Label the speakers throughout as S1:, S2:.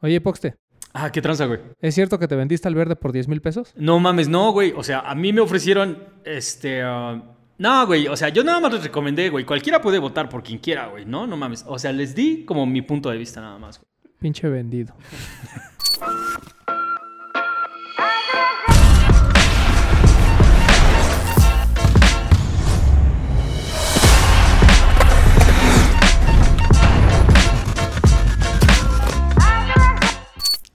S1: Oye, Poxte,
S2: Ah, qué tranza, güey.
S1: ¿es cierto que te vendiste al verde por 10 mil pesos?
S2: No mames, no, güey. O sea, a mí me ofrecieron, este... ah, no, güey. O sea, yo nada más les recomendé, güey. Cualquiera puede votar por quien quiera, güey. No, no mames. O sea, les di como mi punto de vista nada más, güey.
S1: Pinche vendido.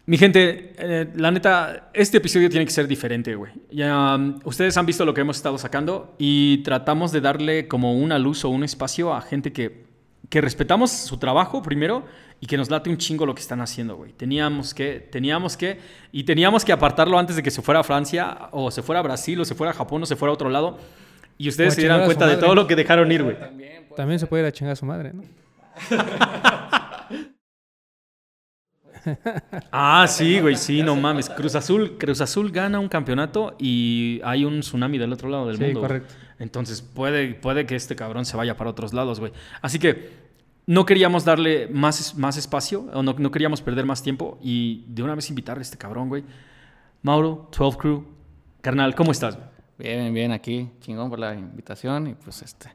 S2: Mi gente, eh, la neta, este episodio tiene que ser diferente, güey. Ya, um, ustedes han visto lo que hemos estado sacando y tratamos de darle como una luz o un espacio a gente que, que respetamos su trabajo primero y que nos late un chingo lo que están haciendo, güey. Teníamos que, teníamos que, y teníamos que apartarlo antes de que se fuera a Francia o se fuera a Brasil o se fuera a Japón o se fuera a otro lado y ustedes se dieran cuenta de todo lo que dejaron ir, güey.
S1: También se puede ir a chingar a su madre, ¿no?
S2: Ah, sí, güey, sí, no mames. Cruz Azul, Cruz Azul gana un campeonato y hay un tsunami del otro lado del
S1: Sí,
S2: mundo. güey.
S1: correcto.
S2: Entonces puede, puede que este cabrón se vaya para otros lados, güey. Así que no queríamos darle más, más espacio, o no, no queríamos perder más tiempo y de una vez invitarle a este cabrón, güey. Mauro, 12 Crew. Carnal, ¿cómo estás?
S3: Bien, bien, aquí, chingón por la invitación y pues este,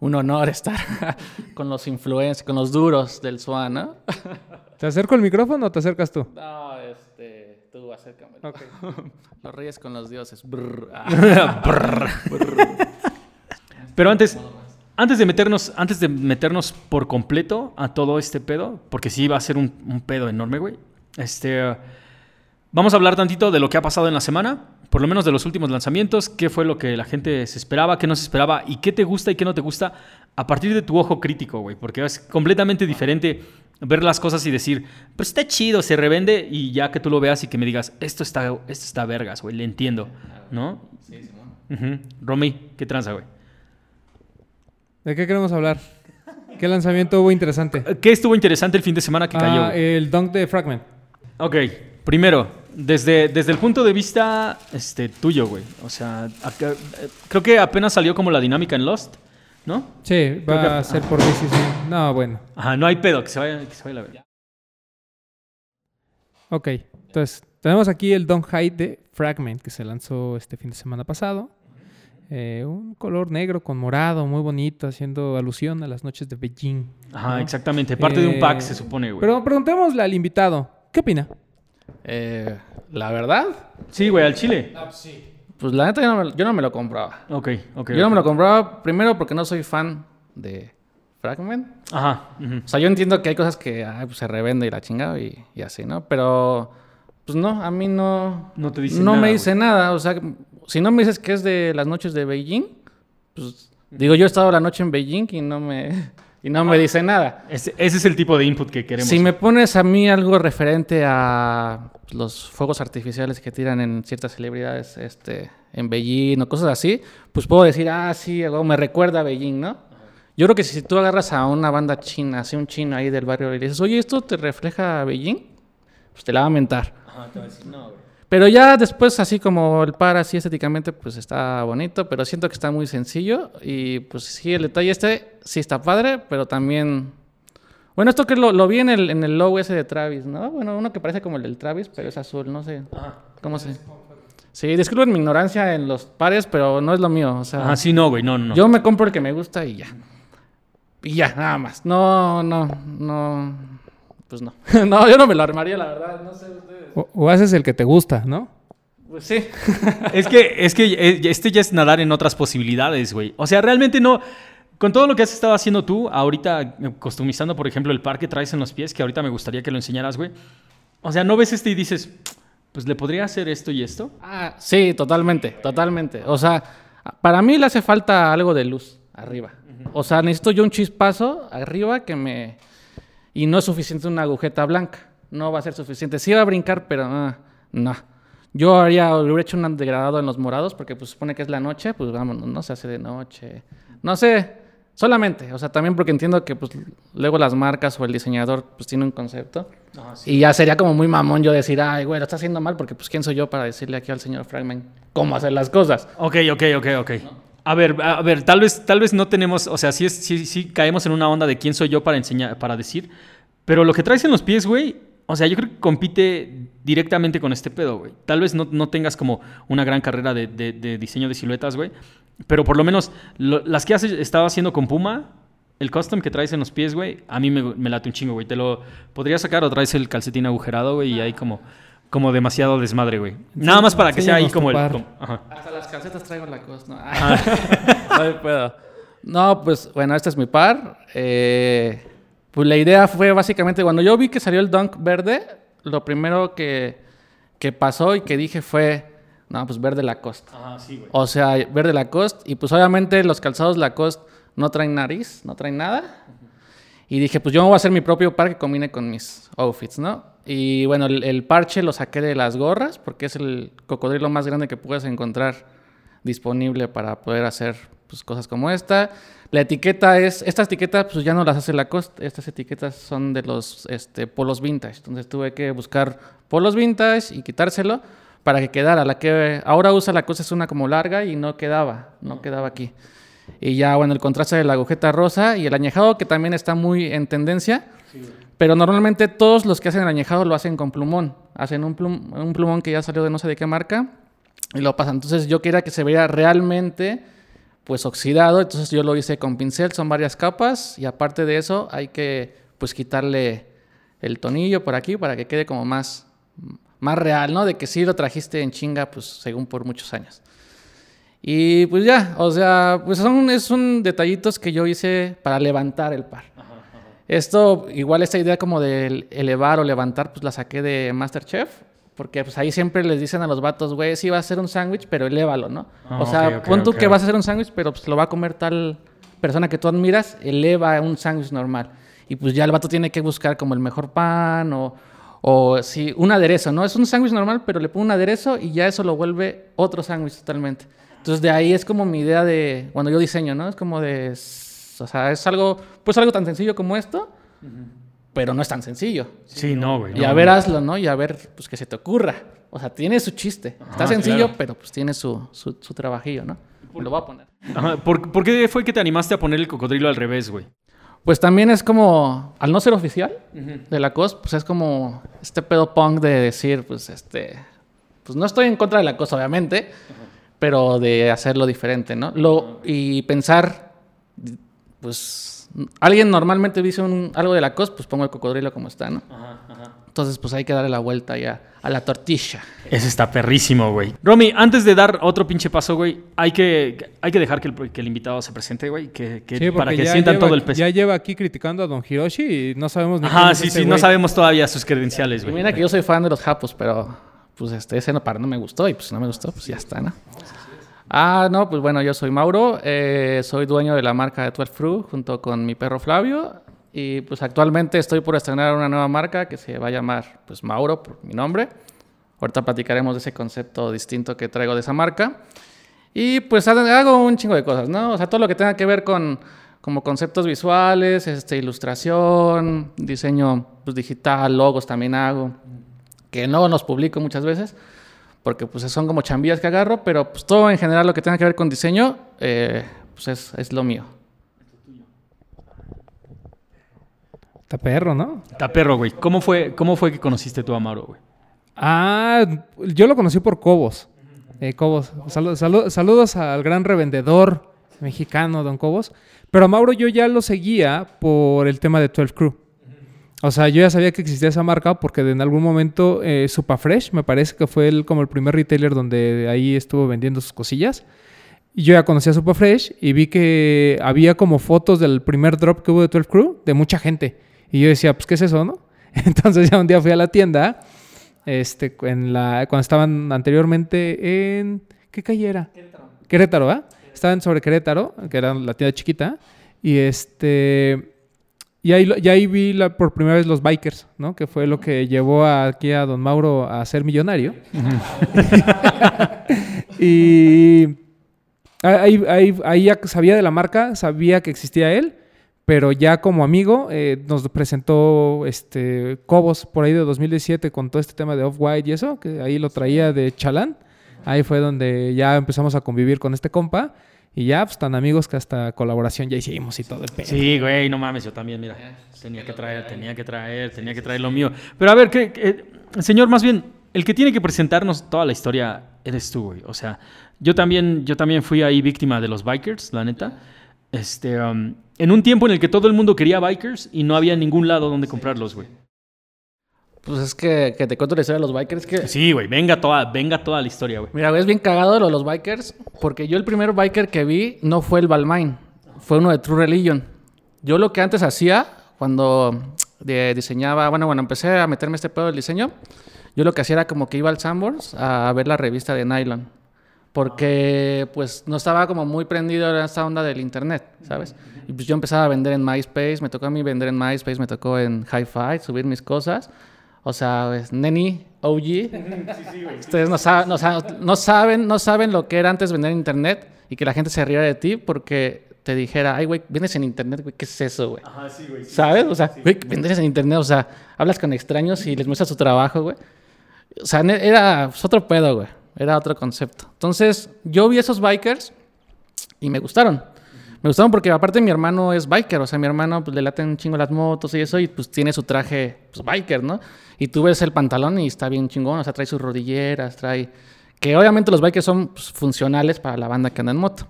S3: un honor estar con los influencers, con los duros del SWAN, ¿no?
S1: ¿Te acerco el micrófono o te acercas tú?
S3: No, este, tú acércame. los reyes con los dioses. brr, ah.
S2: Pero antes, antes de meternos, antes de meternos por completo a todo este pedo, porque sí va a ser un, un pedo enorme, güey. Este, vamos a hablar tantito de lo que ha pasado en la semana, por lo menos de los últimos lanzamientos, qué fue lo que la gente se esperaba, qué no se esperaba y qué te gusta y qué no te gusta a partir de tu ojo crítico, güey, porque es completamente diferente ver las cosas y decir, pues está chido, se revende y ya que tú lo veas y que me digas, esto está, esto está vergas, güey, le entiendo, ¿no?
S3: Sí, Simón.
S2: Romy, ¿qué tranza, güey?
S1: ¿De qué queremos hablar? ¿Qué lanzamiento hubo interesante?
S2: ¿Qué estuvo interesante el fin de semana que cayó?
S1: Ah,
S2: güey?
S1: el dunk de Fragment.
S2: Ok, primero, desde, desde el punto de vista este, tuyo, güey. O sea, acá- eh, creo que apenas salió como la dinámica en Lost, ¿no?
S1: Sí,
S2: que-
S1: va a ser por BCC. No, bueno.
S2: Ajá, no hay pedo, que se vaya, que se vaya la verga.
S1: Ok, entonces tenemos aquí el Dunk High de Fragment que se lanzó este fin de semana pasado. Eh, un color negro con morado, muy bonito, haciendo alusión a las noches de Beijing.
S2: Ajá,
S1: ¿no?
S2: exactamente. Parte de un pack,
S1: Eh,
S2: se supone, güey.
S1: Pero preguntémosle al invitado, ¿qué opina?
S3: Eh, la verdad,
S2: Sí, güey, al chile.
S3: Pues la neta yo no me, yo no me lo compraba.
S2: Ok, ok.
S3: Yo no me lo compraba primero porque no soy fan de Fragment.
S2: Ajá.
S3: O sea, yo entiendo que hay cosas que ay, pues, se revende y la chingada y, y así, ¿no? Pero, pues no, a mí no...
S2: No te dice
S3: no
S2: nada,
S3: me
S2: güey.
S3: dice nada. O sea, si no me dices que es de las noches de Beijing, pues digo, yo he estado la noche en Beijing y no me, y no me dice nada.
S2: Ese, ese es el tipo de input que queremos.
S3: Si me pones a mí algo referente a los fuegos artificiales que tiran en ciertas celebridades este, en Beijing o cosas así, pues puedo decir, ah, sí, o me recuerda a Beijing, ¿no? Yo creo que si tú agarras a una banda china, así un chino ahí del barrio y le dices, oye, ¿esto te refleja a Beijing? Pues te la va a mentar.
S2: Ajá, te voy a decir, no, güey.
S3: Pero ya después, así como el par, así estéticamente, pues está bonito, pero siento que está muy sencillo. Y pues sí, el detalle este sí está padre, pero también. Bueno, esto que lo, lo vi en el, en el logo ese de Travis, ¿no? Bueno, uno que parece como el del Travis, pero es azul, no sé.
S2: Ajá.
S3: ¿Cómo se.? Sí, disculpen mi ignorancia en los pares, pero no es lo mío. O sea,
S2: Ajá, sí, no, güey, no. no.
S3: yo me compro el que me gusta y ya. Y ya, nada más. No, no, no. Pues no. no, yo no me lo armaría, la verdad. No sé ustedes.
S1: O, o haces el que te gusta, ¿no?
S3: Pues sí.
S2: Es que, es que eh, este ya es nadar en otras posibilidades, güey. O sea, realmente no. Con todo lo que has estado haciendo tú, ahorita eh, customizando, por ejemplo, el par que traes en los pies, que ahorita me gustaría que lo enseñaras, güey. O sea, no ves este y dices, pues le podría hacer esto y esto.
S3: Ah, sí, totalmente, totalmente. O sea, para mí le hace falta algo de luz arriba. O sea, necesito yo un chispazo arriba que me... Y no es suficiente una agujeta blanca. No va a ser suficiente. Sí va a brincar, pero ah, no. Yo haría, hubiera hecho un degradado en los morados porque pues supone que es la noche, pues vámonos, no se hace de noche. No sé, solamente. O sea, también porque entiendo que pues luego las marcas o el diseñador pues tiene un concepto. Y ya sería como muy mamón yo decir, ay, güey, lo está haciendo mal, porque pues quién soy yo para decirle aquí al señor Fragment cómo hacer las cosas.
S2: Ok, ok, ok, ok. A ver, a ver, tal vez, tal vez no tenemos, o sea, sí, sí, sí caemos en una onda de quién soy yo para enseñar, para decir, pero lo que traes en los pies, güey, O sea, yo creo que compite directamente con este pedo, güey. Tal vez no, no tengas como una gran carrera de, de- de diseño de siluetas, güey. Pero por lo menos las que has estado haciendo con Puma, el custom que traes en los pies, güey, a mí me, me late un chingo, güey. Te lo podrías sacar o traes el calcetín agujerado, güey, y hay como, como demasiado desmadre, güey. Nada más para que sea ahí como el... como- ajá.
S3: Hasta las calcetas traigo la costa. No, no hay pedo. No, pues bueno, este es mi par. Eh, pues la idea fue básicamente cuando yo vi que salió el Dunk verde, lo primero que, que pasó y que dije fue, no, pues verde Lacoste.
S2: Ajá, sí, güey.
S3: O sea, verde Lacoste. Y pues obviamente los calzados Lacoste no traen nariz, no traen nada. Y dije, pues yo me voy a hacer mi propio par que combine con mis outfits, ¿no? Y bueno, el, el parche lo saqué de las gorras porque es el cocodrilo más grande que puedes encontrar disponible para poder hacer pues, cosas como esta. La etiqueta es, estas etiquetas pues ya no las hace Lacoste, estas etiquetas son de los este, polos vintage. Entonces tuve que buscar polos vintage y quitárselo para que quedara. La que ahora usa la cosa es una como larga y no quedaba, no quedaba aquí. Y ya, bueno, el contraste de la agujeta rosa y el añejado que también está muy en tendencia. Pero normalmente todos los que hacen el añejado lo hacen con plumón. Hacen un, plum- un plumón que ya salió de no sé de qué marca y lo pasan. Entonces yo quería que se vea realmente pues oxidado. Entonces yo lo hice con pincel, son varias capas. Y aparte de eso hay que pues quitarle el tonillo por aquí para que quede como más, más real, ¿no? De que sí lo trajiste en chinga pues según por muchos años. Y pues ya, o sea, pues son, es un detallitos que yo hice para levantar el par. Esto, igual esta idea como de elevar o levantar, pues la saqué de Masterchef. Porque pues ahí siempre les dicen a los vatos, güey, sí va a ser un sándwich, pero elévalo, ¿no?
S2: Ah,
S3: o sea,
S2: ok, ok,
S3: pon tú que vas a hacer un sándwich, pero pues lo va a comer tal persona que tú admiras, eleva un sándwich normal. Y pues ya el vato tiene que buscar como el mejor pan o, o sí, un aderezo, ¿no? Es un sándwich normal, pero le pone un aderezo y ya eso lo vuelve otro sándwich totalmente. Entonces de ahí es como mi idea de, cuando yo diseño, ¿no? Es como de, o sea, es algo, pues algo tan sencillo como esto, pero no es tan sencillo.
S2: Sí, no, güey.
S3: Y
S2: no,
S3: a ver,
S2: no.
S3: hazlo, ¿no? Y a ver, pues que se te ocurra. O sea, tiene su chiste. Está
S2: Ah,
S3: sencillo,
S2: claro.
S3: pero pues tiene su, su, su trabajillo, ¿no? Lo voy a poner.
S2: Ajá, ¿Por, por qué fue que te animaste a poner el cocodrilo al revés, güey?
S3: Pues también es como, al no ser oficial de la COS, pues es como este pedo punk de decir, pues este, pues no estoy en contra de la cosa, obviamente, pero de hacerlo diferente, ¿no? Lo, y pensar, pues, alguien normalmente dice un, algo de la COS, pues pongo el cocodrilo como está, ¿no? Entonces, pues hay que darle la vuelta ya a la tortilla.
S2: Ese está perrísimo, güey. Romy, antes de dar otro pinche paso, güey, hay que, hay que dejar que el, que el invitado se presente, güey, que, que-
S1: Sí,
S2: para que sientan
S1: lleva-
S2: todo el peso.
S1: Ya lleva aquí criticando a Don Hiroshi y no sabemos ni
S2: Ajá,
S1: es
S2: sí,
S1: ese
S2: sí, no
S1: güey.
S2: sabemos todavía sus credenciales, güey.
S3: mira que yo soy fan de los japos, pero pues este, ese no, para no me gustó y pues no me gustó, pues ya está, ¿no? Ah, no, pues bueno, yo soy Mauro, eh, soy dueño de la marca de 12 Fruit junto con mi perro Flavio y pues actualmente estoy por estrenar una nueva marca que se va a llamar pues Mauro por mi nombre. Ahorita platicaremos de ese concepto distinto que traigo de esa marca. Y pues ha- hago un chingo de cosas, ¿no? O sea, todo lo que tenga que ver con como conceptos visuales, este, ilustración, diseño pues, digital, logos también hago, que no los publico muchas veces, porque pues son como chambillas que agarro, pero pues todo en general lo que tenga que ver con diseño, eh, pues es, es lo mío.
S1: Está perro, ¿no?
S2: Está perro, güey. ¿Cómo fue, ¿Cómo fue que conociste tú a Mauro, güey?
S1: Ah, yo lo conocí por Cobos. Eh, Cobos. Salu- salu- saludos al gran revendedor mexicano, Don Cobos. Pero a Mauro yo ya lo seguía por el tema de 12 Crew. O sea, yo ya sabía que existía esa marca porque en algún momento eh, Supafresh, me parece que fue el, como el primer retailer donde ahí estuvo vendiendo sus cosillas. Y yo ya conocía Supafresh y vi que había como fotos del primer drop que hubo de 12 Crew de mucha gente. Y yo decía, pues, ¿qué es eso, no? Entonces ya un día fui a la tienda, este, en la, cuando estaban anteriormente en... ¿Qué calle era? Querétaro. Querétaro, ¿ah? Estaban sobre Querétaro, que era la tienda chiquita. Y este... Y ahí, y ahí vi la- por primera vez los bikers, ¿no? Que fue lo que llevó a- aquí a don Mauro a ser millonario. y ahí, ahí, ahí ya sabía de la marca, sabía que existía él, pero ya como amigo eh, nos presentó este Cobos por ahí de 2017 con todo este tema de Off-White y eso, que ahí lo traía de Chalán. Ahí fue donde ya empezamos a convivir con este compa. Y ya, pues tan amigos que hasta colaboración ya hicimos y todo el pedo.
S2: Sí, güey, no mames, yo también, mira. Tenía que traer, tenía que traer, tenía que traer lo mío. Pero a ver, ¿qué, qué- señor, más bien, el que tiene que presentarnos toda la historia eres tú, güey. O sea, yo también, yo también fui ahí víctima de los bikers, la neta. Este, um, en un tiempo en el que todo el mundo quería bikers y no había ningún lado donde comprarlos, güey.
S3: Pues es que, que te cuento la historia de los bikers. Que,
S2: Sí, güey, venga toda, venga toda la historia, güey.
S3: Mira, güey, es bien cagado lo de los bikers. Porque yo el primer biker que vi no fue el Balmain. Fue uno de True Religion. Yo lo que antes hacía, cuando de- diseñaba... Bueno, bueno, empecé a meterme este pedo del diseño. Yo lo que hacía era como que iba al Sanborns a ver la revista de Nylon. Porque pues no estaba como muy prendido en esta onda del internet, ¿sabes? Y pues yo empezaba a vender en MySpace, me tocó a mí vender en MySpace, me tocó en Hi-Fi, subir mis cosas. O sea, es Neni, OG. Ustedes no, sa- no no saben, no saben lo que era antes vender en internet y que la gente se riera de ti porque te dijera, ay, güey, vendes en internet, güey, ¿qué es eso, güey?
S2: Ajá, sí, güey.
S3: ¿Sabes? O sea, güey, vendes en internet, o sea, hablas con extraños y les muestras tu trabajo, güey. O sea, era pues, otro pedo, güey. Era otro concepto. Entonces, yo vi esos bikers y me gustaron. Me gustaron porque aparte mi hermano es biker, o sea, mi hermano pues, le laten un chingo las motos y eso, y pues tiene su traje pues, biker, ¿no? Y tú ves el pantalón y está bien chingón, o sea, trae sus rodilleras, trae... Que obviamente los bikers son pues, funcionales para la banda que anda en moto.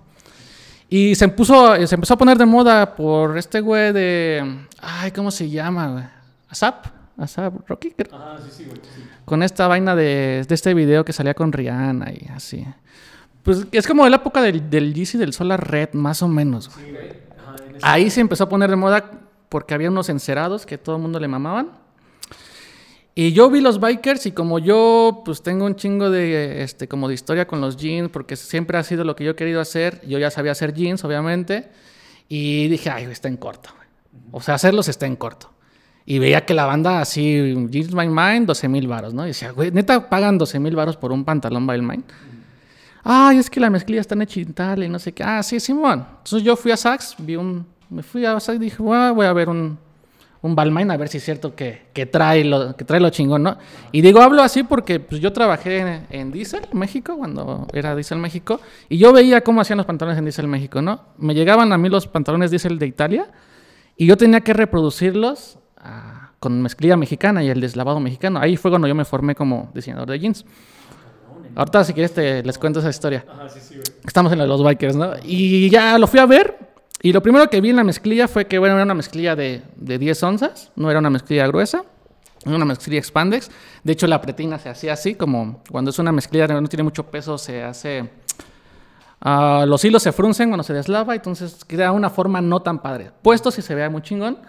S3: Y se, puso, se empezó a poner de moda por este güey de... Ay, ¿cómo se llama, güey? ¿Asap? ¿Asap Rocky? creo.
S2: Ajá, sí, sí, güey. sí.
S3: Con esta vaina de, de este video que salía con Rihanna y así. Pues es como de la época del, del Yeezy del Solar Red, más o menos. güey. Ahí se empezó a poner de moda porque había unos encerados que todo el mundo le mamaban. Y yo vi los bikers y como yo pues tengo un chingo de este como de historia con los jeans porque siempre ha sido lo que yo he querido hacer, yo ya sabía hacer jeans obviamente y dije, "Ay, está en corto." O sea, hacerlos está en corto. Y veía que la banda así, Jeans by Mine, 12 mil varos, ¿no? Y decía, güey, neta pagan 12 mil varos por un pantalón by Mine. Ay, es que la mezclilla está en tal y no sé qué. Ah, sí, Simón. Entonces yo fui a Saks, vi un. Me fui a Saks y dije, "Bueno, voy a ver un, un Balmain a ver si es cierto que, que, trae lo, que trae lo chingón, ¿no? Y digo, hablo así porque pues, yo trabajé en, en Diesel México, cuando era Diesel México, y yo veía cómo hacían los pantalones en Diesel México, ¿no? Me llegaban a mí los pantalones Diesel de Italia y yo tenía que reproducirlos ah, con mezclilla mexicana y el deslavado mexicano. Ahí fue cuando yo me formé como diseñador de jeans. Ahorita, si quieres, te, les cuento esa historia.
S2: Ajá, sí, sí, güey.
S3: Estamos en lo de los bikers, ¿no? Y ya lo fui a ver. Y lo primero que vi en la mezclilla fue que, bueno, era una mezclilla de, de 10 onzas. No era una mezclilla gruesa. Era una mezclilla expandex. De hecho, la pretina se hacía así, como cuando es una mezclilla que no tiene mucho peso, se hace... ah, los hilos se fruncen cuando se deslava, entonces queda una forma no tan padre. Puesto si se vea muy chingón,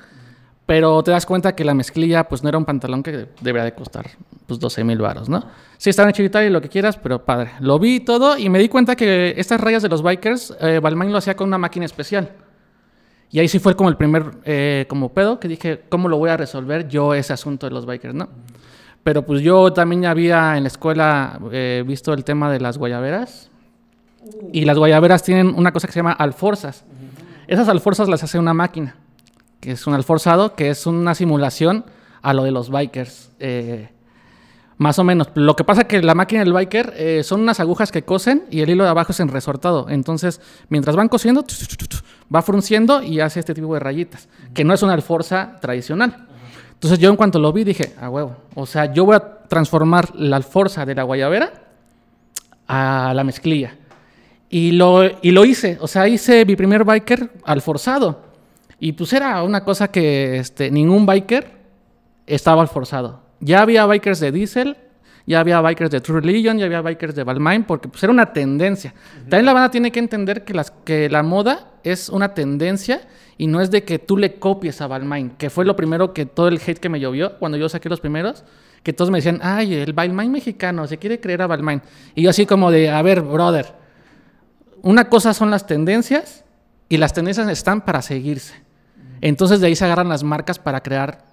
S3: pero te das cuenta que la mezclilla pues no era un pantalón que debería de costar pues 12 mil baros, ¿no? Sí, estaba en Chivitari y lo que quieras, pero padre. Lo vi todo y me di cuenta que estas rayas de los bikers, eh, Balmain lo hacía con una máquina especial. Y ahí sí fue como el primer eh, como pedo que dije, ¿cómo lo voy a resolver yo ese asunto de los bikers, no? Pero pues yo también había en la escuela eh, visto el tema de las guayaberas. Y las guayaberas tienen una cosa que se llama alforzas. Esas alforzas las hace una máquina, que es un alforzado, que es una simulación a lo de los bikers. eh, más o menos. Lo que pasa es que la máquina del biker eh, son unas agujas que cosen y el hilo de abajo es en resortado. Entonces, mientras van cosiendo, va frunciendo y hace este tipo de rayitas, que no es una alforza tradicional. Entonces yo en cuanto lo vi dije, a huevo, o sea, yo voy a transformar la alforza de la guayabera a la mezclilla. Y lo, y lo hice, o sea, hice mi primer biker alforzado. Y pues era una cosa que este, ningún biker estaba alforzado. Ya había bikers de Diesel, ya había bikers de True Religion, ya había bikers de Balmain, porque pues era una tendencia. También la banda tiene que entender que, las, que la moda es una tendencia y no es de que tú le copies a Balmain, que fue lo primero que todo el hate que me llovió cuando yo saqué los primeros, que todos me decían, ay, el Balmain mexicano, se quiere creer a Balmain. Y yo así como de, a ver, brother, una cosa son las tendencias y las tendencias están para seguirse. Entonces de ahí se agarran las marcas para crear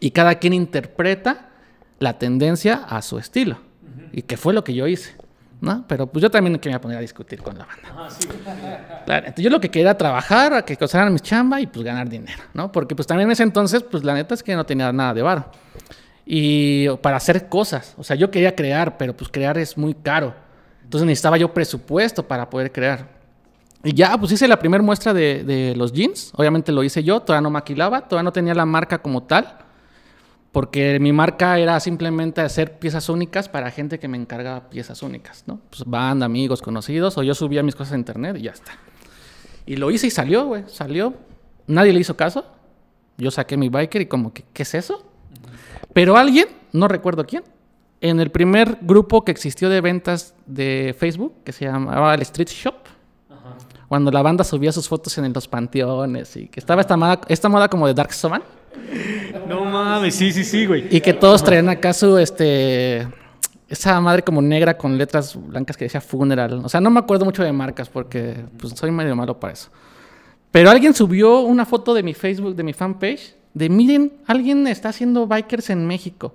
S3: y cada quien interpreta la tendencia a su estilo. Y que fue lo que yo hice. ¿no? Pero pues yo también que me a poner a discutir con la banda. Claro, entonces yo lo que quería era trabajar, que costaran mi chamba y pues ganar dinero, ¿no? Porque pues también en ese entonces, pues la neta es que no tenía nada de varo. Y para hacer cosas, o sea, yo quería crear, pero pues crear es muy caro. Entonces necesitaba yo presupuesto para poder crear. Y ya, pues hice la primera muestra de, de los jeans. Obviamente lo hice yo, todavía no maquilaba, todavía no tenía la marca como tal. Porque mi marca era simplemente hacer piezas únicas para gente que me encargaba piezas únicas, ¿no? Pues banda, amigos, conocidos, o yo subía mis cosas a internet y ya está. Y lo hice y salió, güey, salió. Nadie le hizo caso. Yo saqué mi biker y como que, ¿qué es eso? Pero alguien, no recuerdo quién, en el primer grupo que existió de ventas de Facebook, que se llamaba el Street Shop, cuando la banda subía sus fotos en los panteones y que estaba esta moda, esta moda como de Dark Soman,
S2: No mames, sí, sí, sí, güey.
S3: y que todos traían acá su, este, esa madre como negra con letras blancas que decía Funeral. O sea, no me acuerdo mucho de marcas porque pues, soy medio malo para eso. Pero alguien subió una foto de mi Facebook, de mi fanpage, de miren, alguien está haciendo bikers en México.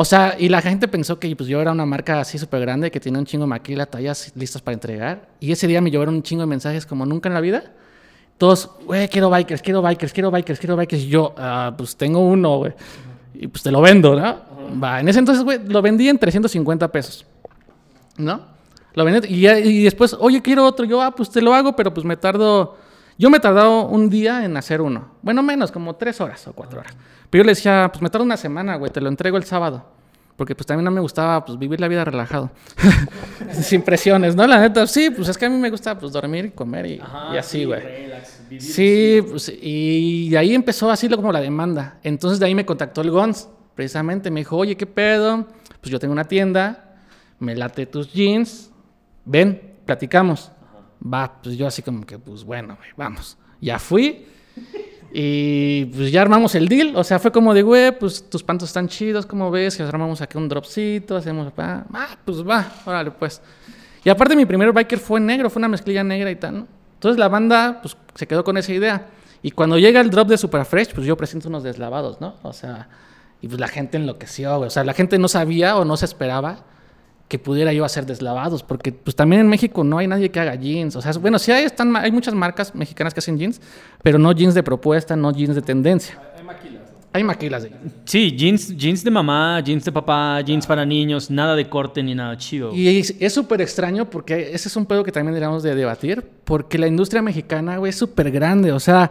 S3: O sea, y la gente pensó que pues, yo era una marca así súper grande que tiene un chingo de maquila, tallas listas para entregar. Y ese día me llevaron un chingo de mensajes como nunca en la vida. Todos, güey, quiero bikers, quiero bikers, quiero bikers, quiero bikers. Y yo, ah, pues tengo uno, güey. Y pues te lo vendo, ¿no? Va, en ese entonces, güey, lo vendí en 350 pesos. ¿No? Lo vendí y, y después, oye, quiero otro. Yo, ah, pues te lo hago, pero pues me tardo. Yo me he tardado un día en hacer uno. Bueno, menos, como tres horas o cuatro horas. Pero yo le decía, pues me tardo una semana, güey, te lo entrego el sábado. Porque pues también no me gustaba pues vivir la vida relajado. Sin presiones, ¿no? La neta, sí, pues es que a mí me gusta pues dormir y comer y, y así, güey. Sí, pues, y de ahí empezó así como la demanda. Entonces de ahí me contactó el Gons, precisamente. Me dijo, oye, ¿qué pedo? Pues yo tengo una tienda, me late tus jeans, ven, platicamos. Va, pues yo así como que, pues bueno, güey, vamos. Ya fui y pues ya armamos el deal. O sea, fue como de, güey, pues tus pantos están chidos, como ves? Que armamos aquí un dropcito, hacemos, ah, pues va, órale, pues. Y aparte mi primer biker fue negro, fue una mezclilla negra y tal, ¿no? Entonces la banda, pues, se quedó con esa idea. Y cuando llega el drop de Super Fresh, pues yo presento unos deslavados, ¿no? O sea, y pues la gente enloqueció, güey. O sea, la gente no sabía o no se esperaba que pudiera yo hacer deslavados, porque pues también en México no hay nadie que haga jeans. O sea, bueno, sí hay, están, hay muchas marcas mexicanas que hacen jeans, pero no jeans de propuesta, no jeans de tendencia. Hay maquilas de jeans.
S2: Sí, jeans, jeans de mamá, jeans de papá, jeans para niños, nada de corte ni nada chido.
S3: Y es es súper extraño porque ese es un pedo que también deberíamos de debatir, porque la industria mexicana, güey, es súper grande. O sea,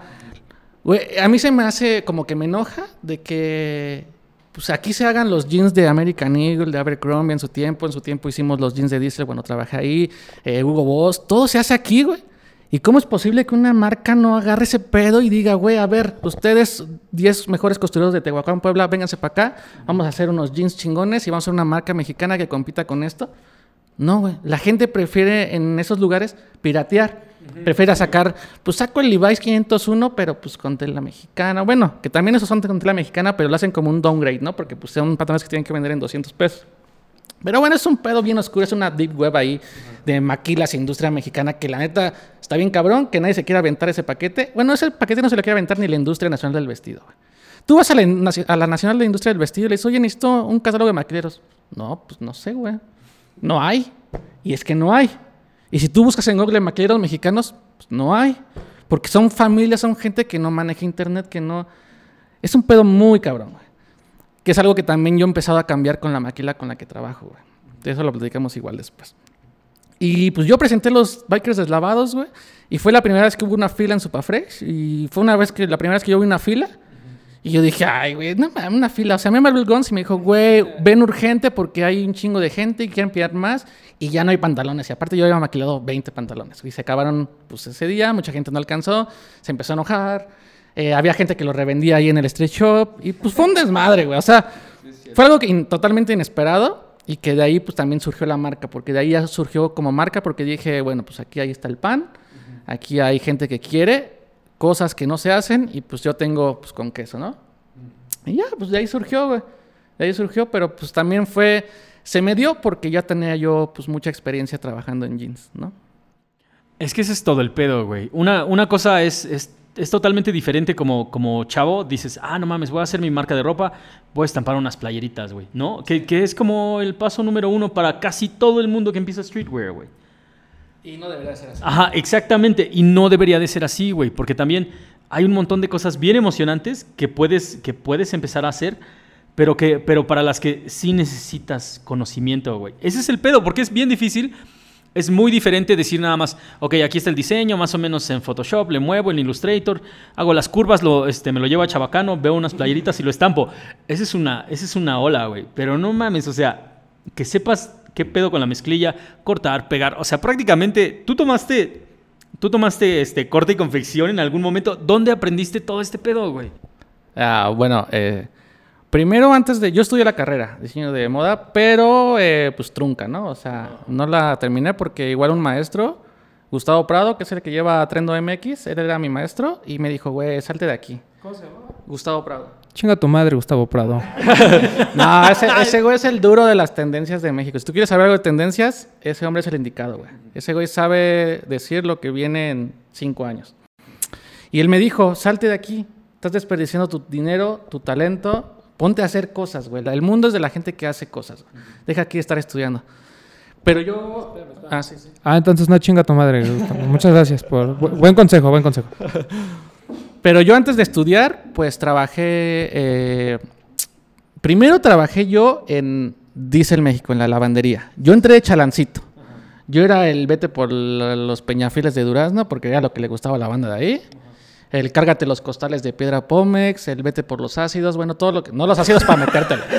S3: güey, a mí se me hace como que me enoja de que pues aquí se hagan los jeans de American Eagle, de Abercrombie en su tiempo. En su tiempo hicimos los jeans de Diesel, bueno, trabajé ahí, eh, Hugo Boss, todo se hace aquí, güey. ¿Y cómo es posible que una marca no agarre ese pedo y diga, güey, a ver, ustedes, 10 mejores costureros de Tehuacán, Puebla, vénganse para acá, vamos a hacer unos jeans chingones y vamos a hacer una marca mexicana que compita con esto? No, güey. La gente prefiere en esos lugares piratear. Prefiere sacar, pues saco el Levi's 501, pero pues con tela mexicana. Bueno, que también esos son con tela mexicana, pero lo hacen como un downgrade, ¿no? Porque pues son patrones que tienen que vender en 200 pesos. Pero bueno, es un pedo bien oscuro, es una deep web ahí de maquilas, industria mexicana, que la neta está bien cabrón, que nadie se quiera aventar ese paquete. Bueno, ese paquete no se lo quiere aventar ni la industria nacional del vestido. Tú vas a la, a la Nacional de Industria del Vestido y le dices, oye, necesito un catálogo de maquileros. No, pues no sé, güey. No hay. Y es que no hay. Y si tú buscas en Google maquileros mexicanos, pues no hay. Porque son familias, son gente que no maneja internet, que no... Es un pedo muy cabrón, güey. Que es algo que también yo he empezado a cambiar con la maquila con la que trabajo, güey. De eso lo platicamos igual después. Y pues yo presenté los bikers deslavados, güey. Y fue la primera vez que hubo una fila en Supafresh. Y fue una vez que, la primera vez que yo vi una fila. Y yo dije, ay, güey, no una fila. O sea, me llamó el Gons y me dijo, güey, ven urgente porque hay un chingo de gente y quieren pillar más. Y ya no hay pantalones. Y aparte yo había maquilado 20 pantalones. Y se acabaron, pues, ese día. Mucha gente no alcanzó. Se empezó a enojar. Eh, había gente que lo revendía ahí en el street shop. Y pues fue un desmadre, güey. O sea, fue algo que in- totalmente inesperado. Y que de ahí, pues, también surgió la marca. Porque de ahí ya surgió como marca. Porque dije, bueno, pues aquí ahí está el pan. Aquí hay gente que quiere cosas que no se hacen. Y pues yo tengo, pues, con queso, ¿no? Y ya, pues de ahí surgió, güey. De ahí surgió, pero pues también fue... Se me dio porque ya tenía yo, pues, mucha experiencia trabajando en jeans, ¿no?
S2: Es que ese es todo el pedo, güey. Una, una cosa es, es, es totalmente diferente como, como chavo. Dices, ah, no mames, voy a hacer mi marca de ropa, voy a estampar unas playeritas, güey. ¿No? Que, que es como el paso número uno para casi todo el mundo que empieza streetwear, güey.
S3: Y no debería ser así.
S2: Ajá, exactamente. Y no debería de ser así, güey. Porque también hay un montón de cosas bien emocionantes que puedes, que puedes empezar a hacer, pero, que, pero para las que sí necesitas conocimiento, güey. Ese es el pedo, porque es bien difícil Es muy diferente decir nada más, ok, aquí está el diseño, más o menos en Photoshop, le muevo en Illustrator, hago las curvas, lo, este, me lo llevo a Chabacano, veo unas playeritas y lo estampo. Esa es una, esa es una ola, güey. Pero no mames, o sea, que sepas qué pedo con la mezclilla, cortar, pegar. O sea, prácticamente tú tomaste, tú tomaste este, corte y confección en algún momento. ¿Dónde aprendiste todo este pedo, güey?
S3: Ah, bueno, eh, primero antes de... Yo estudié la carrera, diseño de moda, pero eh, pues trunca, ¿no? O sea, no la terminé porque igual un maestro, Gustavo Prado, que es el que lleva Trendo MX, él era mi maestro y me dijo, güey, salte de aquí. ¿Cómo se llama? Gustavo Prado.
S1: Chinga tu madre, Gustavo Prado.
S3: No, ese, ese güey es el duro de las tendencias de México. Si tú quieres saber algo de tendencias, ese hombre es el indicado, güey. Ese güey sabe decir lo que viene en cinco años. Y él me dijo, salte de aquí. Estás desperdiciando tu dinero, tu talento. Ponte a hacer cosas, güey. El mundo es de la gente que hace cosas. güey. Deja aquí de estar estudiando. Pero yo... Ah, sí, sí.
S1: Ah, entonces no chinga tu madre, Gustavo. Muchas gracias por... bu- buen consejo, buen consejo.
S3: Pero yo antes de estudiar, pues trabajé. eh, primero trabajé yo en Diesel México, en la lavandería. Yo entré de chalancito. Yo era el vete por los peñafiles de Durazno, porque era lo que le gustaba a la banda de ahí. El cárgate los costales de piedra Pómex, el vete por los ácidos, bueno, todo lo que. No los ácidos para metértelo.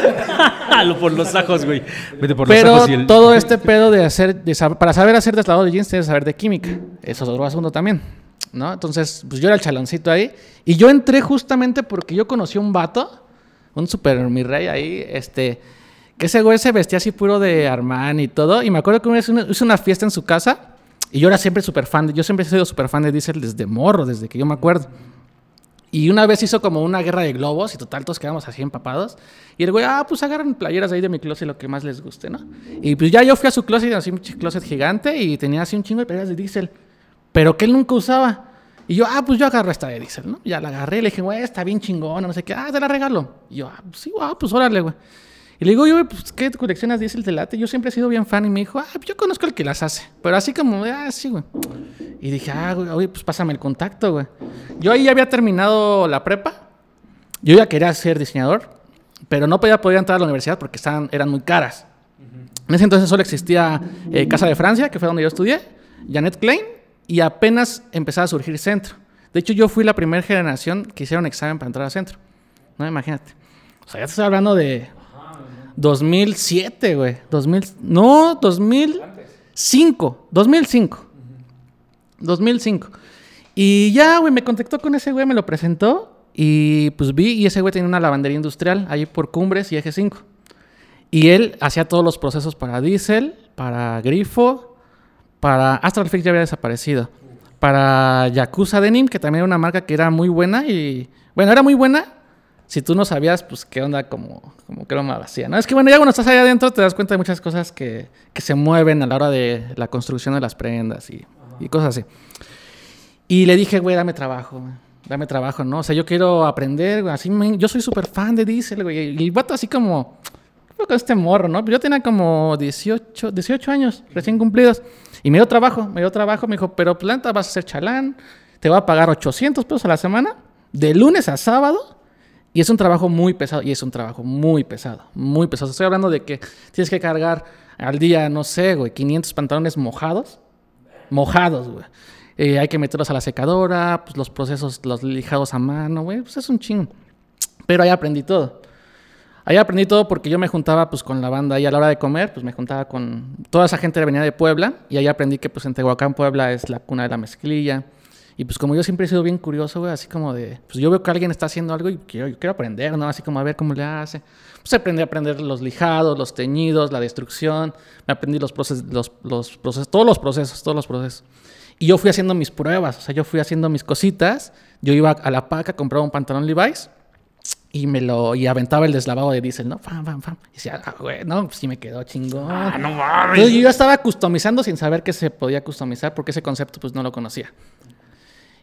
S2: Lo por los ajos, güey. Vete por los
S3: Pero
S2: ajos y el...
S3: todo este pedo de hacer, de sab- para saber hacer deslavado de jeans tienes que saber de química. Eso es otro asunto también, ¿no? Entonces, pues yo era el chaloncito ahí. Y yo entré justamente porque yo conocí a un vato, un super mi rey ahí, este, que ese güey se vestía así puro de Armani y todo. Y me acuerdo que una vez hizo una fiesta en su casa y yo era siempre súper fan, de- yo siempre he sido súper fan de Diesel desde morro, desde que yo me acuerdo. Y una vez hizo como una guerra de globos y total todos quedamos así empapados. Y el güey, ah, pues agarran playeras ahí de mi closet lo que más les guste, ¿no? Y pues ya yo fui a su closet, así un closet gigante y tenía así un chingo de playeras de diésel, pero que él nunca usaba. Y yo, ah, pues yo agarro esta de diésel, ¿no? Ya la agarré le dije, güey, está bien chingona, no sé qué, ah, te la regalo. Y yo, ah, pues sí, ah, pues órale, güey. Y le digo, yo, pues, ¿qué coleccionas diésel de late? Yo siempre he sido bien fan y me dijo, ah, yo conozco al que las hace, pero así como, ah, sí, güey. Y dije, ah, güey, oye, pues pásame el contacto, güey. Yo ahí ya había terminado la prepa. Yo ya quería ser diseñador, pero no podía poder entrar a la universidad porque estaban, eran muy caras. En ese entonces solo existía eh, Casa de Francia, que fue donde yo estudié, Janet Klein, y apenas empezaba a surgir Centro. De hecho, yo fui la primera generación que hicieron examen para entrar a Centro. No, imagínate. O sea, ya estoy hablando de 2007, güey. 2000, no, 2005. 2005. 2005. Y ya, güey, me contactó con ese güey, me lo presentó. Y pues vi, y ese güey tenía una lavandería industrial ahí por Cumbres y Eje 5. Y él hacía todos los procesos para Diesel, para Grifo, para Astral Fix ya había desaparecido. Para Yakuza Denim, que también era una marca que era muy buena y... Bueno, era muy buena si tú no sabías, pues, qué onda como, como que lo hacía, ¿no? Es que, bueno, ya cuando estás allá adentro te das cuenta de muchas cosas que, que se mueven a la hora de la construcción de las prendas y, cosas así. Y le dije, güey, dame trabajo. Dame trabajo, ¿no? O sea, yo quiero aprender. Así yo soy súper fan de Diesel, güey. Y el vato así como... "¿Qué con este morro, ¿no? Yo tenía como 18, 18 años recién cumplidos. Y me dio trabajo, me dio trabajo. Me dijo, pero planta, vas a ser chalán. Te va a pagar 800 pesos a la semana. De lunes a sábado. Y es un trabajo muy pesado. Y es un trabajo muy pesado. Muy pesado. Estoy hablando de que tienes que cargar al día, no sé, güey, 500 pantalones mojados. Mojados, güey. Eh, hay que meterlos a la secadora, pues los procesos, los lijados a mano, güey, pues es un chingo. Pero ahí aprendí todo. Ahí aprendí todo porque yo me juntaba pues con la banda y a la hora de comer, pues me juntaba con toda esa gente que venía de Puebla y ahí aprendí que pues en Tehuacán, Puebla es la cuna de la mezclilla. Y pues como yo siempre he sido bien curioso, güey, así como de, pues yo veo que alguien está haciendo algo y quiero, yo quiero aprender, ¿no? Así como a ver cómo le hace. Pues aprendí a aprender los lijados, los teñidos, la destrucción, me aprendí los procesos, los, los procesos, todos los procesos, todos los procesos. Y yo fui haciendo mis pruebas, o sea, yo fui haciendo mis cositas. Yo iba a la paca, compraba un pantalón Levi's y me lo y aventaba el deslavado de diésel, ¿no? Fam, fam, fam. Y decía, ah, güey, no, pues sí me quedó chingón.
S2: Ah, no mames.
S3: Entonces yo ya estaba customizando sin saber que se podía customizar porque ese concepto pues no lo conocía.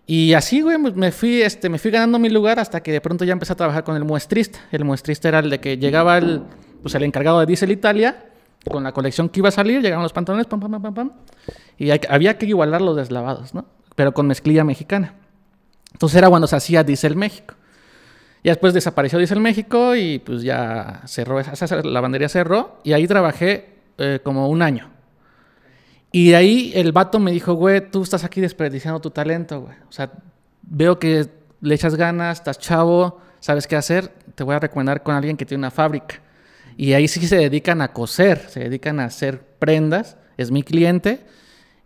S3: Y así, güey, pues, me fui, este, me fui ganando mi lugar hasta que de pronto ya empecé a trabajar con el muestrista. El muestrista era el de que llegaba el, pues, el encargado de Diesel Italia con la colección que iba a salir, llegaban los pantalones, pam, pam, pam, pam, pam. Y hay había que igualar los deslavados, ¿no? Pero con mezclilla mexicana. Entonces era cuando se hacía Diesel México. Y después desapareció Diesel México y pues ya cerró, esa, esa lavandería cerró. Y ahí trabajé eh, como un año. Y de ahí el vato me dijo, güey, tú estás aquí desperdiciando tu talento, güey. O sea, veo que le echas ganas, estás chavo, sabes qué hacer, te voy a recomendar con alguien que tiene una fábrica. Y ahí sí se dedican a coser, se dedican a hacer prendas, es mi cliente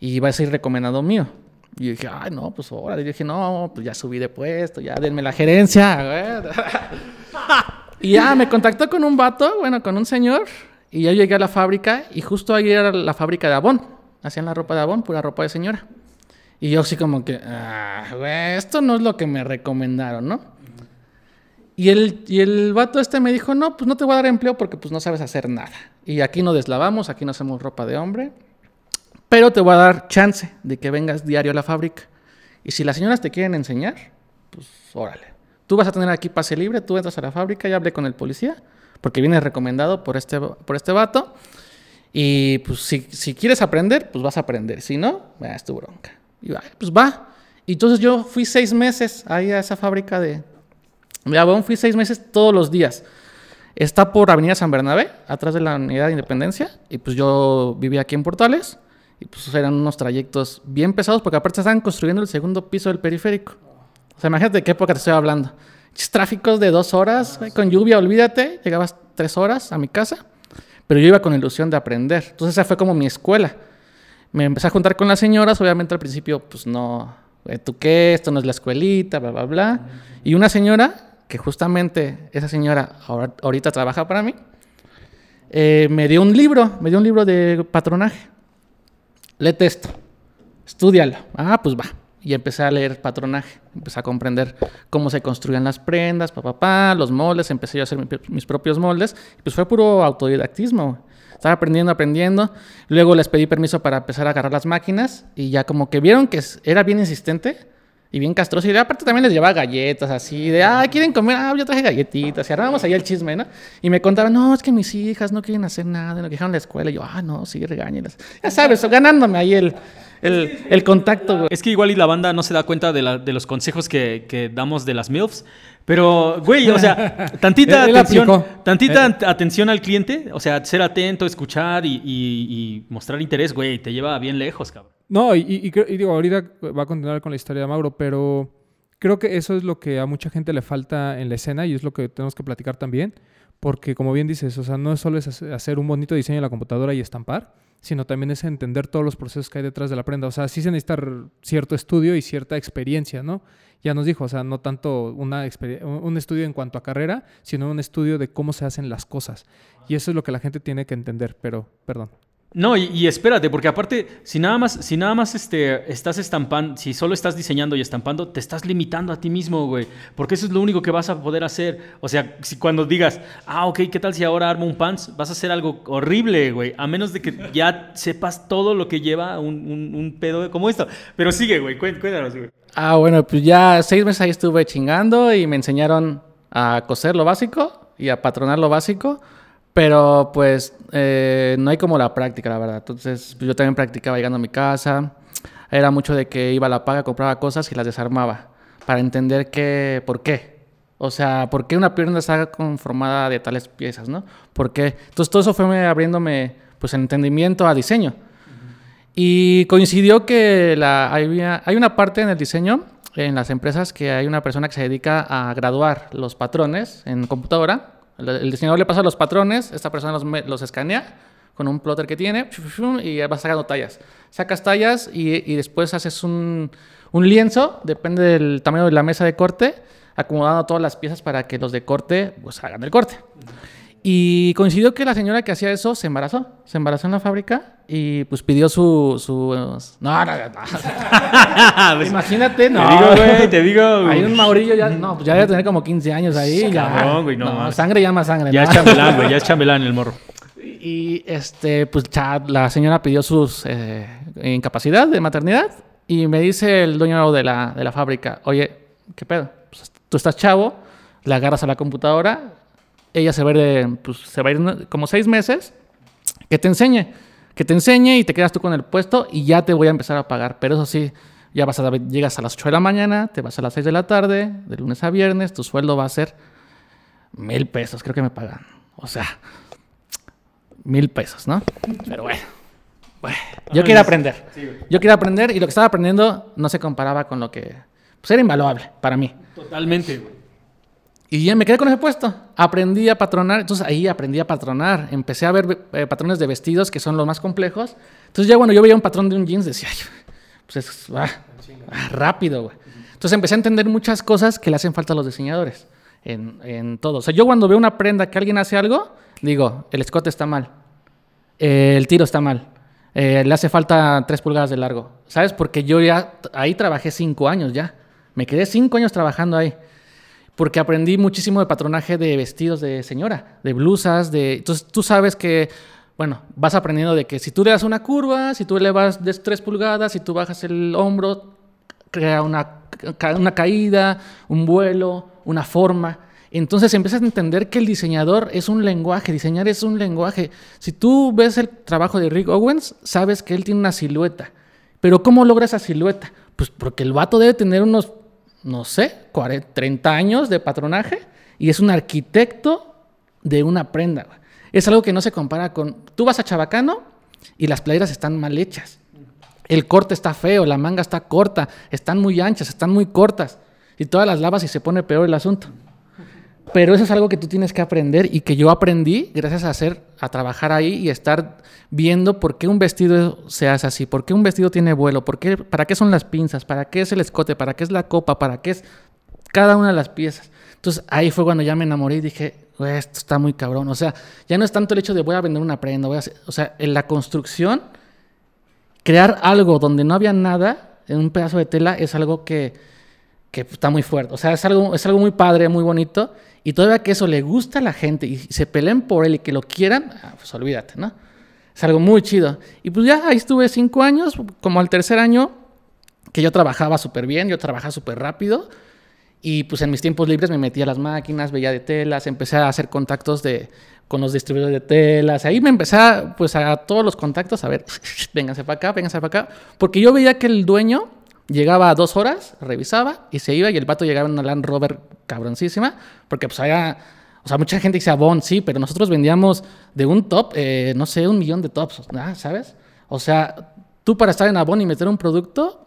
S3: y va a ser recomendado mío. Y dije, ay, no, pues ahora. Y dije, no, pues ya subí de puesto, ya denme la gerencia. y ya me contactó con un vato, bueno, con un señor. Y yo llegué a la fábrica y justo ahí era la fábrica de Avon. Hacían la ropa de Avon, pura ropa de señora. Y yo así como que, ah, esto no es lo que me recomendaron, ¿no? Y el, y el vato este me dijo, no, pues no te voy a dar empleo porque pues no sabes hacer nada. Y aquí no deslavamos, aquí no hacemos ropa de hombre. Pero te voy a dar chance de que vengas diario a la fábrica. Y si las señoras te quieren enseñar, pues órale. Tú vas a tener aquí pase libre, tú entras a la fábrica, ya hablé con el policía, porque vienes recomendado por este, por este vato. Y pues si, si quieres aprender, pues vas a aprender. Si no, ah, es tu bronca. Y va, pues va. Y entonces yo fui seis meses ahí a esa fábrica de, de Avon, fui seis meses todos los días. Está por Avenida San Bernabé, atrás de la Unidad de Independencia. Y pues yo vivía aquí en Portales. Y pues eran unos trayectos bien pesados porque aparte estaban construyendo el segundo piso del periférico. O sea, imagínate de qué época te estoy hablando. Tráficos de dos horas, güey, con lluvia, olvídate. Llegabas tres horas a mi casa. Pero yo iba con ilusión de aprender. Entonces esa fue como mi escuela. Me empecé a juntar con las señoras. Obviamente al principio, pues no, eh, ¿tú qué? Esto no es la escuelita, bla, bla, bla. Y una señora, que justamente esa señora ahora- ahorita trabaja para mí, eh, me dio un libro, me dio un libro de patronaje. Léete esto, estudialo. Ah, pues va. Y empecé a leer patronaje, empecé a comprender cómo se construían las prendas, papá, pa, los moldes, empecé yo a hacer mi- mis propios moldes. Pues fue puro autodidactismo. Estaba aprendiendo, aprendiendo. Luego les pedí permiso para empezar a agarrar las máquinas y ya como que vieron que era bien insistente y bien castroso. Y de- aparte también les llevaba galletas así, de, ah, ¿quieren comer? Ah, yo traje galletitas. Y armábamos ahí el chisme, ¿no? Y me contaban, no, es que mis hijas no quieren hacer nada, no dejaron la escuela. Y yo, ah, no, sí, regáñelas. Ya sabes, ganándome ahí el, el, el contacto, güey.
S2: Es que igual y la banda no se da cuenta de, la- de los consejos que, que damos de las MILFs. Pero, güey, o sea, tantita
S1: Él- él
S2: atención,
S1: aplicó.
S2: tantita at- atención al cliente, o sea, ser atento, escuchar y, y- y mostrar interés, güey, te lleva bien lejos, cabrón.
S1: No, y, digo, ahorita va a continuar con la historia de Mauro, pero creo que eso es lo que a mucha gente le falta en la escena y es lo que tenemos que platicar también, porque como bien dices, o sea, no solo hacer un bonito diseño en la computadora y estampar, sino también es entender todos los procesos que hay detrás de la prenda. O sea, sí se necesita cierto estudio y cierta experiencia, ¿no? Ya nos dijo, o sea, no tanto una un estudio en cuanto a carrera, sino un estudio de cómo se hacen las cosas. Y eso es lo que la gente tiene que entender, pero, perdón.
S2: No, y, espérate, porque aparte, si nada más, si nada más este, estás estampando, si solo estás diseñando y estampando, te estás limitando a ti mismo, güey. Porque eso es lo único que vas a poder hacer. O sea, si cuando digas, ah, ok, ¿qué tal si ahora armo un pants? Vas a hacer algo horrible, güey. A menos de que ya sepas todo lo que lleva un, un- un pedo como esto. Pero sigue, güey, cué- cuéntanos, güey.
S3: Ah, bueno, pues ya seis meses ahí estuve chingando y me enseñaron a coser lo básico y a patronar lo básico, pero pues eh, no hay como la práctica, la verdad. Entonces yo también practicaba llegando a mi casa, era mucho de que iba a la paga, compraba cosas y las desarmaba para entender qué, por qué. O sea, ¿por qué una pierna está conformada de tales piezas, no? ¿Por qué? Entonces todo eso fue abriéndome pues el entendimiento a diseño. Y coincidió que la, había- hay una parte en el diseño, en las empresas, que hay una persona que se dedica a graduar los patrones en computadora. El, diseñador le pasa los patrones, esta persona los, escanea con un plotter que tiene y va sacando tallas. Sacas tallas y, después haces un, un lienzo, depende del tamaño de la mesa de corte, acomodando todas las piezas para que los de corte pues hagan el corte. Y coincidió que la señora que hacía eso se embarazó. Se embarazó en la fábrica y pues pidió su... su no, no, Imagínate, no.
S2: Te digo, güey, te digo, güey.
S3: Hay un Maurillo ya... No, pues ya debe tener como 15 años ahí. ya.
S2: Güey, no mames.
S3: Sangre llama sangre.
S2: Ya
S3: ¿no?
S2: es chambelán, güey, ya es chambelán el morro.
S3: Y este, pues la señora pidió sus eh, incapacidad de maternidad y me dice el dueño de la, de la fábrica, oye, ¿qué pedo? Pues, tú estás chavo, la agarras a la computadora, ella se va a ir, de- pues, se va a ir ¿no? como seis meses, que te enseñe, que te enseñe y te quedas tú con el puesto y ya te voy a empezar a pagar. Pero eso sí, ya vas a, llegas a las 8 de la mañana, te vas a las 6 de la tarde, de lunes a viernes, tu sueldo va a ser mil pesos, creo que me pagan. O sea, mil pesos, ¿no? Pero bueno, Bueno, yo quería aprender. Yo quería aprender y lo que estaba aprendiendo no se comparaba con lo que... Pues era invaluable para mí.
S2: Totalmente, güey.
S3: Y ya me quedé con ese puesto. Aprendí a patronar, entonces ahí aprendí a patronar. Empecé a ver eh, patrones de vestidos que son los más complejos. Entonces ya bueno, yo veía un patrón de un jeans, decía, "Ay, pues es ah, ah, rápido, güey. Entonces empecé a entender muchas cosas que le hacen falta a los diseñadores en, en todo. O sea, yo cuando veo una prenda que alguien hace algo, digo, el escote está mal, el tiro está mal, eh, le hace falta tres pulgadas de largo. ¿Sabes? Porque yo ya ahí trabajé cinco años ya. Me quedé cinco años trabajando ahí porque aprendí muchísimo de patronaje de vestidos de señora, de blusas, de... Entonces tú sabes que, bueno, vas aprendiendo de que si tú le das una curva, si tú elevas de 3 pulgadas, si tú bajas el hombro, crea una, una caída, un vuelo, una forma. Entonces empiezas a entender que el diseñador es un lenguaje, diseñar es un lenguaje. Si tú ves el trabajo de Rick Owens, sabes que él tiene una silueta. Pero ¿cómo logra esa silueta? Pues porque el vato debe tener unos, no sé, 40, 30 años de patronaje y es un arquitecto de una prenda. Es algo que no se compara con... Tú vas a Chabacano y las playeras están mal hechas. El corte está feo, la manga está corta, están muy anchas, están muy cortas. Y todas las lavas y se pone peor el asunto. Pero eso es algo que tú tienes que aprender y que yo aprendí gracias a hacer, a trabajar ahí y estar viendo por qué un vestido se hace así, por qué un vestido tiene vuelo, por qué, para qué son las pinzas, para qué es el escote, para qué es la copa, para qué es cada una de las piezas. Entonces ahí fue cuando ya me enamoré y dije, "Güey, esto está muy cabrón. O sea, ya no es tanto el hecho de voy a vender una prenda, voy a hacer- o sea, en la construcción, crear algo donde no había nada en un pedazo de tela es algo que, que está muy fuerte. O sea, es algo, es algo muy padre, muy bonito. Y todavía que eso le gusta a la gente y se peleen por él y que lo quieran, ah, pues olvídate, ¿no? Es algo muy chido. Y pues ya ahí estuve cinco años, como al tercer año, que yo trabajaba súper bien, yo trabajaba súper rápido. Y pues en mis tiempos libres me metía a las máquinas, veía de telas, empecé a hacer contactos de, con los distribuidores de telas. Ahí me empecé pues a todos los contactos, a ver, vénganse para acá, vénganse para acá. Porque yo veía que el dueño llegaba a dos horas, revisaba y se iba y el vato llegaba en una Land Rover cabroncísima. Porque pues había, o sea, mucha gente dice Bon, sí, pero nosotros vendíamos de un top, eh, no sé, un millón de tops, ¿ah? ¿sabes? O sea, tú para estar en Avon y meter un producto,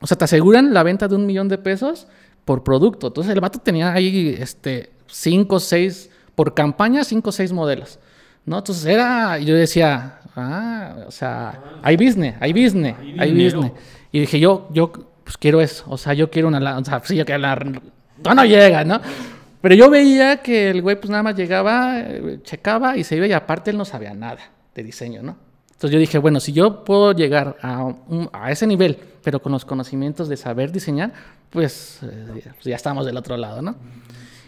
S3: o sea, te aseguran la venta de un millón de pesos por producto. Entonces el vato tenía ahí este, cinco, seis, por campaña, cinco o seis modelos. ¿no? Entonces era, yo decía, ah, o sea, hay business, hay business,
S2: Hay
S3: hay business. Y dije, yo, yo, pues quiero eso. O sea, yo quiero una, o sea, sí, yo quiero la, no, no llega, ¿no? Pero yo veía que el güey pues nada más llegaba, eh, checaba y se iba y aparte él no sabía nada de diseño, ¿no? Entonces yo dije, bueno, si yo puedo llegar a, un- a ese nivel, pero con los conocimientos de saber diseñar, pues, eh, pues ya estamos del otro lado, ¿no?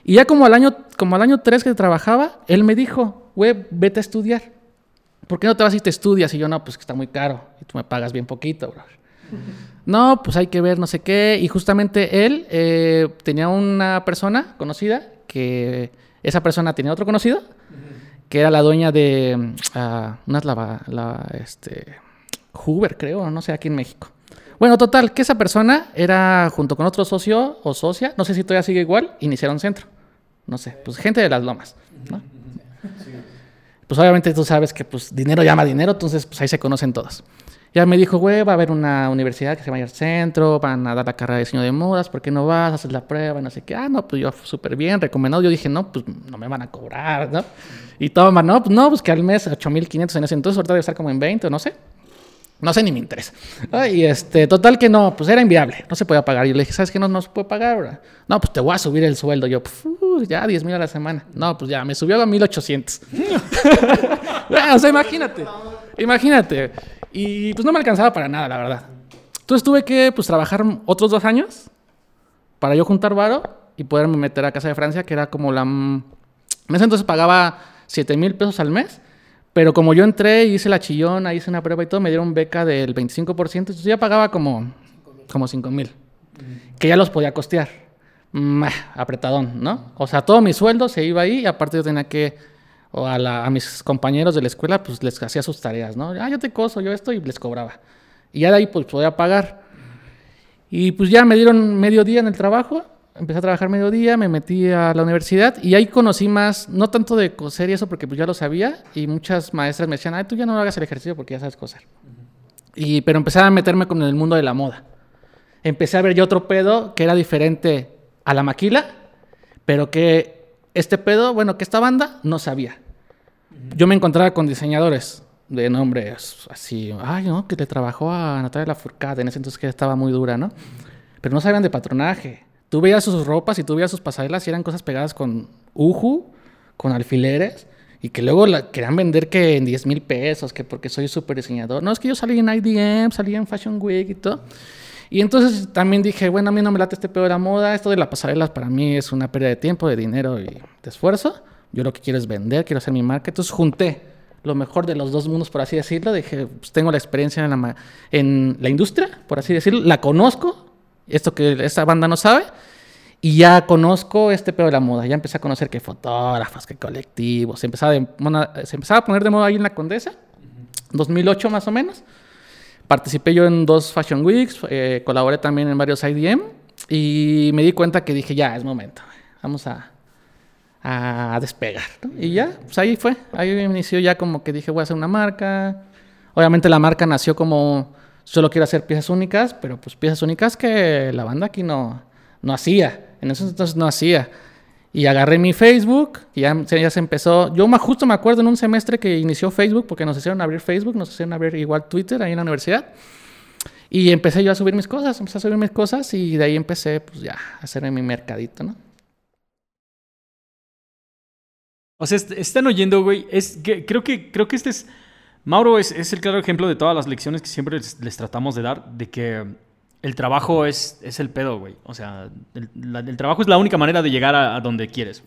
S3: Y ya como al año, como al año 3 que trabajaba, él me dijo, güey, vete a estudiar. ¿Por qué no te vas y te estudias? Y yo, no, pues que está muy caro y tú me pagas bien poquito, bro. No, pues hay que ver no sé qué. Y justamente él eh, tenía una persona conocida que esa persona tenía otro conocido que era la dueña de ah, unas lava, la, este, Hoover, creo, no sé, aquí en México. Bueno, total, que esa persona era junto con otro socio o socia, no sé si todavía sigue igual, iniciaron centro. No sé, pues gente de las lomas, ¿no? Pues obviamente tú sabes que pues dinero llama dinero, entonces pues ahí se conocen todos. Ya me dijo, güey, va a haber una universidad que se llama el centro, van a dar la carrera de diseño de modas, ¿por qué no vas? Haces la prueba, y no sé qué. Ah, no, pues yo súper bien, recomendado. Yo dije, no, pues no me van a cobrar, ¿no? Y toma, no, pues no, pues que al mes 8.500 en ese entonces, ahorita debe estar como en 20, o no sé. No sé, ni me interesa. Y este, total que no, pues era inviable, no se podía pagar. Yo le dije, ¿sabes qué? No, no se puede pagar. bro?". No, pues te voy a subir el sueldo. Yo, "Pf, uh, ya 10 mil a la semana. No, pues ya, me subió a 1.800. Bueno, o sea, imagínate, imagínate. Y pues no me alcanzaba para nada, la verdad. Entonces tuve que pues trabajar otros dos años para yo juntar varo y poderme meter a Casa de Francia, que era como la... En ese entonces pagaba 7 mil pesos al mes, pero como yo entré y hice la chillona, hice una prueba y todo, me dieron beca del 25%, entonces ya pagaba como, como 5 mil, que ya los podía costear. Mm, apretadón, ¿no? O sea, todo mi sueldo se iba ahí y aparte yo tenía que, o a, la- mis compañeros de la escuela, pues les hacía sus tareas, ¿no? Ah, yo te coso, yo esto y les cobraba. Y ya de ahí pues podía pagar. Y pues ya me dieron medio día en el trabajo empecé a trabajar mediodía, me metí a la universidad y ahí conocí más, no tanto de coser y eso porque pues ya lo sabía y muchas maestras me decían, ay, tú ya no hagas el ejercicio porque ya sabes coser. Y, pero empecé a meterme con el mundo de la moda. Empecé a ver yo otro pedo que era diferente a la maquila, pero que este pedo, bueno, que esta banda no sabía. Yo me encontraba con diseñadores de nombres así, ay, no, que le trabajó a Natalia Lafourcade, en ese entonces que estaba muy dura, ¿no? Pero no sabían de patronaje. Tú veías sus ropas y tú veías sus pasarelas y eran cosas pegadas con uju, con alfileres, y que luego la querían vender que en 10 mil pesos, que porque soy súper diseñador. No, es que yo salí en IDM, salí en Fashion Week y todo. Y entonces también dije, bueno, a mí no me late este pedo de la moda, esto de las pasarelas para mí es una pérdida de tiempo, de dinero y de esfuerzo. Yo lo que quiero es vender, quiero hacer mi marca. Entonces junté lo mejor de los dos mundos, por así decirlo. Dije, pues tengo la experiencia en la, en la industria, por así decirlo, la conozco, esto que esta banda no sabe. Y ya conozco este pedo de la moda. Ya empecé a conocer que fotógrafos, que colectivos. Se empezaba, se empezaba a poner de moda ahí en la Condesa. 2008 más o menos. Participé yo en dos Fashion Weeks. Eh, colaboré también en varios IDM. Y me di cuenta que dije, ya, es momento. Vamos a, a despegar. Y ya, pues ahí fue. Ahí inició ya como que dije, voy a hacer una marca. Obviamente la marca nació como solo quiero hacer piezas únicas, pero pues piezas únicas que la banda aquí no, no hacía. En esos entonces no hacía. Y agarré mi Facebook y ya, ya se empezó. Yo más justo me acuerdo en un semestre que inició Facebook porque nos hicieron abrir Facebook, nos hicieron abrir igual Twitter ahí en la universidad. Y empecé yo a subir mis cosas, empecé a subir mis cosas y de ahí empecé pues ya a hacer mi mercadito, ¿no?
S2: O sea, están oyendo, güey. Es creo que creo que este es. Mauro es, es, el claro ejemplo de todas las lecciones que siempre les, tratamos de dar, de que el trabajo es, es el pedo, güey. O sea, el, trabajo es la única manera de llegar a, donde quieres.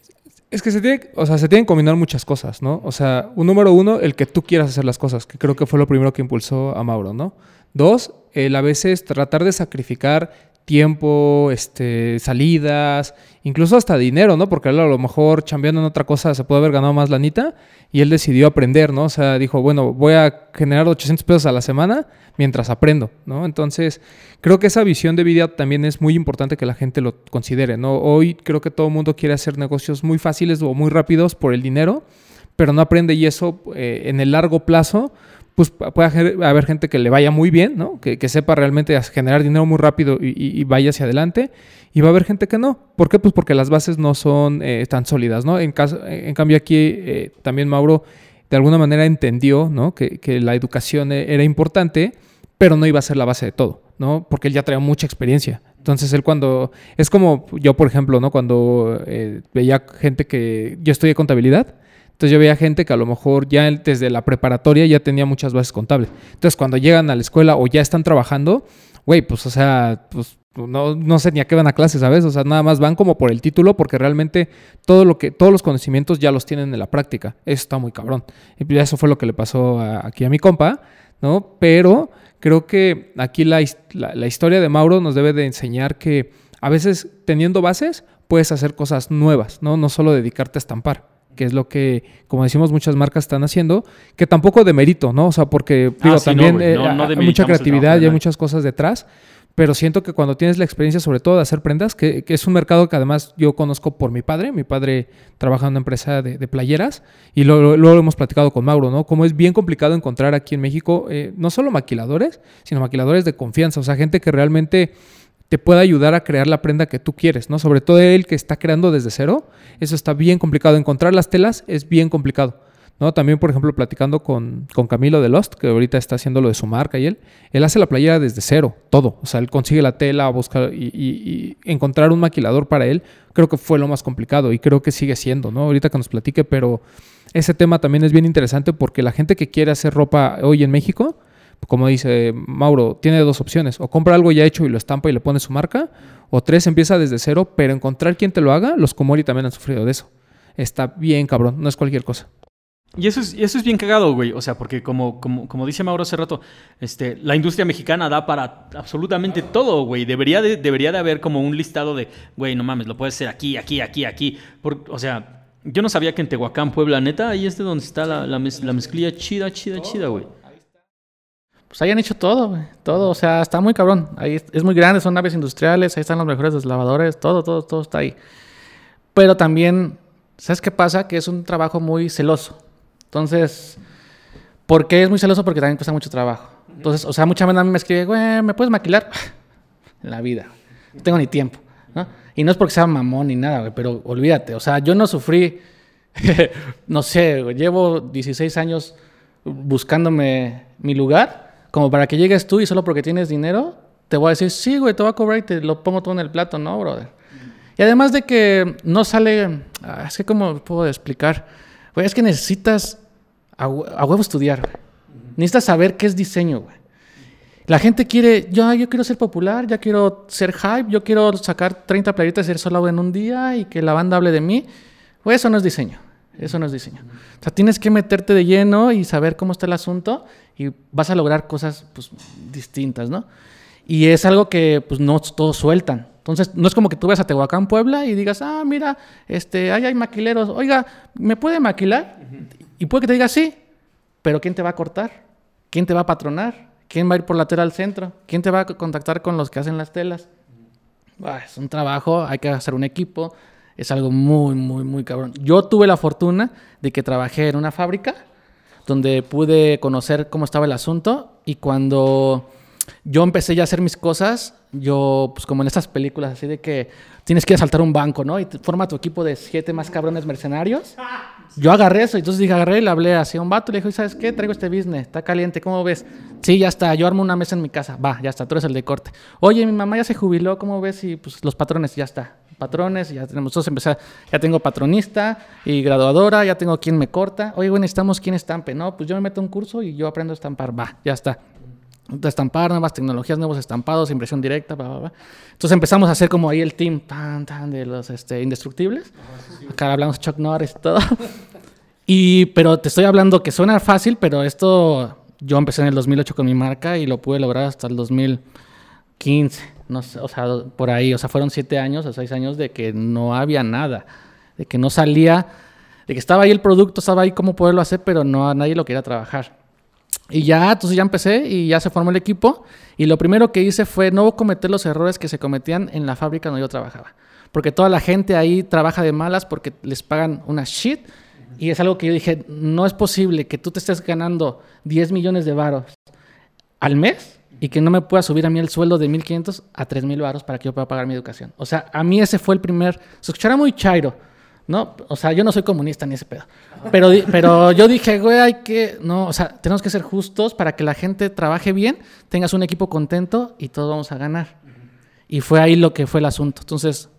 S1: Es que se tiene, o sea, se tienen que combinar muchas cosas, ¿no? O sea, un número uno, el que tú quieras hacer las cosas, que creo que fue lo primero que impulsó a Mauro, ¿no? Dos, el a veces tratar de sacrificar tiempo, este, salidas, incluso hasta dinero, ¿no? Porque él a lo mejor chambeando en otra cosa se puede haber ganado más lanita y él decidió aprender, ¿no? O sea, dijo, bueno, voy a generar 800 pesos a la semana mientras aprendo, ¿no? Entonces, creo que esa visión de vida también es muy importante que la gente lo considere, ¿no? Hoy creo que todo el mundo quiere hacer negocios muy fáciles o muy rápidos por el dinero, pero no aprende y eso eh, en el largo plazo pues puede haber gente que le vaya muy bien, ¿no? Que, sepa realmente generar dinero muy rápido y, vaya hacia adelante. Y va a haber gente que no. ¿Por qué? Pues porque las bases no son eh, tan sólidas, ¿no? En, caso, en cambio aquí eh, también Mauro de alguna manera entendió, ¿no? Que, la educación e, era importante, pero no iba a ser la base de todo, ¿no? Porque él ya traía mucha experiencia. Entonces él cuando... Es como yo, por ejemplo, ¿no? Cuando eh, veía gente que... Yo estudié contabilidad entonces yo veía gente que a lo mejor ya desde la preparatoria ya tenía muchas bases contables. Entonces cuando llegan a la escuela o ya están trabajando, güey, pues o sea, pues no, no, sé ni a qué van a clases, ¿sabes? O sea, nada más van como por el título porque realmente todo lo que, todos los conocimientos ya los tienen en la práctica. Eso está muy cabrón. Y pues, eso fue lo que le pasó aquí a mi compa, ¿no? Pero creo que aquí la, la historia de Mauro nos debe de enseñar que a veces teniendo bases puedes hacer cosas nuevas, ¿no? No solo dedicarte a estampar que es lo que, como decimos, muchas marcas están haciendo, que tampoco de mérito, ¿no? O sea, porque ah, también eh, hay mucha creatividad y hay muchas cosas detrás, pero siento que cuando tienes la experiencia, sobre todo de hacer prendas, que, es un mercado que además yo conozco por mi padre, mi padre trabaja en una empresa de, playeras, y luego lo, hemos platicado con Mauro, ¿no? Como es bien complicado encontrar aquí en México, eh, no solo maquiladores, sino maquiladores de confianza, o sea, gente que realmente te pueda ayudar a crear la prenda que tú quieres, ¿no? Sobre todo él que está creando desde cero, eso está bien complicado. Encontrar las telas es bien complicado, ¿no? También, por ejemplo, platicando con, con Camilo de Lost, que ahorita está haciendo lo de su marca y él, él hace la playera desde cero, todo. O sea, él consigue la tela, busca y, y, encontrar un maquilador para él, creo que fue lo más complicado y creo que sigue siendo, ¿no? Ahorita que nos platique, pero ese tema también es bien interesante porque la gente que quiere hacer ropa hoy en México, como dice Mauro, tiene dos opciones. O compra algo ya hecho y lo estampa y le pone su marca. O tres, empieza desde cero, pero encontrar quien te lo haga, los Comori también han sufrido de eso. Está bien cabrón, no es cualquier cosa.
S2: Y eso es, eso es bien cagado, güey. O sea, porque como, como, como dice Mauro hace rato, este, la industria mexicana da para absolutamente todo, güey. Debería de, debería de haber como un listado de, güey, no mames, lo puedes hacer aquí, aquí, aquí, aquí. o sea, yo no sabía que en Tehuacán, Puebla, neta, ahí es de donde está la, la, la mezclilla chida, chida, chida, güey.
S3: Pues hayan hecho todo, güey. Todo, o sea, está muy cabrón. Ahí es, es muy grande, son naves industriales, ahí están los mejores deslavadores, todo, todo, todo está ahí. Pero también, ¿sabes qué pasa? Que es un trabajo muy celoso. Entonces, ¿por qué es muy celoso? Porque también cuesta mucho trabajo. Entonces, o sea, mucha gente a mí me escribe, güey, ¿me puedes maquilar? en la vida. No tengo ni tiempo, ¿no? Y no es porque sea mamón ni nada, güey, pero olvídate. O sea, yo no sufrí, no sé, güey, llevo 16 años buscándome mi lugar, como para que llegues tú y solo porque tienes dinero, te voy a decir, sí, güey, te voy a cobrar y te lo pongo todo en el plato, ¿no, brother? Y además de que no sale, ah, es que cómo puedo explicar, güey, es que necesitas a, hue- a huevo estudiar, güey. Necesitas saber qué es diseño, güey. La gente quiere, yo, yo quiero ser popular, ya quiero ser hype, yo quiero sacar 30 playetas y ser solo en un día y que la banda hable de mí. Güey, eso no es diseño. Eso no es diseño. O sea, tienes que meterte de lleno y saber cómo está el asunto y vas a lograr cosas pues, distintas, ¿no? Y es algo que pues no todos sueltan. Entonces, no es como que tú vas a Tehuacán, Puebla y digas, ah, mira, este, ahí hay maquileros. Oiga, ¿me puede maquilar? Y puede que te diga sí, pero ¿quién te va a cortar? ¿Quién te va a patronar? ¿Quién va a ir por la tela al centro? ¿Quién te va a contactar con los que hacen las telas? Ah, es un trabajo, hay que hacer un equipo, es algo muy, muy, muy cabrón. Yo tuve la fortuna de que trabajé en una fábrica donde pude conocer cómo estaba el asunto y cuando yo empecé ya a hacer mis cosas, yo, pues como en estas películas, así de que tienes que ir a saltar un banco, ¿no? Y forma tu equipo de siete más cabrones mercenarios. Yo agarré eso, entonces dije, agarré y le hablé así un vato, le dije, ¿sabes qué? Traigo este business, está caliente, ¿cómo ves? Sí, ya está, yo armo una mesa en mi casa, va, ya está, tú eres el de corte. Oye, mi mamá ya se jubiló, ¿cómo ves? Y pues los patrones, ya está, patrones, ya tenemos, entonces empecé, a- ya tengo patronista y graduadora, ya tengo quien me corta. Oye, güey, necesitamos quien estampe, ¿no? Pues yo me meto a un curso y yo aprendo a estampar, va, ya está. De estampar, nuevas tecnologías, nuevos estampados, impresión directa, bla, bla, bla. Entonces empezamos a hacer como ahí el team tan, tan de los este, indestructibles. Acá hablamos Chuck Norris y todo. Y, pero te estoy hablando que suena fácil, pero esto yo empecé en el 2008 con mi marca y lo pude lograr hasta el 2015, no sé, o sea, por ahí, o sea, fueron siete años o seis años de que no había nada, de que no salía, de que estaba ahí el producto, estaba ahí cómo poderlo hacer, pero no nadie lo quería trabajar. Y ya, entonces ya empecé y ya se formó el equipo. Y lo primero que hice fue no cometer los errores que se cometían en la fábrica donde yo trabajaba. Porque toda la gente ahí trabaja de malas porque les pagan una shit. Y es algo que yo dije, no es posible que tú te estés ganando 10 millones de varos al mes y que no me pueda subir a mí el sueldo de 1.500 a 3.000 varos para que yo pueda pagar mi educación. O sea, a mí ese fue el primer... Se escuchará muy chairo, ¿no? O sea, yo no soy comunista ni ese pedo. Pero, pero yo dije, güey, hay que... No, o sea, tenemos que ser justos para que la gente trabaje bien, tengas un equipo contento y todos vamos a ganar. Y fue ahí lo que fue el asunto. Entonces,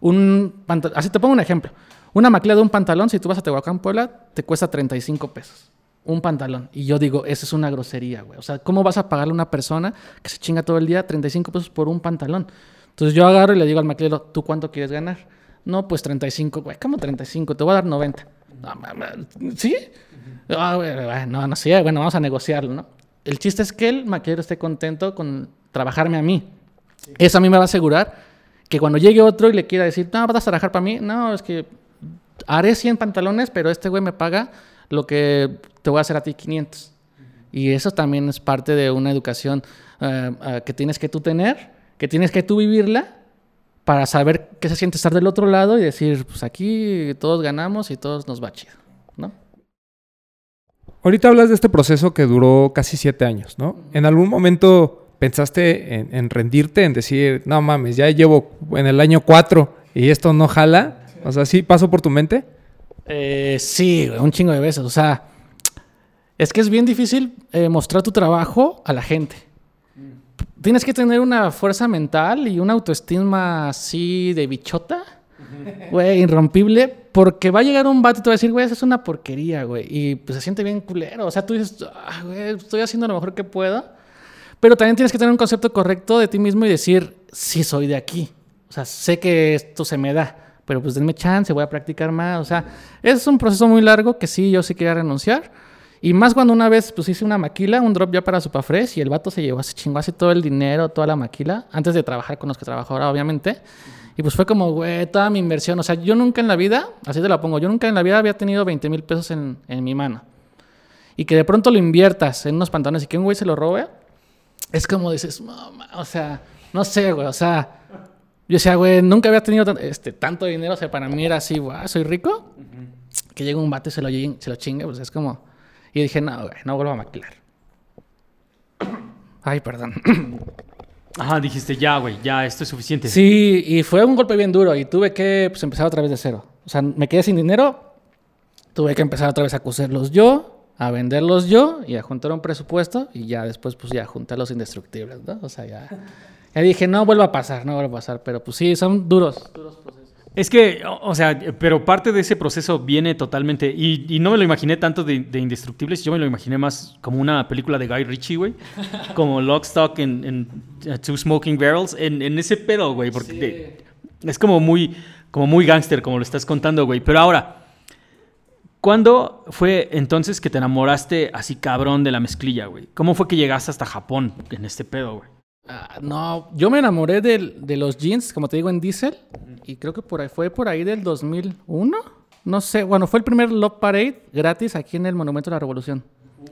S3: un así te pongo un ejemplo. Una maquila de un pantalón, si tú vas a Tehuacán, Puebla, te cuesta 35 pesos. Un pantalón. Y yo digo, esa es una grosería, güey. O sea, ¿cómo vas a pagarle a una persona que se chinga todo el día 35 pesos por un pantalón? Entonces yo agarro y le digo al maquilero, ¿tú cuánto quieres ganar? No, pues 35, güey. ¿Cómo 35? Te voy a dar 90. No, mames, ¿Sí? Ah, güey, no, no sé, bueno, vamos a negociarlo, ¿no? El chiste es que el maquilero esté contento con trabajarme a mí. Eso a mí me va a asegurar que cuando llegue otro y le quiera decir, no, vas a trabajar para mí, no, es que haré 100 pantalones, pero este güey me paga lo que te voy a hacer a ti 500. Y eso también es parte de una educación eh, eh, que tienes que tú tener, que tienes que tú vivirla para saber qué se siente estar del otro lado y decir, pues aquí todos ganamos y todos nos va chido, ¿no?
S1: Ahorita hablas de este proceso que duró casi siete años, ¿no? ¿En algún momento pensaste en, en rendirte, en decir, no mames, ya llevo en el año cuatro y esto no jala? O sea, ¿sí pasó por tu mente?
S3: Eh, sí, un chingo de veces. O sea, es que es bien difícil eh, mostrar tu trabajo a la gente. Tienes que tener una fuerza mental y una autoestima así de bichota, güey, irrompible, porque va a llegar un vato y te va a decir, güey, eso es una porquería, güey, y pues se siente bien culero. O sea, tú dices, "Ah, güey, estoy haciendo lo mejor que puedo, pero también tienes que tener un concepto correcto de ti mismo y decir, sí, soy de aquí. O sea, sé que esto se me da, pero pues denme chance, voy a practicar más. O sea, es un proceso muy largo que sí, yo sí quería renunciar. Y más cuando una vez pues hice una maquila, un drop ya para Supafresh y el vato se llevó, se chingó así todo el dinero, toda la maquila, antes de trabajar con los que trabajo ahora, obviamente. Y pues fue como, güey, toda mi inversión. O sea, yo nunca en la vida, así te la pongo, yo nunca en la vida había tenido 20 mil pesos en, en mi mano. y que de pronto lo inviertas en unos pantalones y que un güey se lo robe, es como dices, "Mamá", o sea, no sé, güey, o sea, yo decía, güey, nunca había tenido tan- este, tanto dinero, o sea, para mí era así, güey, soy rico, que llega un vato y se lo, se lo chingue, pues es como, y dije, no, güey, no vuelvo a maquilar. Ay, perdón.
S2: Ajá, dijiste, ya, güey, ya, esto es suficiente.
S3: Sí, y fue un golpe bien duro y tuve que pues, empezar otra vez de cero. O sea, me quedé sin dinero, tuve que empezar otra vez a coserlos yo, a venderlos yo y a juntar un presupuesto y ya después pues ya juntar los indestructibles, ¿no? O sea, ya, ya dije, no vuelva a pasar, no vuelva a pasar, pero pues sí, son duros.
S2: Es que, o sea, pero parte de ese proceso viene totalmente. Y, y no me lo imaginé tanto de, de Indestructibles, yo me lo imaginé más como una película de Guy Ritchie, güey. como Lock, Stock and, and, uh, Two Smoking Barrels. En, en ese pedo, güey. Porque es como muy, como muy gángster, como lo estás contando, güey. Pero ahora, ¿cuándo fue entonces que te enamoraste así cabrón de la mezclilla, güey? ¿Cómo fue que llegaste hasta Japón en este pedo, güey?
S3: Ah, no, yo me enamoré del- de los jeans, como te digo, en Diesel. Y creo que por ahí, fue por ahí del 2001. No sé, bueno, fue el primer Love Parade gratis aquí en el Monumento de la Revolución.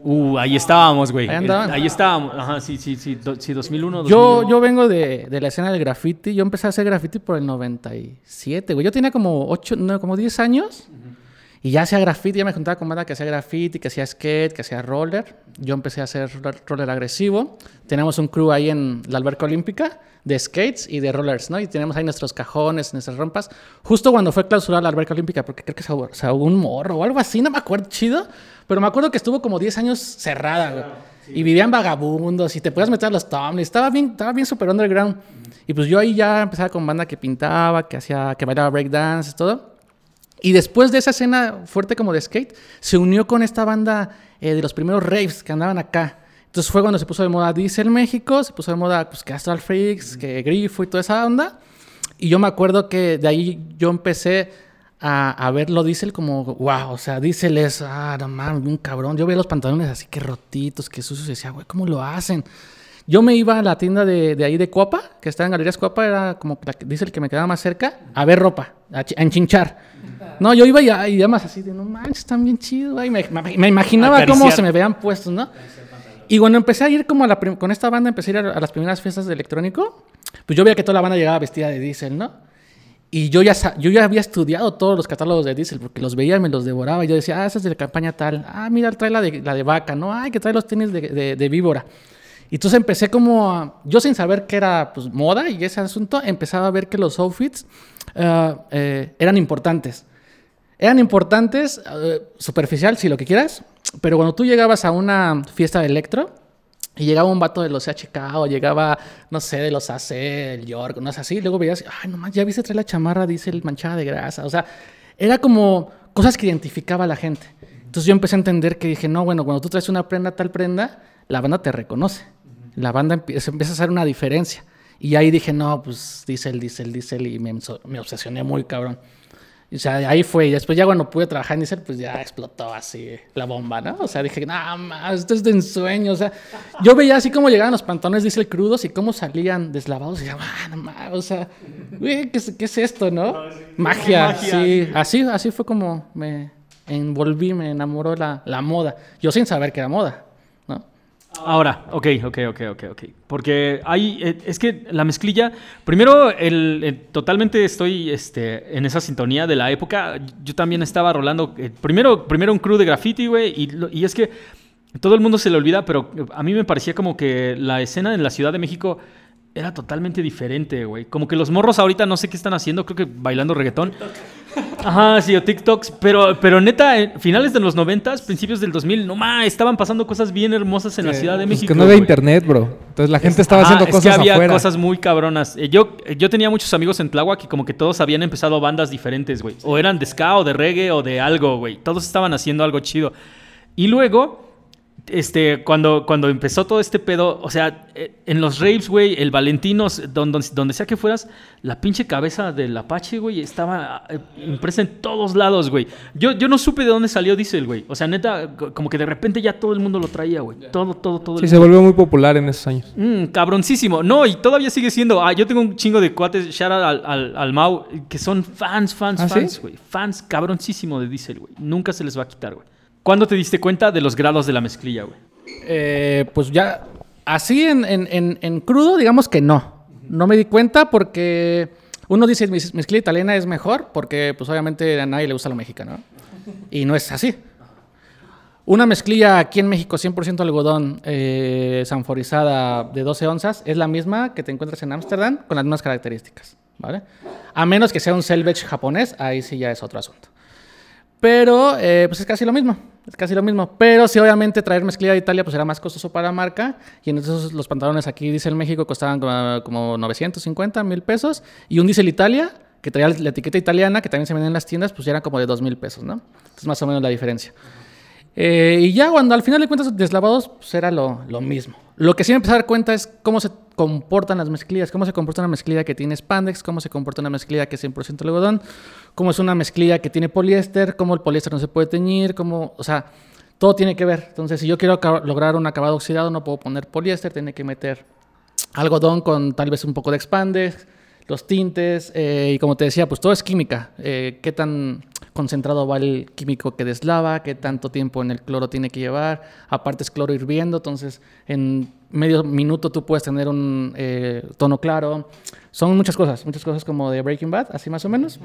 S2: Uh, ahí estábamos, güey.
S3: Ahí.
S2: Ahí estábamos. Ajá, sí, sí, sí. do- sí 2001,
S3: Yo,
S2: 2001.
S3: yo vengo de, de la escena del graffiti. Yo empecé a hacer graffiti por el 97, güey. Yo tenía como 8, no, como 10 años. Y ya hacía graffiti, ya me juntaba con banda que hacía graffiti, que hacía skate, que hacía roller. Yo empecé a hacer roller- roller agresivo. Tenemos un crew ahí en la alberca olímpica de skates y de rollers, ¿no? Y tenemos ahí nuestros cajones, nuestras rompas. Justo cuando fue clausurada la alberca olímpica, porque creo que se ahogó, se ahogó un morro o algo así, no me acuerdo chido. Pero me acuerdo que estuvo como 10 años cerrada, güey. Y vivían vagabundos y te podías meter a los tumblers. Estaba bien, estaba bien super underground. Y pues yo ahí ya empezaba con banda que pintaba, que hacía, que bailaba breakdance y todo. Y después de esa escena fuerte como de skate, se unió con esta banda eh, de los primeros raves que andaban acá. Entonces fue cuando se puso de moda Diesel México, se puso de moda pues, que Astral Freaks, que Grifo y toda esa onda. Y yo me acuerdo que de ahí yo empecé a, a verlo Diesel como, wow, o sea, Diesel es, ah, no mames, un cabrón. Yo veía los pantalones así que rotitos, que sucios, y decía, güey, ¿cómo lo hacen? Yo me iba a la tienda de, de ahí de Cuapa, que está en Galerías Cuapa, era como la que dice el que me quedaba más cerca, a ver ropa, a, a enchinchar. No, yo iba y, y además así de, no manches, están bien chidos. Me, me- me imaginaba cómo se me veían puestos, ¿no? Y cuando empecé a ir como a la con esta banda, empecé a ir a, a las primeras fiestas de electrónico, pues yo veía que toda la banda llegaba vestida de Diesel, ¿no? Y yo ya, yo ya había estudiado todos los catálogos de Diesel, porque los veía y me los devoraba. Y yo decía, ah, esa es de la campaña tal. Ah, mira, trae la de, la de vaca, ¿no? Ay, que trae los tenis de, de- de víbora. Y entonces empecé como, a- yo sin saber que era pues, moda y ese asunto, empezaba a ver que los outfits eh, eh, eran importantes. Eran importantes, eh, superficial, si lo que quieras, pero cuando tú llegabas a una fiesta de electro y llegaba un vato de los CHK o llegaba, no sé, de los AC, el York, no es así, luego veías, ay, nomás, ya viste trae la chamarra, dice el manchada de grasa, o sea, era como cosas que identificaba a la gente. Entonces yo empecé a entender que dije, no, bueno, cuando tú traes una prenda, tal prenda, la banda te reconoce. La banda empieza, empieza a hacer una diferencia. Y ahí dije, no, pues Diesel, Diesel, Diesel, y me, me obsesioné muy cabrón. Y, O sea, ahí fue. Y después ya cuando pude trabajar en Diesel, pues ya explotó así la bomba, ¿no? O sea, dije, nada más, esto es de ensueño. O sea, yo veía así cómo llegaban los pantalones Diesel crudos y cómo salían deslavados. Y decía, ah, más, o sea, güey, ¿qué, es- qué es esto, no? Magia,
S2: magia.
S3: sí. Así, así fue como me envolví, me enamoró la, la moda. Yo sin saber que era moda.
S2: Ahora, ok, ok, ok, ok, ok. Porque hay, eh, es que la mezclilla, primero, el, eh, totalmente estoy este, en esa sintonía de la época. Yo también estaba rolando, eh, primero, primero un crew de graffiti, güey, y, y es que todo el mundo se le olvida, pero a mí me parecía como que la escena en la Ciudad de México era totalmente diferente, güey. Como que los morros ahorita no sé qué están haciendo, creo que bailando reggaetón. Ajá, sí, o TikToks, pero, pero neta, finales de los 90, principios del 2000, no más, estaban pasando cosas bien hermosas en la Ciudad de
S1: Pues
S2: México.
S1: que no había internet, bro. Entonces la gente estaba haciendo
S2: es
S1: cosas
S2: que había
S1: afuera.
S2: cosas muy cabronas. Eh, Yo, yo tenía muchos amigos en Tláhuac y como que todos habían empezado bandas diferentes, güey. O eran de ska o de reggae o de algo, güey. Todos estaban haciendo algo chido. Y luego, este, cuando, cuando empezó todo este pedo, o sea, eh, en los raves, güey, el Valentinos, donde, donde sea que fueras, la pinche cabeza del Apache, güey, estaba eh, impresa en todos lados, güey. Yo, yo no supe de dónde salió Diesel, güey. O sea, neta, co- como que de repente ya todo el mundo lo traía, güey. Todo, todo, todo. el
S1: Sí, se volvió muy popular en esos años.
S2: Mm, cabroncísimo. No, y todavía sigue siendo. Ah, yo tengo un chingo de cuates, shout out al, al, al Mau, que son fans, fans,
S1: ¿Ah,
S2: fans, güey. Fans cabroncísimo de Diesel, güey. Nunca se les va a quitar, güey. ¿Cuándo te diste cuenta de los grados de la mezclilla, güey?
S3: Eh, pues ya, así en, en- en- en crudo, digamos que no. No me di cuenta porque uno dice mezclilla italiana es mejor porque pues obviamente a nadie le gusta lo mexicano. ¿no? Y no es así. Una mezclilla aquí en México 100% algodón eh, sanforizada de 12 onzas es la misma que te encuentras en Ámsterdam con las mismas características, ¿vale? A menos que sea un selvage japonés, ahí sí ya es otro asunto. Pero eh, pues es casi lo mismo, es casi lo mismo. Pero sí, obviamente traer mezclilla de Italia pues era más costoso para la marca. Y entonces los pantalones aquí, dice el México, costaban como, como 950 mil pesos. Y un Diesel Italia, que traía la etiqueta italiana, que también se vende en las tiendas, pues ya era como de 2 mil pesos, ¿no? Entonces más o menos la diferencia. Eh, y ya cuando al final de cuentas deslavados, pues era lo, lo mismo. Lo que sí me empecé a dar cuenta es cómo se comportan las mezclillas, cómo se comporta una mezclilla que tiene spandex, cómo se comporta una mezclilla que es 100% algodón, cómo es una mezclilla que tiene poliéster, cómo el poliéster no se puede teñir, cómo, o sea, todo tiene que ver. Entonces, si yo quiero lograr un acabado oxidado, no puedo poner poliéster, tiene que meter algodón con tal vez un poco de expandex, los tintes, eh, y como te decía, pues todo es química. Eh, qué tan concentrado va el químico que deslava, qué tanto tiempo en el cloro tiene que llevar. Aparte es cloro hirviendo, entonces en medio minuto tú puedes tener un eh, tono claro. Son muchas cosas, muchas cosas como de Breaking Bad, así más o menos.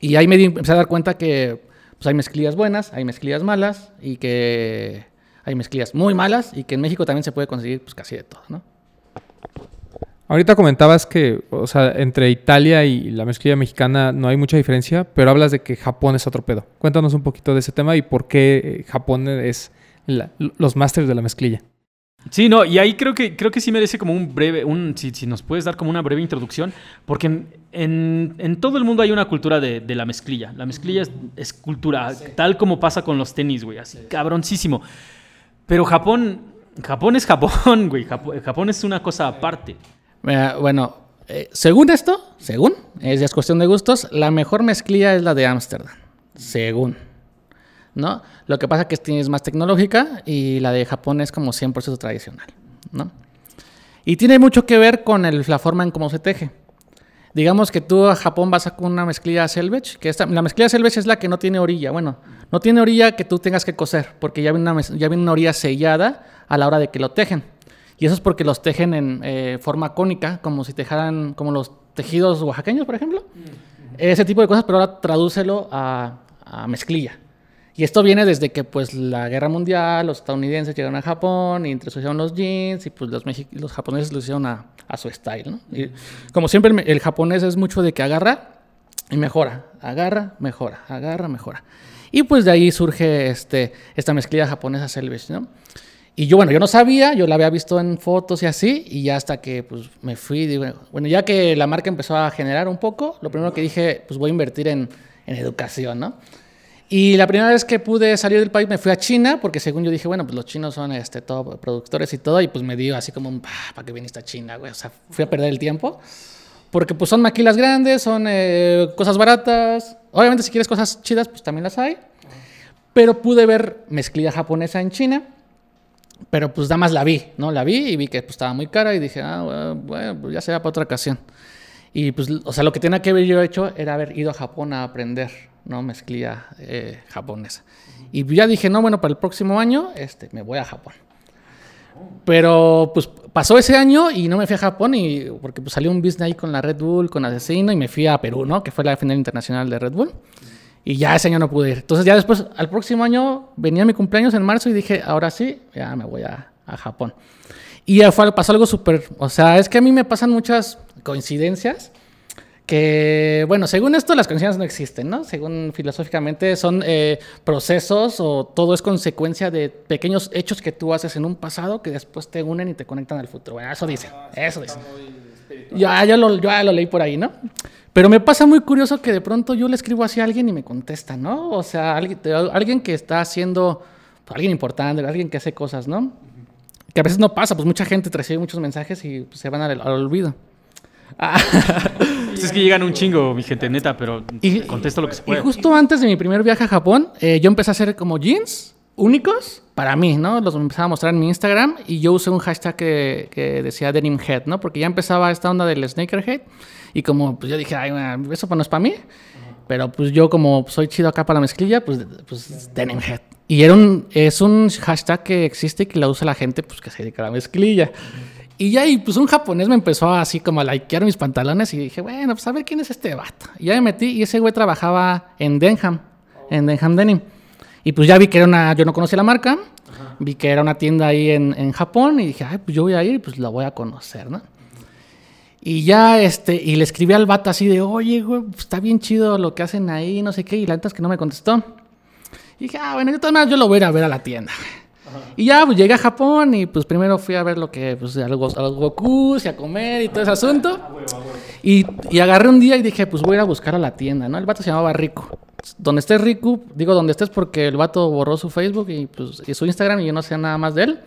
S3: Y ahí me empecé a dar cuenta que pues, hay mezclillas buenas, hay mezclillas malas y que hay mezclillas muy malas y que en México también se puede conseguir pues, casi de todo, ¿no?
S1: Ahorita comentabas que, o sea, entre Italia y la mezclilla mexicana no hay mucha diferencia, pero hablas de que Japón es otro pedo. Cuéntanos un poquito de ese tema y por qué eh, Japón es la- los másteres de la mezclilla.
S2: Sí, no, y ahí creo que, creo que sí merece como un breve, un, si, si nos puedes dar como una breve introducción, porque en, en- en todo el mundo hay una cultura de, de la mezclilla. La mezclilla es, es cultura, tal como pasa con los tenis, güey, así cabroncísimo. Pero Japón, Japón es Japón, güey, Japón, Japón es una cosa aparte.
S3: Mira, bueno, eh, según esto, según, es, es cuestión de gustos, la mejor mezclilla es la de Ámsterdam. Según. ¿No? Lo que pasa que es- es más tecnológica y la de Japón es como 100% tradicional. ¿No? Y tiene mucho que ver con la forma en cómo se teje. Digamos que tú a Japón vas con una mezclilla selvage, que la mezclilla selvage es la que no tiene orilla. Bueno, no tiene orilla que tú tengas que coser, porque ya ya viene una orilla sellada a la hora de que lo tejen. Y eso es porque los tejen en eh, forma cónica, como si tejaran, como los tejidos oaxaqueños, por ejemplo. Ese tipo de cosas, pero ahora tradúcelo a, a mezclilla. Y esto viene desde que pues la guerra mundial, los estadounidenses llegaron a Japón y introdujeron los jeans y pues los, los japoneses lo hicieron a, a su style, ¿no? Y como siempre el, el japonés es mucho de que agarra y mejora, agarra, mejora, agarra, mejora. Y pues de ahí surge este, esta mezclilla japonesa selvage, ¿no? Y yo, bueno, yo no sabía, yo la había visto en fotos y así, y ya hasta que pues me fui, digo, bueno, ya que la marca empezó a generar un poco, lo primero que dije, pues voy a invertir en, en educación, ¿no? Y la primera vez que pude salir del país me fui a China, porque según yo dije, bueno, pues los chinos son este, todo productores y todo, y pues me dio así como un, ¿para qué viniste a China, güey? O sea, fui a perder el tiempo. Porque pues son maquilas grandes, son eh, cosas baratas. Obviamente si quieres cosas chidas, pues también las hay. Pero pude ver mezclilla japonesa en China. Pero pues nada más la vi, ¿no? La vi y vi que pues, estaba muy cara y dije, ah, bueno, pues ya será para otra ocasión. Y pues, o sea, lo que tenía que haber yo hecho era haber ido a Japón a aprender, ¿no? Mezclilla eh, japonesa. Y ya dije, no, bueno, para el próximo año este, me voy a Japón. Pero pues pasó ese año y no me fui a Japón y, porque pues, salió un business ahí con la Red Bull, con Asesino y me fui a Perú, ¿no? Que fue la final internacional de Red Bull. Y ya ese año no pude ir. Entonces ya después, al próximo año, venía mi cumpleaños en marzo y dije, ahora sí, ya me voy a, a Japón. Y ya fue, pasó algo súper, o sea, es que a mí me pasan muchas coincidencias que, bueno, según esto las coincidencias no existen, ¿no? Según filosóficamente son eh, procesos o todo es consecuencia de pequeños hechos que tú haces en un pasado que después te unen y te conectan al futuro. Bueno, eso dice, eso dice. Ya, ya, lo, lo leí por ahí, ¿no? Pero me pasa muy curioso que de pronto yo le escribo así a alguien y me contesta, ¿no? O sea, alguien, alguien que está haciendo, pues, alguien importante, alguien que hace cosas, ¿no? Que a veces no pasa, pues mucha gente recibe muchos mensajes y pues, se van al, al olvido.
S2: Pues es que llegan un chingo, mi gente, neta, pero
S3: Y-
S2: contesto lo que se
S3: Y
S2: puede.
S3: justo antes de mi primer viaje a Japón, eh, yo empecé a hacer como jeans únicos para mí, ¿no? Los empezaba a mostrar en mi Instagram y yo usé un hashtag que, que decía Denim Head, ¿no? Porque ya empezaba esta onda del Sneakerhead y como pues yo dije, ay, bueno, eso pues no es para mí. Pero pues yo como soy chido acá para la mezclilla, pues, pues Denim Head. Y era un, es un hashtag que existe y que la usa la gente pues, que se dedica a la mezclilla. Y ya, y pues un japonés me empezó así como a likear mis pantalones y dije, bueno, pues a ver quién es este vato. Y ya me metí y ese güey trabajaba en Denham, en Denham Denim. Y pues ya vi que era una, yo no conocía la marca, vi que era una tienda ahí en, en Japón y dije, ay, pues yo voy a ir y pues la voy a conocer, ¿no? Y ya, este, y le escribí al vato así de, oye, güey, pues, está bien chido lo que hacen ahí, no sé qué, y la neta es que no me contestó. Y dije, ah, bueno, de todas yo lo voy a ir a ver a la tienda. Y ya, pues llegué a Japón y pues primero fui a ver lo que, pues a los, a los Gokus y a comer y todo ese asunto. Y, y agarré un día y dije, pues voy a ir a buscar a la tienda, ¿no? El vato se llamaba Riku. Donde estés Riku, digo donde estés porque el vato borró su Facebook y, pues, y su Instagram y yo no sé nada más de él.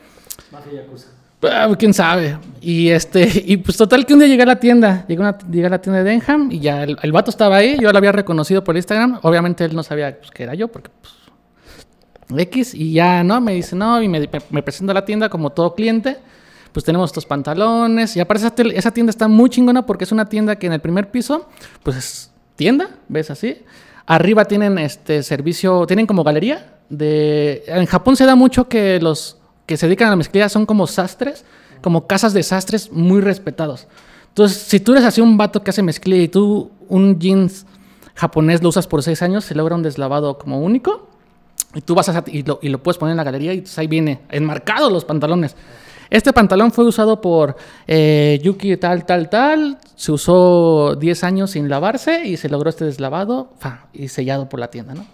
S3: Ah, quién sabe. Y este, y pues total que un día llegué a la tienda, llegué a, una- llegué a la tienda de Denham y ya el, el vato estaba ahí, yo lo había reconocido por Instagram, obviamente él no sabía pues, que era yo porque pues X y ya, ¿no? Me dice, no, y me, me, presento a la tienda como todo cliente, pues tenemos estos pantalones y aparte esa, esa tienda está muy chingona porque es una tienda que en el primer piso, pues es tienda, ¿ves así? Arriba tienen este servicio, tienen como galería de... En Japón se da mucho que los que se dedican a la mezclilla son como sastres, como casas de sastres muy respetados. Entonces, si tú eres así un vato que hace mezclilla y tú un jeans japonés lo usas por seis años, se logra un deslavado como único. Y tú vas a, y, lo, y lo puedes poner en la galería y entonces ahí viene enmarcado los pantalones. Este pantalón fue usado por eh, Yuki tal, tal, tal. Se usó 10 años sin lavarse y se logró este deslavado fa, y sellado por la tienda, ¿no?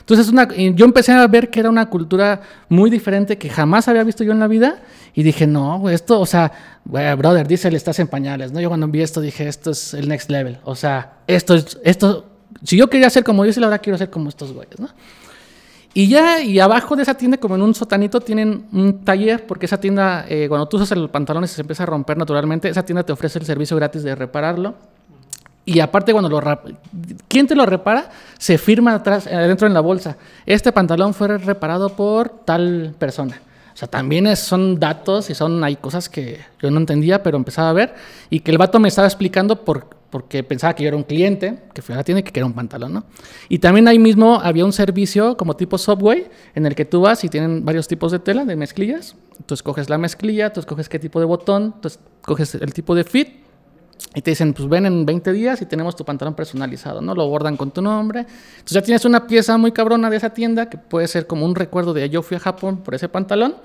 S3: Entonces una, yo empecé a ver que era una cultura muy diferente que jamás había visto yo en la vida y dije, no, esto, o sea, brother, dice, le estás en pañales, ¿no? Yo cuando vi esto dije, esto es el next level, o sea, esto es, esto, si yo quería ser como dice, ahora quiero ser como estos güeyes, ¿no? Y ya, y abajo de esa tienda, como en un sotanito, tienen un taller, porque esa tienda, eh, cuando tú usas el pantalón y se empieza a romper naturalmente, esa tienda te ofrece el servicio gratis de repararlo. Y aparte, cuando lo ¿quién te lo repara? Se firma atrás, eh, adentro en la bolsa. Este pantalón fue reparado por tal persona. O sea, también es- son datos y son, hay cosas que yo no entendía, pero empezaba a ver. Y que el vato me estaba explicando por, porque pensaba que yo era un cliente, que fui a la tienda y que quería un pantalón, ¿no? Y también ahí mismo había un servicio como tipo Subway, en el que tú vas y tienen varios tipos de tela, de mezclillas. Tú escoges la mezclilla, tú escoges qué tipo de botón, tú escoges el tipo de fit. Y te dicen, pues ven en 20 días y tenemos tu pantalón personalizado, ¿no? Lo bordan con tu nombre. Entonces ya tienes una pieza muy cabrona de esa tienda que puede ser como un recuerdo de yo fui a Japón por ese pantalón.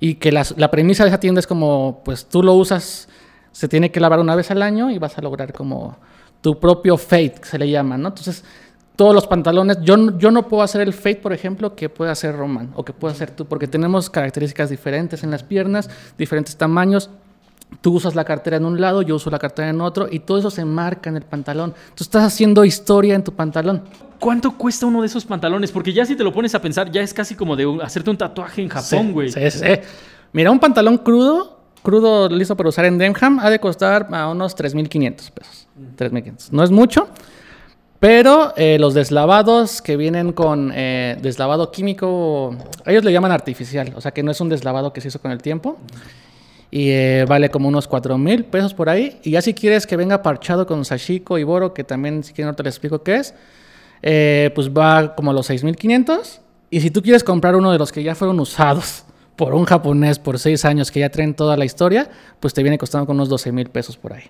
S3: Y que las- la premisa de esa tienda es como, pues tú lo usas, se tiene que lavar una vez al año y vas a lograr como tu propio fade, que se le llama, ¿no? Entonces, todos los pantalones, yo, no- yo no puedo hacer el fade, por ejemplo, que puede hacer Roman o que puede hacer tú, porque tenemos características diferentes en las piernas, diferentes tamaños. Tú usas la cartera en un lado, yo uso la cartera en otro, y todo eso se marca en el pantalón. Tú estás haciendo historia en tu pantalón.
S2: ¿Cuánto cuesta uno de esos pantalones? Porque ya si te lo pones a pensar, ya es casi como de un- hacerte un tatuaje en Japón,
S3: Sí,
S2: güey.
S3: Sí, sí. Mira, un pantalón crudo, crudo listo para usar en Denham, ha de costar a unos 3.500 pesos. 3.500. No es mucho, pero eh, los deslavados que vienen con eh, deslavado químico, ellos le llaman artificial, o sea que no es un deslavado que se hizo con el tiempo. Y eh, vale como unos 4 mil pesos por ahí. Y ya si quieres que venga parchado con sashiko y boro, que también si quieren no te les explico qué es, pues va como a los 6.500. Y si tú quieres comprar uno de los que ya fueron usados por un japonés por 6 años que ya traen toda la historia, pues te viene costando con unos 12 mil pesos por ahí.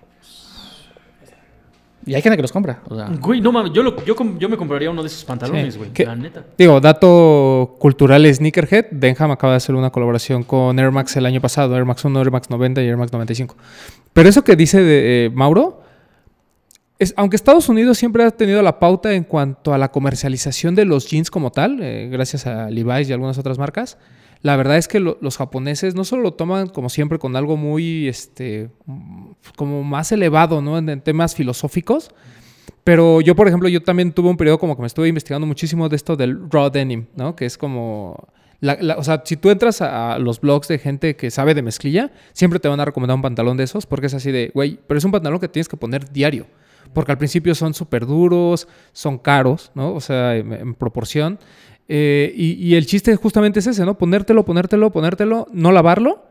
S3: Y hay gente que los compra. O sea,
S2: Güey, no mames, yo, lo- yo, com- yo me compraría uno de esos pantalones,
S1: Sí.
S2: güey.
S1: ¿Qué?
S2: La neta.
S1: Digo, dato cultural Sneakerhead. Denham acaba de hacer una colaboración con Air Max el año pasado. Air Max 1, Air Max 90 y Air Max 95. Pero eso que dice de, eh, Mauro, es, aunque Estados Unidos siempre ha tenido la pauta en cuanto a la comercialización de los jeans como tal, eh, gracias a Levi's y algunas otras marcas, la verdad es que lo- los japoneses no solo lo toman como siempre con algo muy, este, como más elevado, ¿no? En, en temas filosóficos, pero yo, por ejemplo, yo también tuve un periodo como que me estuve investigando muchísimo de esto del raw denim, ¿no? Que es como... la- la- o sea, si tú entras a los blogs de gente que sabe de mezclilla, siempre te van a recomendar un pantalón de esos porque es así de, güey, pero es un pantalón que tienes que poner diario. Porque al principio son súper duros, son caros, ¿no? O sea, en, en proporción. Eh, y, y el chiste justamente es ese, ¿no? Ponértelo, ponértelo, ponértelo, no lavarlo.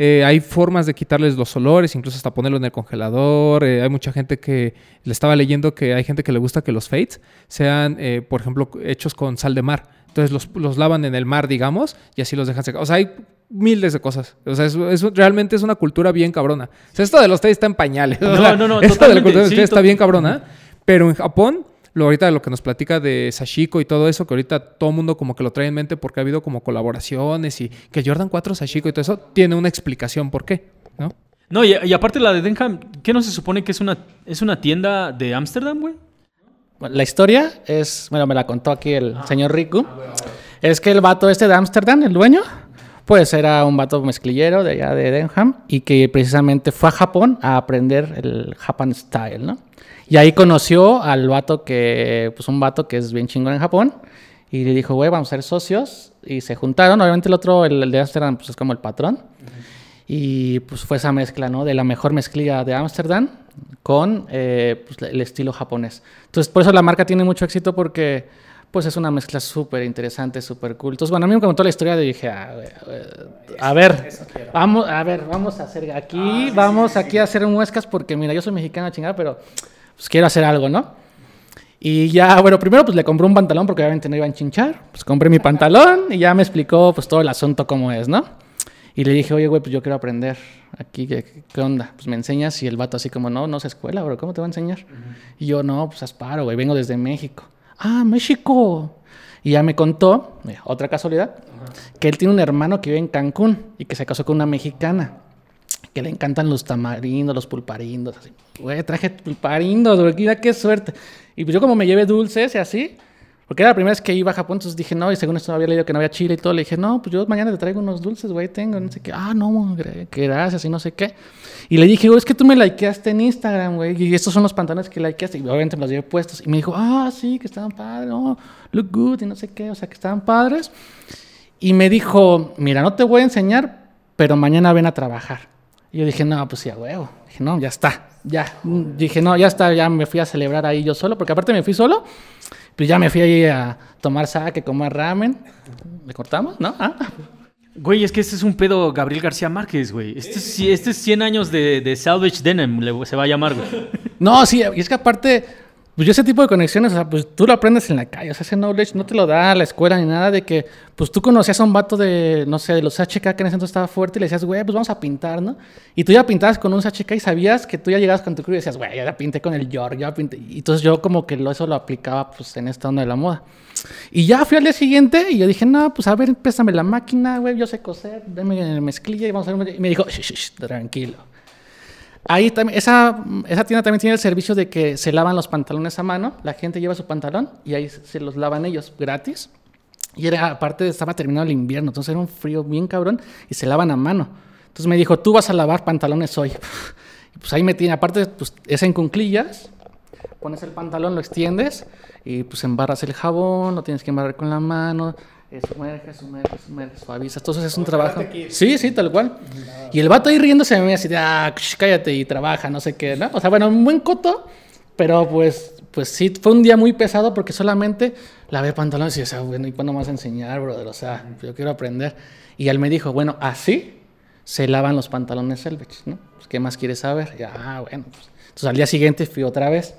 S1: Eh, hay formas de quitarles los olores, incluso hasta ponerlo en el congelador. Eh, hay mucha gente que le estaba leyendo que hay gente que le gusta que los fades sean, eh, por ejemplo, hechos con sal de mar. Entonces los, los lavan en el mar, digamos, y así los dejan secar. O sea, hay miles de cosas. O sea, es, es- realmente es una cultura bien cabrona. O sea, esto de los tés está en pañales. O
S2: No,
S1: sea,
S2: no, no,
S1: Esto de la cultura de los está bien cabrona. Pero en Japón, lo ahorita lo que nos platica de Sashiko y todo eso, que ahorita todo el mundo como que lo trae en mente porque ha habido como colaboraciones y que Jordan 4 Sashiko y todo eso, tiene una explicación por qué, ¿no?
S2: No, y, y aparte la de Denham, ¿qué no se supone que es una, es una tienda de Ámsterdam, güey?
S3: La historia es, bueno, me la contó aquí el señor Riku. Es que el vato este de Ámsterdam, el dueño, pues era un vato mezclillero de allá de Denham y que precisamente fue a Japón a aprender el Japan Style, ¿no? Y ahí conoció al vato que, pues un vato que es bien chingón en Japón y le dijo, güey, vamos a ser socios y se juntaron. Obviamente el otro, el, el de Ámsterdam, pues es como el patrón. Y pues fue esa mezcla, ¿no? De la mejor mezclilla de Ámsterdam con eh, pues, el estilo japonés. Entonces, por eso la marca tiene mucho éxito porque pues es una mezcla súper interesante, súper cool. Entonces, bueno, a mí me contó la historia y dije, a ver, a ver, vamos, a ver, vamos a hacer aquí, vamos aquí a hacer un huescas porque mira, yo soy mexicano chingada, pero pues quiero hacer algo, ¿no? Y ya, bueno, primero pues le compré un pantalón porque obviamente no iba a enchinchar. Pues compré mi pantalón y ya me explicó pues todo el asunto cómo es, ¿no? Y le dije, oye, güey, pues yo quiero aprender aquí, ¿qué, qué onda? Pues me enseñas y el vato así como, no, no es escuela, bro, ¿cómo te va a enseñar? Y yo, no, pues asparo, güey, vengo desde México. Ah, México. Y ya me contó, mira, otra casualidad, que él tiene un hermano que vive en Cancún y que se casó con una mexicana que le encantan los tamarindos, los pulparindos, así. Güey, traje pulparindos, güey, mira qué suerte. Y pues yo como me llevé dulces y así, porque era la primera vez que iba a Japón, entonces dije, no, y según esto había leído que no había chile y todo, le dije, no, pues yo mañana te traigo unos dulces, güey, tengo, no sé qué. Ah, no, que gracias y no sé qué. Y le dije, güey, es que tú me likeaste en Instagram, güey, y estos son los pantalones que likeaste, y obviamente me los llevé puestos. Y me dijo, ah, sí, que estaban padres, oh, look good, y no sé qué, o sea, que estaban padres. Y me dijo, mira, no te voy a enseñar, pero mañana ven a trabajar. Y yo dije, no, pues sí, a huevo. Dije, no, ya está, ya. Dije, no, ya está, ya me fui a celebrar ahí yo solo, porque aparte me fui solo. Pues ya me fui ahí a tomar sake, comer ramen. ¿Le cortamos? ¿No? Ah.
S2: Güey, es que este es un pedo Gabriel García Márquez, güey. Este es, este es 100 años de, de Salvage Denim, le- se va a llamar, güey.
S3: No, sí, y es que aparte, pues yo ese tipo de conexiones, o sea, pues tú lo aprendes en la calle, o sea, ese knowledge no te lo da la escuela ni nada de que, pues tú conocías a un vato de, no sé, de los HK que en ese entonces estaba fuerte y le decías, güey, pues vamos a pintar, ¿no? Y tú ya pintabas con un HK y sabías que tú ya llegabas con tu crew y decías, güey, ya pinté con el York, ya pinté. Y entonces yo como que eso lo aplicaba pues en esta onda de la moda. Y ya fui al día siguiente y yo dije, no, pues a ver, préstame la máquina, güey, yo sé coser, dame mezclilla y vamos a ver. Y me dijo, "Shh, shh, shh, tranquilo. Ahí también, esa, esa tienda también tiene el servicio de que se lavan los pantalones a mano. La gente lleva su pantalón y ahí se los lavan ellos gratis. Y era, aparte, estaba terminando el invierno, entonces era un frío bien cabrón y se lavan a mano. Entonces me dijo, tú vas a lavar pantalones hoy. Pues ahí me tiene, aparte, pues es en cunclillas. Pones el pantalón, lo extiendes y pues embarras el jabón, lo tienes que embarrar con la mano. Eh, Sumerge, sumerge, sumerge, suavizas. Entonces es un trabajo. Sí, sí, tal cual. Y el vato ahí riéndose me así de, ah, cállate y trabaja, no sé qué, ¿no? O sea, bueno, un buen coto, pero pues, pues sí, fue un día muy pesado porque solamente lavé pantalones y decía, bueno, ¿y cuándo me vas a enseñar, brother? O sea, yo quiero aprender. Y él me dijo, bueno, así se lavan los pantalones Selvage, ¿no? Pues, ¿Qué más quieres saber? Ya, ah, bueno, pues. Entonces al día siguiente fui otra vez.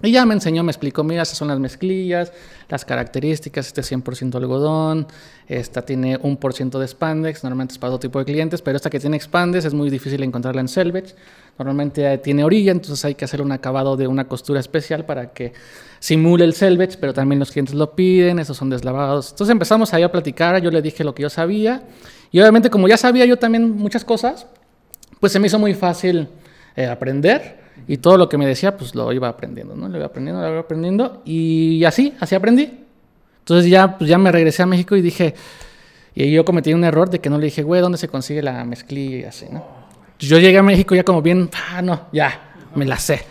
S3: Y ya me enseñó, me explicó, mira, estas son las mezclillas, las características, este es 100% algodón, esta tiene un por ciento de spandex, normalmente es para todo tipo de clientes, pero esta que tiene expandes es muy difícil encontrarla en Selvage. Normalmente tiene orilla, entonces hay que hacer un acabado de una costura especial para que simule el selvage, pero también los clientes lo piden, esos son deslavados. Entonces empezamos ahí a platicar, yo le dije lo que yo sabía, y obviamente como ya sabía yo también muchas cosas, pues se me hizo muy fácil eh, aprender y todo lo que me decía, pues lo iba aprendiendo, ¿no? Lo iba aprendiendo, lo iba aprendiendo y así, así aprendí. Entonces ya, pues ya me regresé a México y dije, y yo cometí un error de que no le dije, güey, ¿dónde se consigue la mezclilla y así, no? Yo llegué a México ya como bien, ah, no, ya, me la sé.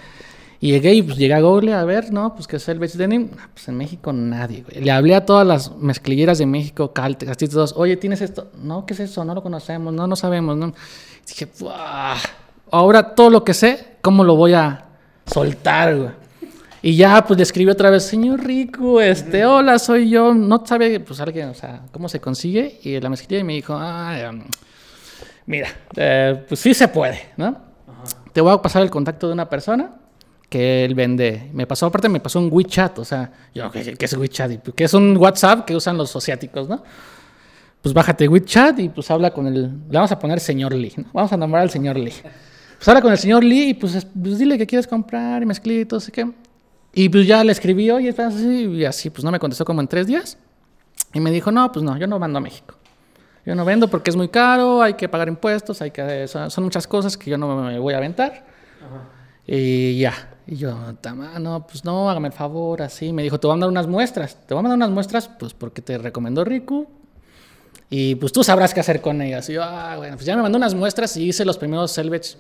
S3: Y llegué y pues llegué a Google a ver, ¿no? Pues que es el Beach Denim. Ah, Pues en México nadie, güey. Le hablé a todas las mezclilleras de México, Caltex, así todos, oye, ¿tienes esto? No, ¿qué es eso? No lo conocemos, no, no sabemos, ¿no? Dije, "Buah, ahora todo lo que sé, ¿cómo lo voy a soltar, güey? Y ya, pues le escribí otra vez, señor Rico, este, hola, soy yo. No sabe, pues alguien, o sea, cómo se consigue. Y la mezclilla me dijo, ah, mira, eh, pues sí se puede, ¿no? Te voy a pasar el contacto de una persona que él vende. Me pasó, aparte me pasó un WeChat, o sea, yo, ¿qué, qué es WeChat? Y, ¿Qué es un WhatsApp que usan los asiáticos, no? Pues bájate WeChat y pues habla con el, le vamos a poner señor Lee, ¿no? Vamos a nombrar al señor Lee. Pues habla con el señor Lee y pues, es- pues dile que quieres comprar y mezclitos, así que... Y pues ya le escribí, oye, así, y así, pues no me contestó como en tres días. Y me dijo, no, pues no, yo no mando a México. Yo no vendo porque es muy caro, hay que pagar impuestos, hay que, son, son muchas cosas que yo no me voy a aventar. Y ya. Y yo, "Tama, no, pues no, hágame el favor, así. Me dijo, te voy a mandar unas muestras. Te voy a mandar unas muestras, pues porque te recomendó Riku. Y pues tú sabrás qué hacer con ellas. Y yo, ah, bueno, pues ya me mandó unas muestras y hice los primeros salvage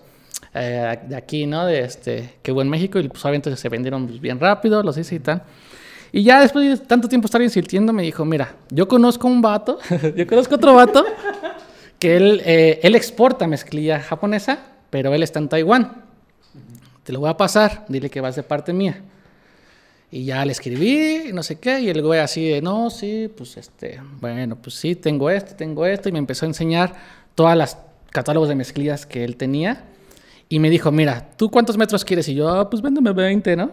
S3: eh, de aquí, ¿no? De este, que hubo en México. Y pues obviamente se vendieron pues, bien rápido, los hice y tal. Y ya después de tanto tiempo estar insistiendo, me dijo, mira, yo conozco un vato, yo conozco otro vato, que él, eh, él exporta mezclilla japonesa, pero él está en Taiwán. Te lo voy a pasar, dile que vas de parte mía. Y ya le escribí, no sé qué, y el güey así de, no, sí, pues este, bueno, pues sí, tengo esto, tengo esto, y me empezó a enseñar todas las catálogos de mezclillas que él tenía. Y me dijo, mira, ¿tú cuántos metros quieres? Y yo, "Ah, pues véndeme 20, ¿no?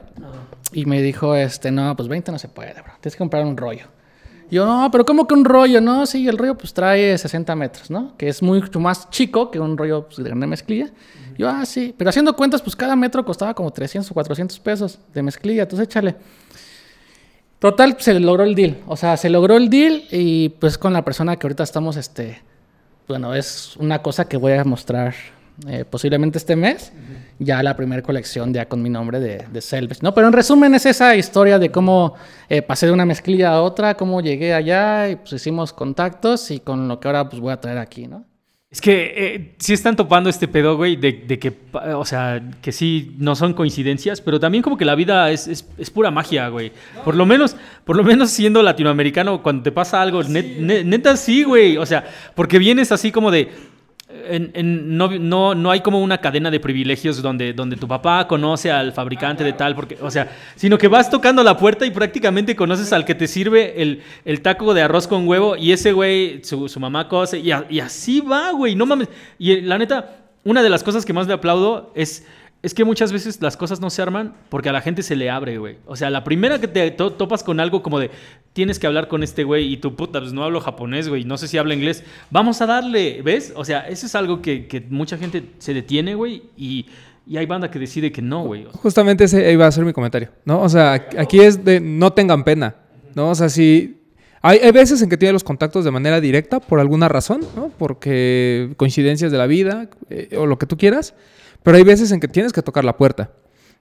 S3: Y me dijo, este, no, pues 20 no se puede, bro, tienes que comprar un rollo. Y yo, no, pero ¿cómo que un rollo? No, sí, el rollo pues trae 60 metros, ¿no? Que es mucho más chico que un rollo pues, de grande mezclilla. Yo, ah, sí, pero haciendo cuentas, pues cada metro costaba como 300 o 400 pesos de mezclilla, entonces échale. Total, se logró el deal. O sea, se logró el deal y pues con la persona que ahorita estamos, este, bueno, es una cosa que voy a mostrar eh, posiblemente este mes, ya la primera colección ya con mi nombre de, de Selvage, ¿no? Pero en resumen es esa historia de cómo eh, pasé de una mezclilla a otra, cómo llegué allá y pues hicimos contactos y con lo que ahora pues voy a traer aquí, ¿no?
S2: Es que eh, sí están topando este pedo, güey, de, de que, o sea, que sí no son coincidencias, pero también como que la vida es, es- es pura magia, güey. Por lo menos, por lo menos siendo latinoamericano, cuando te pasa algo, net- ne- neta sí, güey. O sea, porque vienes así como de... en- no, no, no hay como una cadena de privilegios donde, donde tu papá conoce al fabricante de tal, porque, o sea, sino que vas tocando la puerta y prácticamente conoces al que te sirve el, el taco de arroz con huevo y ese güey, su, su mamá cose, y, y así va, güey, no mames. Y eh, la neta, una de las cosas que más le aplaudo es, es que muchas veces las cosas no se arman porque a la gente se le abre, güey. O sea, la primera que te to- topas con algo como de, tienes que hablar con este güey y tu puta, pues no hablo japonés, güey, no sé si habla inglés, vamos a darle, ¿ves? O sea, eso es algo que, mucha gente se detiene, güey, y, hay banda que decide que no, güey.
S1: Justamente ese iba a ser mi comentario, ¿no? O sea, aquí- es de no tengan pena, ¿no? O sea, si... Hay, hay veces en que tiene los contactos de manera directa por alguna razón, ¿no? Porque coincidencias de la vida eh, o lo que tú quieras, pero hay veces en que tienes que tocar la puerta.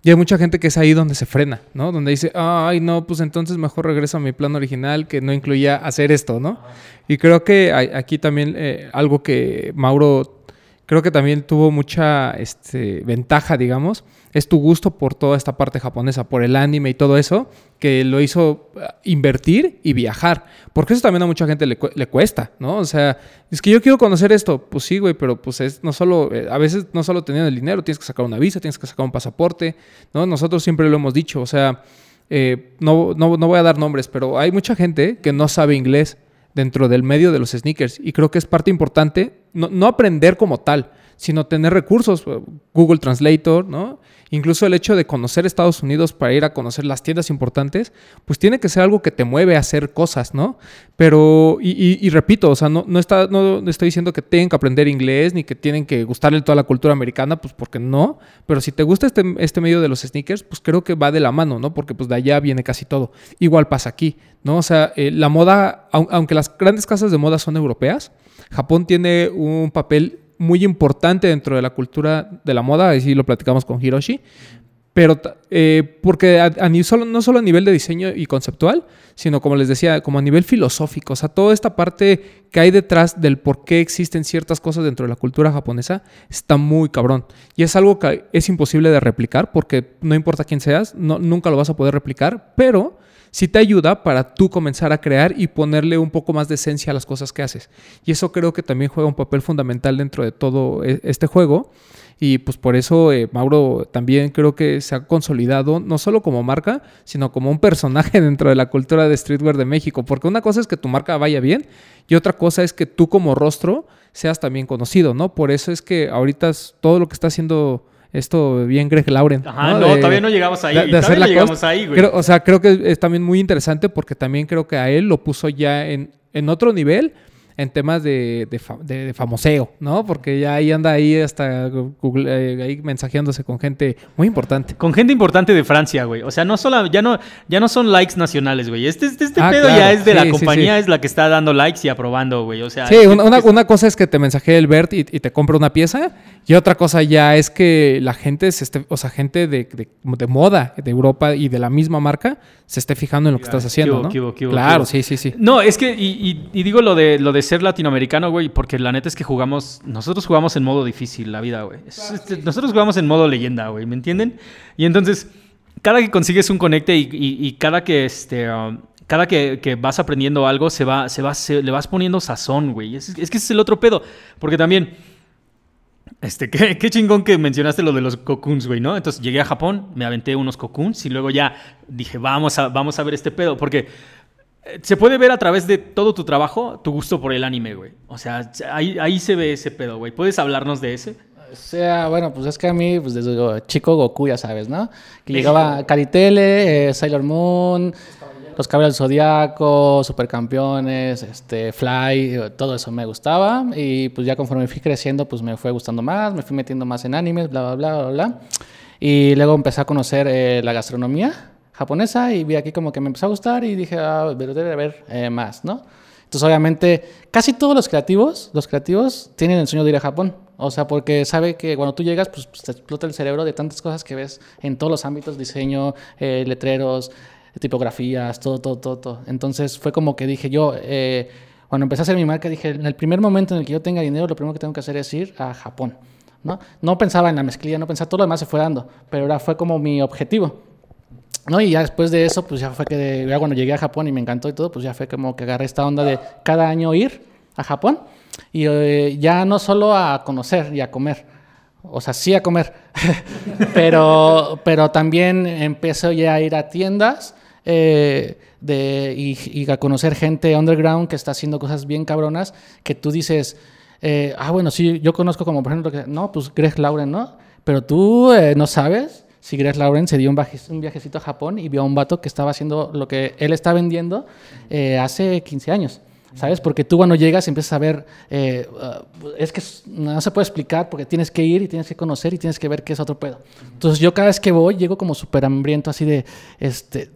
S1: Y hay mucha gente que es ahí donde se frena, ¿no? Donde dice, ay, no, pues entonces mejor regreso a mi plan original que no incluía hacer esto, ¿no? Y creo que aquí también eh, algo que Mauro creo que también tuvo mucha este, ventaja, digamos, es tu gusto por toda esta parte japonesa, por el anime y todo eso, que lo hizo eh, invertir y viajar. Porque eso también a mucha gente le, cu- le cuesta, ¿no? O sea, es que yo quiero conocer esto. Pues sí, güey, pero pues es no solo, eh, a veces no solo teniendo el dinero, tienes que sacar una visa, tienes que sacar un pasaporte, ¿no? Nosotros siempre lo hemos dicho, o sea, eh, no, no, no voy a dar nombres, pero hay mucha gente que no sabe inglés dentro del medio de los sneakers. Y creo que es parte importante no, no aprender como tal, sino tener recursos, Google Translator, ¿no? Incluso el hecho de conocer Estados Unidos para ir a conocer las tiendas importantes, pues tiene que ser algo que te mueve a hacer cosas, ¿no? Pero, y, y- y repito, o sea, no, estoy diciendo que tienen que aprender inglés ni que tienen que gustarle toda la cultura americana, pues porque no. Pero si te gusta este, este medio de los sneakers, pues creo que va de la mano, ¿no? Porque pues de allá viene casi todo. Igual pasa aquí, ¿no? O sea, eh, la moda, au- aunque las grandes casas de moda son europeas, Japón tiene un papel muy importante dentro de la cultura de la moda, así lo platicamos con Hiroshi, pero eh, porque a, a no solo a nivel de diseño y conceptual, sino como les decía, como a nivel filosófico, o sea, toda esta parte que hay detrás del por qué existen ciertas cosas dentro de la cultura japonesa está muy cabrón. Y es algo que es imposible de replicar porque no importa quién seas, no, nunca lo vas a poder replicar, pero sí te ayuda para tú comenzar a crear y ponerle un poco más de esencia a las cosas que haces. Y eso creo que también juega un papel fundamental dentro de todo e- este juego. Y pues por eso eh, Mauro también creo que se ha consolidado no solo como marca, sino como un personaje dentro de la cultura de streetwear de México. Porque una cosa es que tu marca vaya bien y otra cosa es que tú como rostro seas también conocido, ¿no? Por eso es que ahorita todo lo que está haciendo esto bien Greg Lauren.
S2: Ajá, no, todavía no llegamos ahí. todavía no llegamos ahí, güey.
S1: o sea, creo que es también muy interesante porque también creo que a él lo puso ya en, en otro nivel en temas de, de, famoseo, ¿no? Porque ya ahí anda ahí hasta Google, eh, ahí mensajeándose con gente muy importante.
S2: Con gente importante de Francia, güey. O sea, no solo, ya no, ya no son likes nacionales, güey. Este, este, este ah, pedo ya es de la compañía, es la que está dando likes y aprobando, güey. O sea,
S1: sí, una, una, cosa es que te mensajee el Bert y, y, te compra una pieza, y otra cosa ya es que la gente se esté, o sea, gente de, de, moda de Europa y de la misma marca se esté fijando en lo que estás haciendo, ¿no? claro, sí, sí, sí.
S2: No, es que, y, y digo lo de lo de ser latinoamericano, güey, porque la neta es que jugamos, nosotros jugamos en modo difícil la vida, güey. Nosotros jugamos en modo leyenda, güey, ¿me entienden? Y entonces, cada que consigues un conecte y, cada que este... Um, cada que, vas aprendiendo algo, se va, se va, le vas poniendo sazón, güey. Es, que ese es el otro pedo. Porque también, este, qué, qué, chingón que mencionaste lo de los cocoons, güey, ¿no? Entonces llegué a Japón, me aventé unos cocoons y luego ya dije, vamos a, vamos a ver este pedo. Porque se puede ver a través de todo tu trabajo tu gusto por el anime, güey. O sea, ahí, ahí se ve ese pedo, güey. ¿Puedes hablarnos de ese?
S3: O sea, bueno, pues es que a mí, pues desde chico Goku, ya sabes, ¿no? Que llegaba Caritele, eh, Sailor Moon, Los Caballeros del Zodiaco, Supercampeones, este, Fly, todo eso me gustaba. Y pues ya conforme fui creciendo, pues me fue gustando más, me fui metiendo más en animes, bla, bla, bla, bla, bla. Y luego empecé a conocer eh, la gastronomía japonesa y vi aquí como que me empezó a gustar y dije, ah, pero debe haber eh, más, ¿no? Entonces, obviamente, casi todos los creativos, los creativos tienen el sueño de ir a Japón. O sea, porque sabe que cuando tú llegas, pues, pues te explota el cerebro de tantas cosas que ves en todos los ámbitos, diseño, eh, letreros, tipografías, todo, todo, todo, todo. Entonces, fue como que dije yo, eh, cuando empecé a hacer mi marca, dije, en el primer momento en el que yo tenga dinero, lo primero que tengo que hacer es ir a Japón. ¿no? no pensaba en la mezclilla, no pensaba, todo lo demás se fue dando, pero ahora fue como mi objetivo. ¿No? Y ya después de eso, pues ya fue que ya cuando llegué a Japón y me encantó y todo, pues ya fue como que agarré esta onda de cada año ir a Japón y eh, ya no solo a conocer y a comer, o sea, sí a comer, pero, pero también empecé ya a ir a tiendas eh, de, y, a conocer gente underground que está haciendo cosas bien cabronas que tú dices, eh, ah, bueno, sí, yo conozco como por ejemplo, que, no, pues Greg Lauren, ¿no? Pero tú no sabes si Greg Lauren se dio un, un, viajecito a Japón y vio a un vato que estaba haciendo lo que él está vendiendo eh, hace 15 años. ¿Sabes? Porque tú cuando llegas empiezas a ver, eh, uh, es que no se puede explicar porque tienes que ir y tienes que conocer y tienes que ver qué es otro pedo. Entonces yo cada vez que voy llego como súper hambriento así de, este,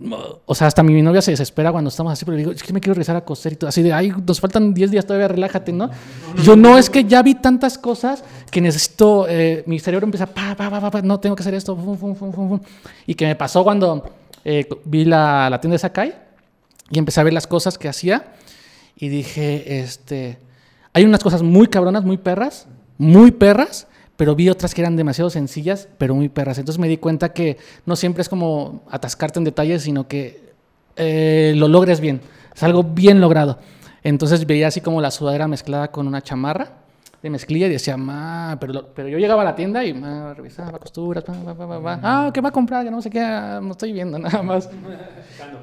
S3: o sea, hasta mi novia se desespera cuando estamos así, pero digo, es que me quiero regresar a coser y todo, así de, ay, nos faltan 10 días todavía, relájate, ¿no? Yo no, es que ya vi tantas cosas que necesito, eh, mi cerebro empieza, pa, pa, pa, pa, no, tengo que hacer esto, fum, fum, fum, y que me pasó cuando eh, vi la, la tienda de Sakai y empecé a ver las cosas que hacía y dije, este, hay unas cosas muy cabronas, muy perras, muy perras, pero vi otras que eran demasiado sencillas, pero muy perras. Entonces me di cuenta que no siempre es como atascarte en detalles, sino que eh, lo logres bien. Es algo bien logrado. Entonces veía así como la sudadera mezclada con una chamarra de mezclilla y decía, ma, pero, pero yo llegaba a la tienda y ma, revisaba costuras, ah, ¿qué va a comprar? Ya no sé qué, no estoy viendo nada más.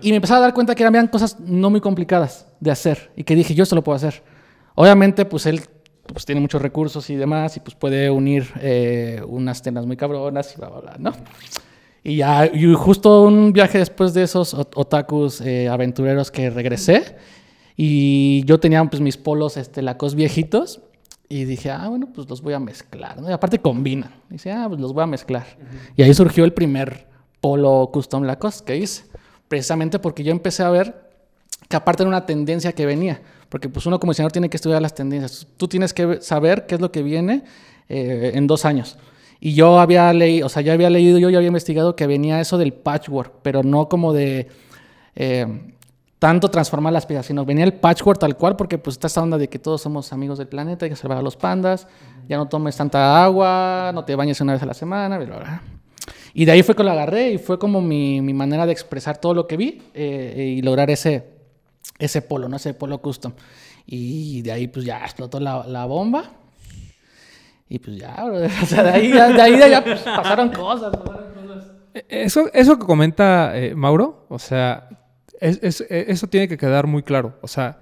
S3: Y me empezaba a dar cuenta que eran cosas no muy complicadas de hacer y que dije, yo esto lo puedo hacer. Obviamente, pues él pues, tiene muchos recursos y demás y pues puede unir eh, unas tiendas muy cabronas y bla, bla, bla, ¿no? Y ya, y justo un viaje después de esos otakus eh, aventureros que regresé y yo tenía pues mis polos este, lacos viejitos y dije, ah, bueno, pues los voy a mezclar. ¿no? Y aparte combinan. Dice, ah, pues los voy a mezclar. Y ahí surgió el primer polo custom Lacoste que hice. Precisamente porque yo empecé a ver que aparte era una tendencia que venía. Porque pues uno como diseñador tiene que estudiar las tendencias. Tú tienes que saber qué es lo que viene eh, en dos años. Y yo había leído, o sea, ya había leído, yo ya había investigado que venía eso del patchwork, pero no como de... Eh, tanto transformar las piezas, sino venía el patchwork tal cual, porque pues está esta onda de que todos somos amigos del planeta, hay que salvar a los pandas, ya no tomes tanta agua, no te bañes una vez a la semana, bla, bla. Y de ahí fue que lo agarré y fue como mi, mi manera de expresar todo lo que vi eh, y lograr ese, ese polo, ¿no? Ese polo custom. Y de ahí pues ya explotó la, la bomba. Y pues ya, o sea, de ahí, de ahí, ya pues, pasaron cosas.
S1: Eso, eso que comenta eh, Mauro, o sea, e, eso tiene que quedar muy claro. O sea,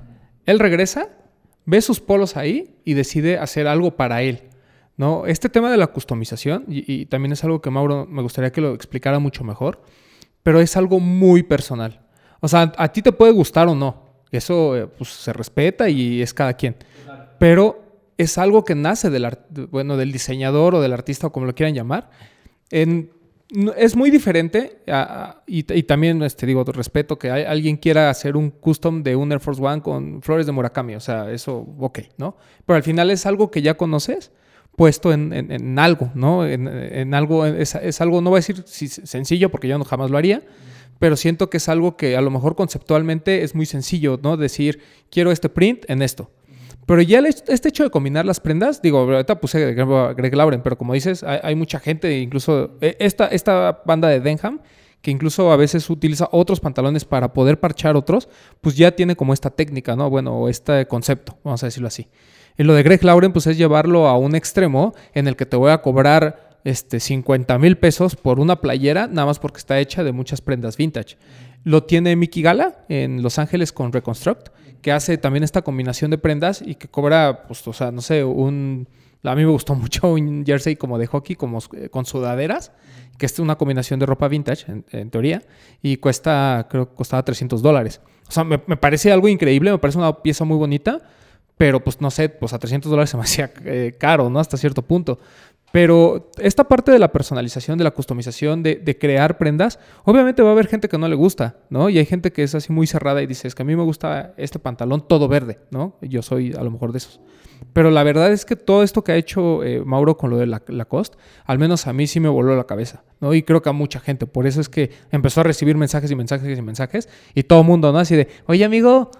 S1: él regresa, ve sus polos ahí y decide hacer algo para él. ¿no? Este tema de la customización, y, también es algo que Mauro me gustaría que lo explicara mucho mejor, pero es algo muy personal. O sea, a ti te puede gustar o no. Eso eh, pues, se respeta y es cada quien. Pero es algo que nace del, bueno, del diseñador o del artista o como lo quieran llamar. En- es muy diferente a- y, también este, digo, respeto que alguien quiera hacer un custom de un Air Force One con flores de Murakami. O sea, eso, ok, ¿no? Pero al final es algo que ya conoces puesto en, en- en algo, ¿no? En, en algo, es, es algo, no voy a decir sencillo porque yo no jamás lo haría, pero siento que es algo que a lo mejor conceptualmente es muy sencillo, ¿no? Decir, quiero este print en esto. Pero ya este hecho de combinar las prendas, digo, ahorita puse a Greg Lauren, pero como dices, hay, mucha gente, incluso eh, esta, esta banda de Denham, que incluso a veces utiliza otros pantalones para poder parchar otros, pues ya tiene como esta técnica, ¿no? Bueno, este concepto, vamos a decirlo así. Y lo de Greg Lauren, pues es llevarlo a un extremo en el que te voy a cobrar este, 50 mil pesos por una playera, nada más porque está hecha de muchas prendas vintage. Lo tiene Mickey Gala en Los Ángeles con Reconstruct, que hace también esta combinación de prendas y que cobra, pues, o sea, no sé, un... A mí me gustó mucho un jersey como de hockey, como eh, con sudaderas, que es una combinación de ropa vintage, en, teoría, y cuesta, creo que costaba 300 dólares. O sea, me, me parece algo increíble, me parece una pieza muy bonita, pero pues no sé, pues a 300 dólares se me hacía eh, caro, ¿no? Hasta cierto punto. Pero esta parte de la personalización, de la customización, de, de crear prendas, obviamente va a haber gente que no le gusta, ¿no? Y hay gente que es así muy cerrada y dice, es que a mí me gusta este pantalón todo verde, ¿no? Yo soy a lo mejor de esos. Pero la verdad es que todo esto que ha hecho eh, Mauro con lo de la, Lacoste, al menos a mí sí me voló la cabeza, ¿no? Y creo que a mucha gente. Por eso es que empezó a recibir mensajes y mensajes y mensajes. Y todo el mundo, ¿no? Así de, oye amigo,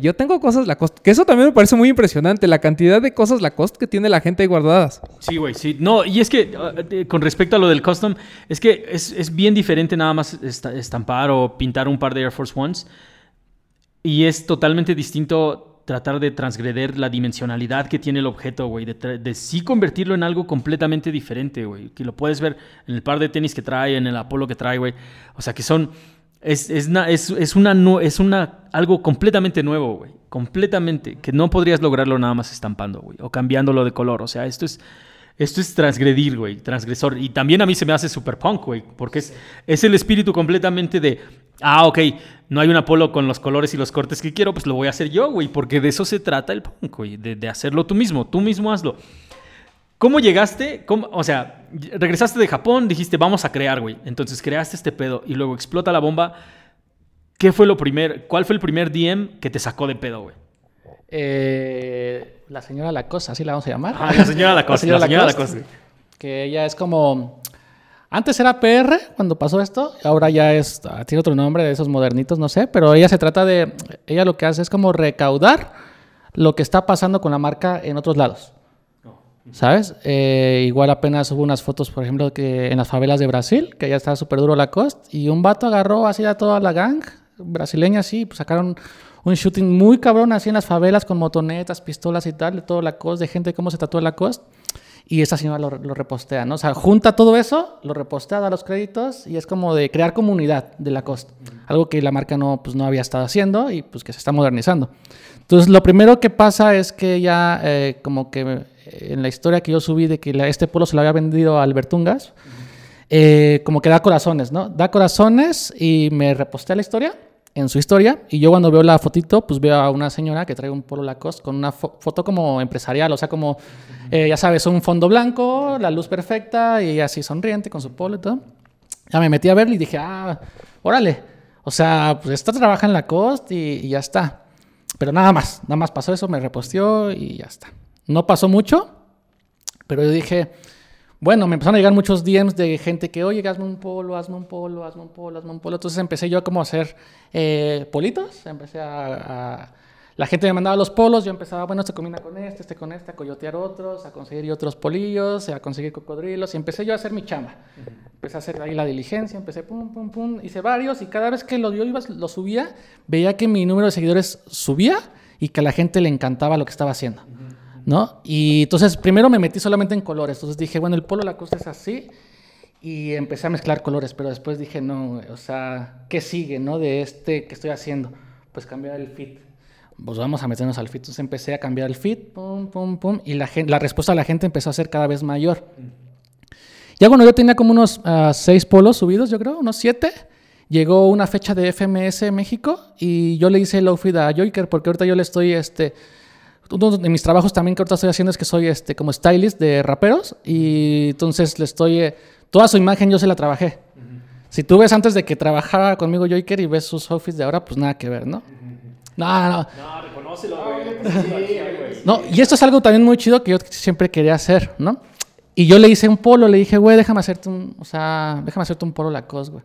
S1: yo tengo cosas Lacoste. Que eso también me parece muy impresionante, la cantidad de cosas Lacoste que tiene la gente ahí guardadas.
S2: Sí, güey, sí. No, y es que eh, con respecto a lo del custom, es que es, es bien diferente nada más esta- estampar o pintar un par de Air Force Ones. Y es totalmente distinto tratar de transgreder la dimensionalidad que tiene el objeto, güey. De, sí convertirlo en algo completamente diferente, güey. Que lo puedes ver en el par de tenis que trae, en el Apolo que trae, güey. O sea, que son... Es, es, na- es, es una, es una, algo completamente nuevo, güey. Completamente. Que no podrías lograrlo nada más estampando, güey. O cambiándolo de color. O sea, esto es... Esto es transgredir, güey, transgresor. Y también a mí se me hace super punk, güey, porque es, es el espíritu completamente de, ah, ok, no hay un Apolo con los colores y los cortes que quiero, pues lo voy a hacer yo, güey, porque de eso se trata el punk, güey, de, de hacerlo tú mismo, tú mismo hazlo. ¿Cómo llegaste? ¿Cómo- o sea, regresaste de Japón, dijiste, vamos a crear, güey. Entonces creaste este pedo y luego explota la bomba. ¿Qué fue lo primer, cuál fue el primer DM que te sacó de pedo, güey?
S3: Eh, la señora Lacoste, así la vamos a llamar.
S2: Ah, la señora Lacoste, la señora.
S3: Que ella es como... Antes era PR cuando pasó esto, ahora ya es, ah, tiene otro nombre de esos modernitos, no sé, pero ella se trata de, ella lo que hace es como recaudar lo que está pasando con la marca en otros lados. ¿Sabes? Eh, igual apenas hubo unas fotos, por ejemplo, que en las favelas de Brasil, que ya está súper duro la cost, y un vato agarró así a toda la gang brasileña, así, pues sacaron un shooting muy cabrón así en las favelas con motonetas, pistolas y tal, de todo la cost, de gente cómo se tatuó la cost. Y esa señora lo, lo repostea, ¿no? O sea, junta todo eso, lo repostea, da los créditos y es como de crear comunidad de la costa. Algo que la marca no, pues, no había estado haciendo y pues que se está modernizando. Entonces, lo primero que pasa es que ya, eh, como que eh, en la historia que yo subí de que la- este polo se lo había vendido a Albertungas, eh, como que da corazones, ¿no? Da corazones y me repostea la historia en su historia y yo cuando veo la fotito pues veo a una señora que trae un polo Lacoste con una fo- foto como empresarial, o sea como, eh, ya sabes, un fondo blanco, la luz perfecta y así sonriente con su polo y todo. Ya me metí a verlo y dije, ah, órale, o sea, pues esta trabaja en Lacoste y, y ya está. Pero nada más, nada más pasó eso, me reposteó y ya está. No pasó mucho, pero yo dije, bueno, me empezaron a llegar muchos DMs de gente que, oye, hazme un polo, hazme un polo, hazme un polo, hazme un polo. Entonces empecé yo como a hacer eh, politos. Empecé a, a- La gente me mandaba los polos, yo empezaba, bueno, este combina con este, este con este, a coyotear otros, a conseguir otros polillos, a conseguir cocodrilos. Y empecé yo a hacer mi chamba. Empecé a hacer ahí la diligencia, empecé pum, pum, pum. Hice varios y cada vez que lo, yo iba, lo subía, veía que mi número de seguidores subía y que a la gente le encantaba lo que estaba haciendo. ¿No? Y entonces primero me metí solamente en colores, entonces dije, bueno, el polo Lacoste es así y empecé a mezclar colores, pero después dije, no, o sea, ¿qué sigue, no? De este que estoy haciendo, pues cambiar el fit. pues vamos a meternos al feed. Entonces empecé a cambiar el feed, pum, pum, pum, y la, gen- la respuesta de la gente empezó a ser cada vez mayor. Ya cuando yo tenía como unos ah, seis polos subidos, yo creo, unos siete, llegó una fecha de FMS México y yo le hice el outfit a Joyker porque ahorita yo le estoy, este, uno de mis trabajos también que ahorita estoy haciendo es que soy, este, como stylist de raperos y entonces le estoy, eh, toda su imagen yo se la trabajé. Si tú ves antes de que trabajaba conmigo Joyker y ves sus outfits de ahora, pues nada que ver, ¿no? No, no.
S2: No, reconócelo, güey.
S3: No, y esto es algo también muy chido que yo siempre quería hacer, ¿no? Y yo le hice un polo, le dije, güey, déjame hacerte un, o sea, déjame hacerte un polo Lacoste, güey.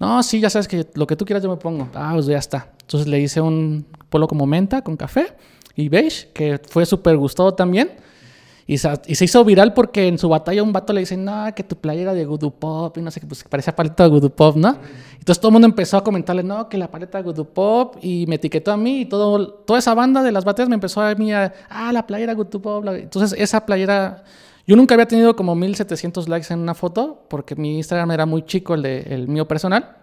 S3: No, sí, ya sabes que lo que tú quieras yo me pongo. Ah, pues ya está. Entonces le hice un polo como menta, con café y beige, que fue súper gustado también. Y, y se hizo viral porque en su batalla un vato le dice, no, que tu playera de Voodoo Pop, y no sé qué, pues parecía paleta de Voodoo Pop, ¿no? Entonces todo el mundo empezó a comentarle, no, que la paleta de Voodoo Pop, y me etiquetó a mí, y todo, toda esa banda de las batallas me empezó a mí a, ah, la playera Voodoo Pop. la-". Entonces esa playera, yo nunca había tenido como 1700 likes en una foto, porque mi Instagram era muy chico, el, de, el mío personal,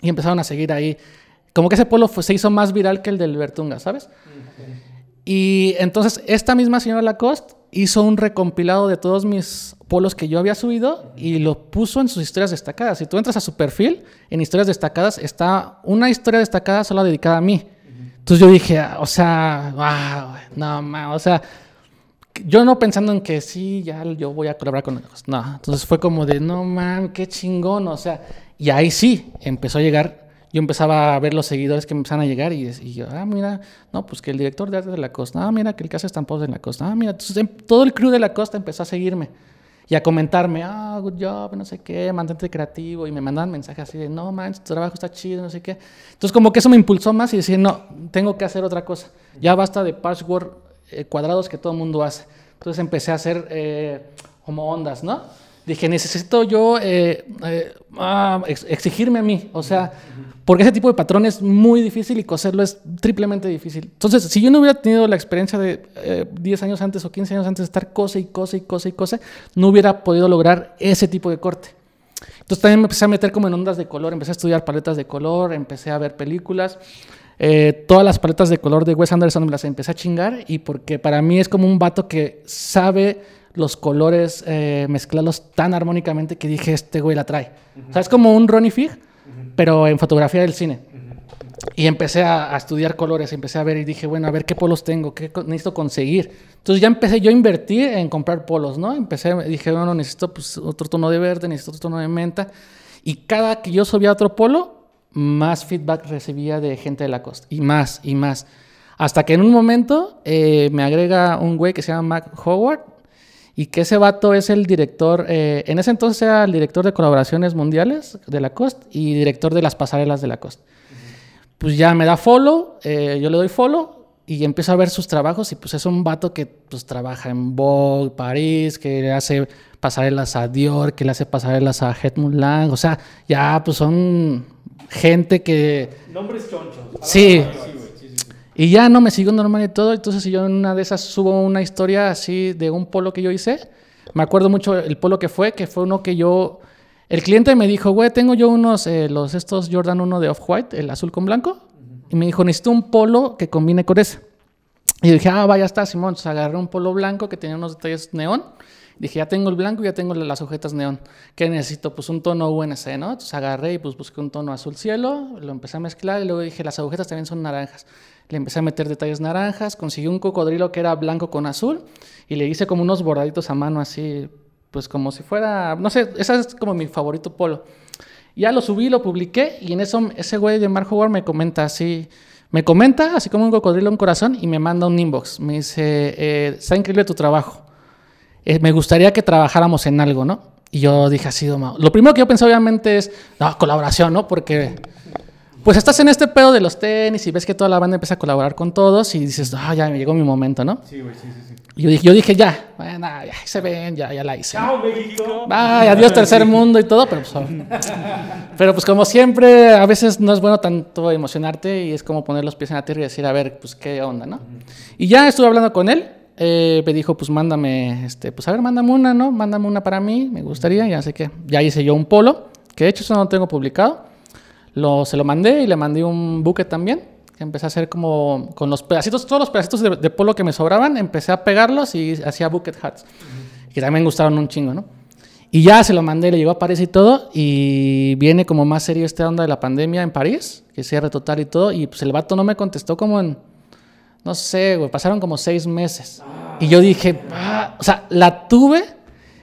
S3: y empezaron a seguir ahí. Como que ese polo fue- se hizo más viral que el del Bertunga, ¿sabes? Y entonces esta misma señora Lacoste hizo un recompilado de todos mis polos que yo había subido y lo puso en sus historias destacadas. Si tú entras a su perfil, en historias destacadas está una historia destacada solo dedicada a mí. Entonces yo dije, o sea, wow, no, ma, o sea, yo no pensando en que sí, ya yo voy a colaborar con ellos. No, entonces fue como de, no, man, qué chingón, o sea, y ahí sí empezó a llegar. Yo empezaba a ver los seguidores que empezaban a llegar y, y yo, ah, mira, no, pues que el director de arte de la costa, ah, mira, que el que hace estampados de la costa, ah, mira, entonces em- todo el crew de la costa empezó a seguirme y a comentarme, ah, good job, no sé qué, mantente creativo, y me mandaban mensajes así de, no, man, tu trabajo está chido, no sé qué. Entonces, como que eso me impulsó más y decir, no, tengo que hacer otra cosa. Ya basta de patchwork eh, cuadrados que todo el mundo hace. Entonces empecé a hacer eh, como ondas, ¿no? Dije, necesito yo eh, eh, ah, ex- exigirme a mí, o sea, porque ese tipo de patrón es muy difícil y coserlo es triplemente difícil. Entonces, si yo no hubiera tenido la experiencia de eh, 10 años antes o 15 años antes de estar cose y cose y cose y cose, no hubiera podido lograr ese tipo de corte. Entonces también me empecé a meter como en ondas de color, empecé a estudiar paletas de color, empecé a ver películas. Eh, todas las paletas de color de Wes Anderson me las empecé a chingar y porque para mí es como un vato que sabe los colores eh, mezclarlos tan armónicamente que dije, este güey la trae. O sea, es como un Ronnie Fig, pero en fotografía del cine. Y empecé a, a estudiar colores, empecé a ver y dije, bueno, a ver qué polos tengo, qué necesito conseguir. Entonces ya empecé yo a invertir en comprar polos, ¿no? Empecé, dije, bueno, necesito pues, otro tono de verde, necesito otro tono de menta. Y cada que yo subía otro polo, más feedback recibía de gente de la costa. Y más, y más. Hasta que en un momento eh, me agrega un güey que se llama Mac Howard y que ese vato es el director, eh, en ese entonces era el director de colaboraciones mundiales de Lacoste y director de las pasarelas de Lacoste. Pues ya me da follow, eh, yo le doy follow y empiezo a ver sus trabajos y pues es un vato que pues trabaja en Vogue, París, que le hace pasarelas a Dior, que le hace pasarelas a Het Lang, o sea, ya pues son gente que...
S2: Nombres chonchos.
S3: Sí. Y ya no me sigo normal y todo. Entonces, yo en una de esas subo una historia así de un polo que yo hice. Me acuerdo mucho el polo que fue, que fue uno que yo. El cliente me dijo, güey, tengo yo unos, eh, los estos Jordan 1 de Off-White, el azul con blanco. Y me dijo, necesito un polo que combine con ese. Y dije, ah, vaya está, Simón. Entonces agarré un polo blanco que tenía unos detalles neón. Dije, ya tengo el blanco y ya tengo las sujetas neón. ¿Qué necesito? Pues un tono UNC, ¿no? Entonces agarré y pues busqué un tono azul cielo, lo empecé a mezclar y luego dije, las agujetas también son naranjas. Le empecé a meter detalles naranjas, conseguí un cocodrilo que era blanco con azul y le hice como unos bordaditos a mano así, pues como si fuera, no sé, ese es como mi favorito polo. Ya lo subí, lo publiqué y en eso ese güey de Mark Howard me comenta así, me comenta así como un cocodrilo, un corazón y me manda un inbox. Me dice, eh, está increíble tu trabajo. Eh, me gustaría que trabajáramos en algo, ¿no? Y yo dije así, lo primero que yo pensé obviamente es, no, colaboración, ¿no? Porque pues estás en este pedo de los tenis y ves que toda la banda empieza a colaborar con todos y dices, ah, ya me llegó mi momento, ¿no?
S2: Sí, güey, sí, sí, sí.
S3: Y yo dije, yo dije ya, bueno, ya se ven, ya, ya la hice. ¿no?
S2: Chao, México.
S3: Ay, adiós tercer mundo y todo, pero pues, pero pues como siempre, a veces no es bueno tanto emocionarte y es como poner los pies en la tierra y decir, a ver, pues qué onda, ¿no? Y ya estuve hablando con él, eh, me dijo, pues mándame, este, pues a ver, mándame una, ¿no? Mándame una para mí, me gustaría, ya sé que, ya hice yo un polo, que de hecho eso no lo tengo publicado, lo, se lo mandé y le mandé un buque también, que empecé a hacer como con los pedacitos, todos los pedacitos de, de polo que me sobraban, empecé a pegarlos y hacía bucket hats, que también me gustaron un chingo, ¿no? Y ya se lo mandé, le llegó a París y todo, y viene como más serio esta onda de la pandemia en París, que cierre total y todo, y pues el vato no me contestó como en, no sé, güey, pasaron como seis meses. Y yo dije, "Ah", o sea, la tuve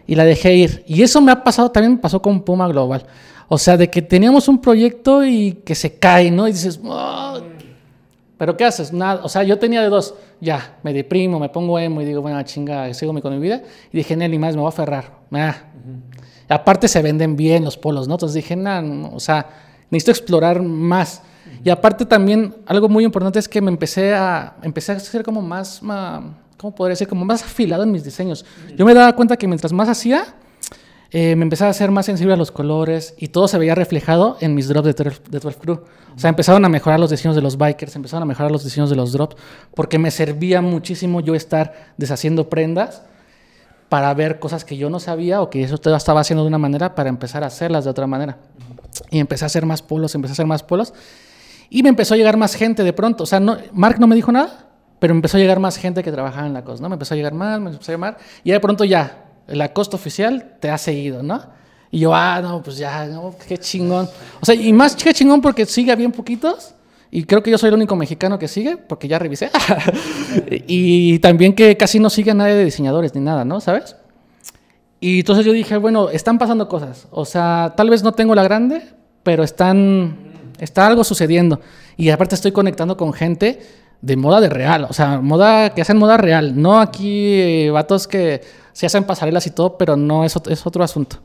S3: y la dejé ir. Y eso me ha pasado, también me pasó con Puma Global. O sea, de que teníamos un proyecto y que se cae, ¿no? Y dices, "Ah". pero ¿qué haces? Nada. O sea, yo tenía de dos, ya, me deprimo, me pongo emo y digo, bueno, chinga, sigo con mi vida. Y dije, Nelly, más me voy a aferrar. Ah. Y Aparte se venden bien los polos, ¿no? Entonces dije, nah, no, o sea, necesito explorar más. Y aparte también, algo muy importante es que me empecé a, empecé a ser como más, ma- ¿cómo podría decir? Como más afilado en mis diseños. Yo me daba cuenta que mientras más hacía, eh, me empezaba a ser más sensible a los colores y todo se veía reflejado en mis drops de 12, de 12 Crew. O sea, empezaron a mejorar los diseños de los bikers, empezaron a mejorar los diseños de los drops, porque me servía muchísimo yo estar deshaciendo prendas para ver cosas que yo no sabía o que eso estaba haciendo de una manera para empezar a hacerlas de otra manera. Y empecé a hacer más polos, empecé a hacer más polos. Y me empezó a llegar más gente de pronto. O sea, no, Mark no me dijo nada, pero empezó a llegar más gente que trabajaba en la COS, ¿no? Me empezó a llegar más, me empezó a llamar. Y de pronto ya, la COS oficial te ha seguido, ¿no? Y yo, ah, no, pues ya, no, qué chingón. O sea, y más qué chingón porque sigue bien poquitos. Y creo que yo soy el único mexicano que sigue, porque ya revisé. y también que casi no sigue a nadie de diseñadores ni nada, ¿no? ¿Sabes? Y entonces yo dije, bueno, están pasando cosas. O sea, tal vez no tengo la grande, pero están, está algo sucediendo. Y aparte estoy conectando con gente de moda de real. O sea, moda que hacen moda real. No aquí eh, vatos que se hacen pasarelas y todo, pero no, es, ot- es otro asunto.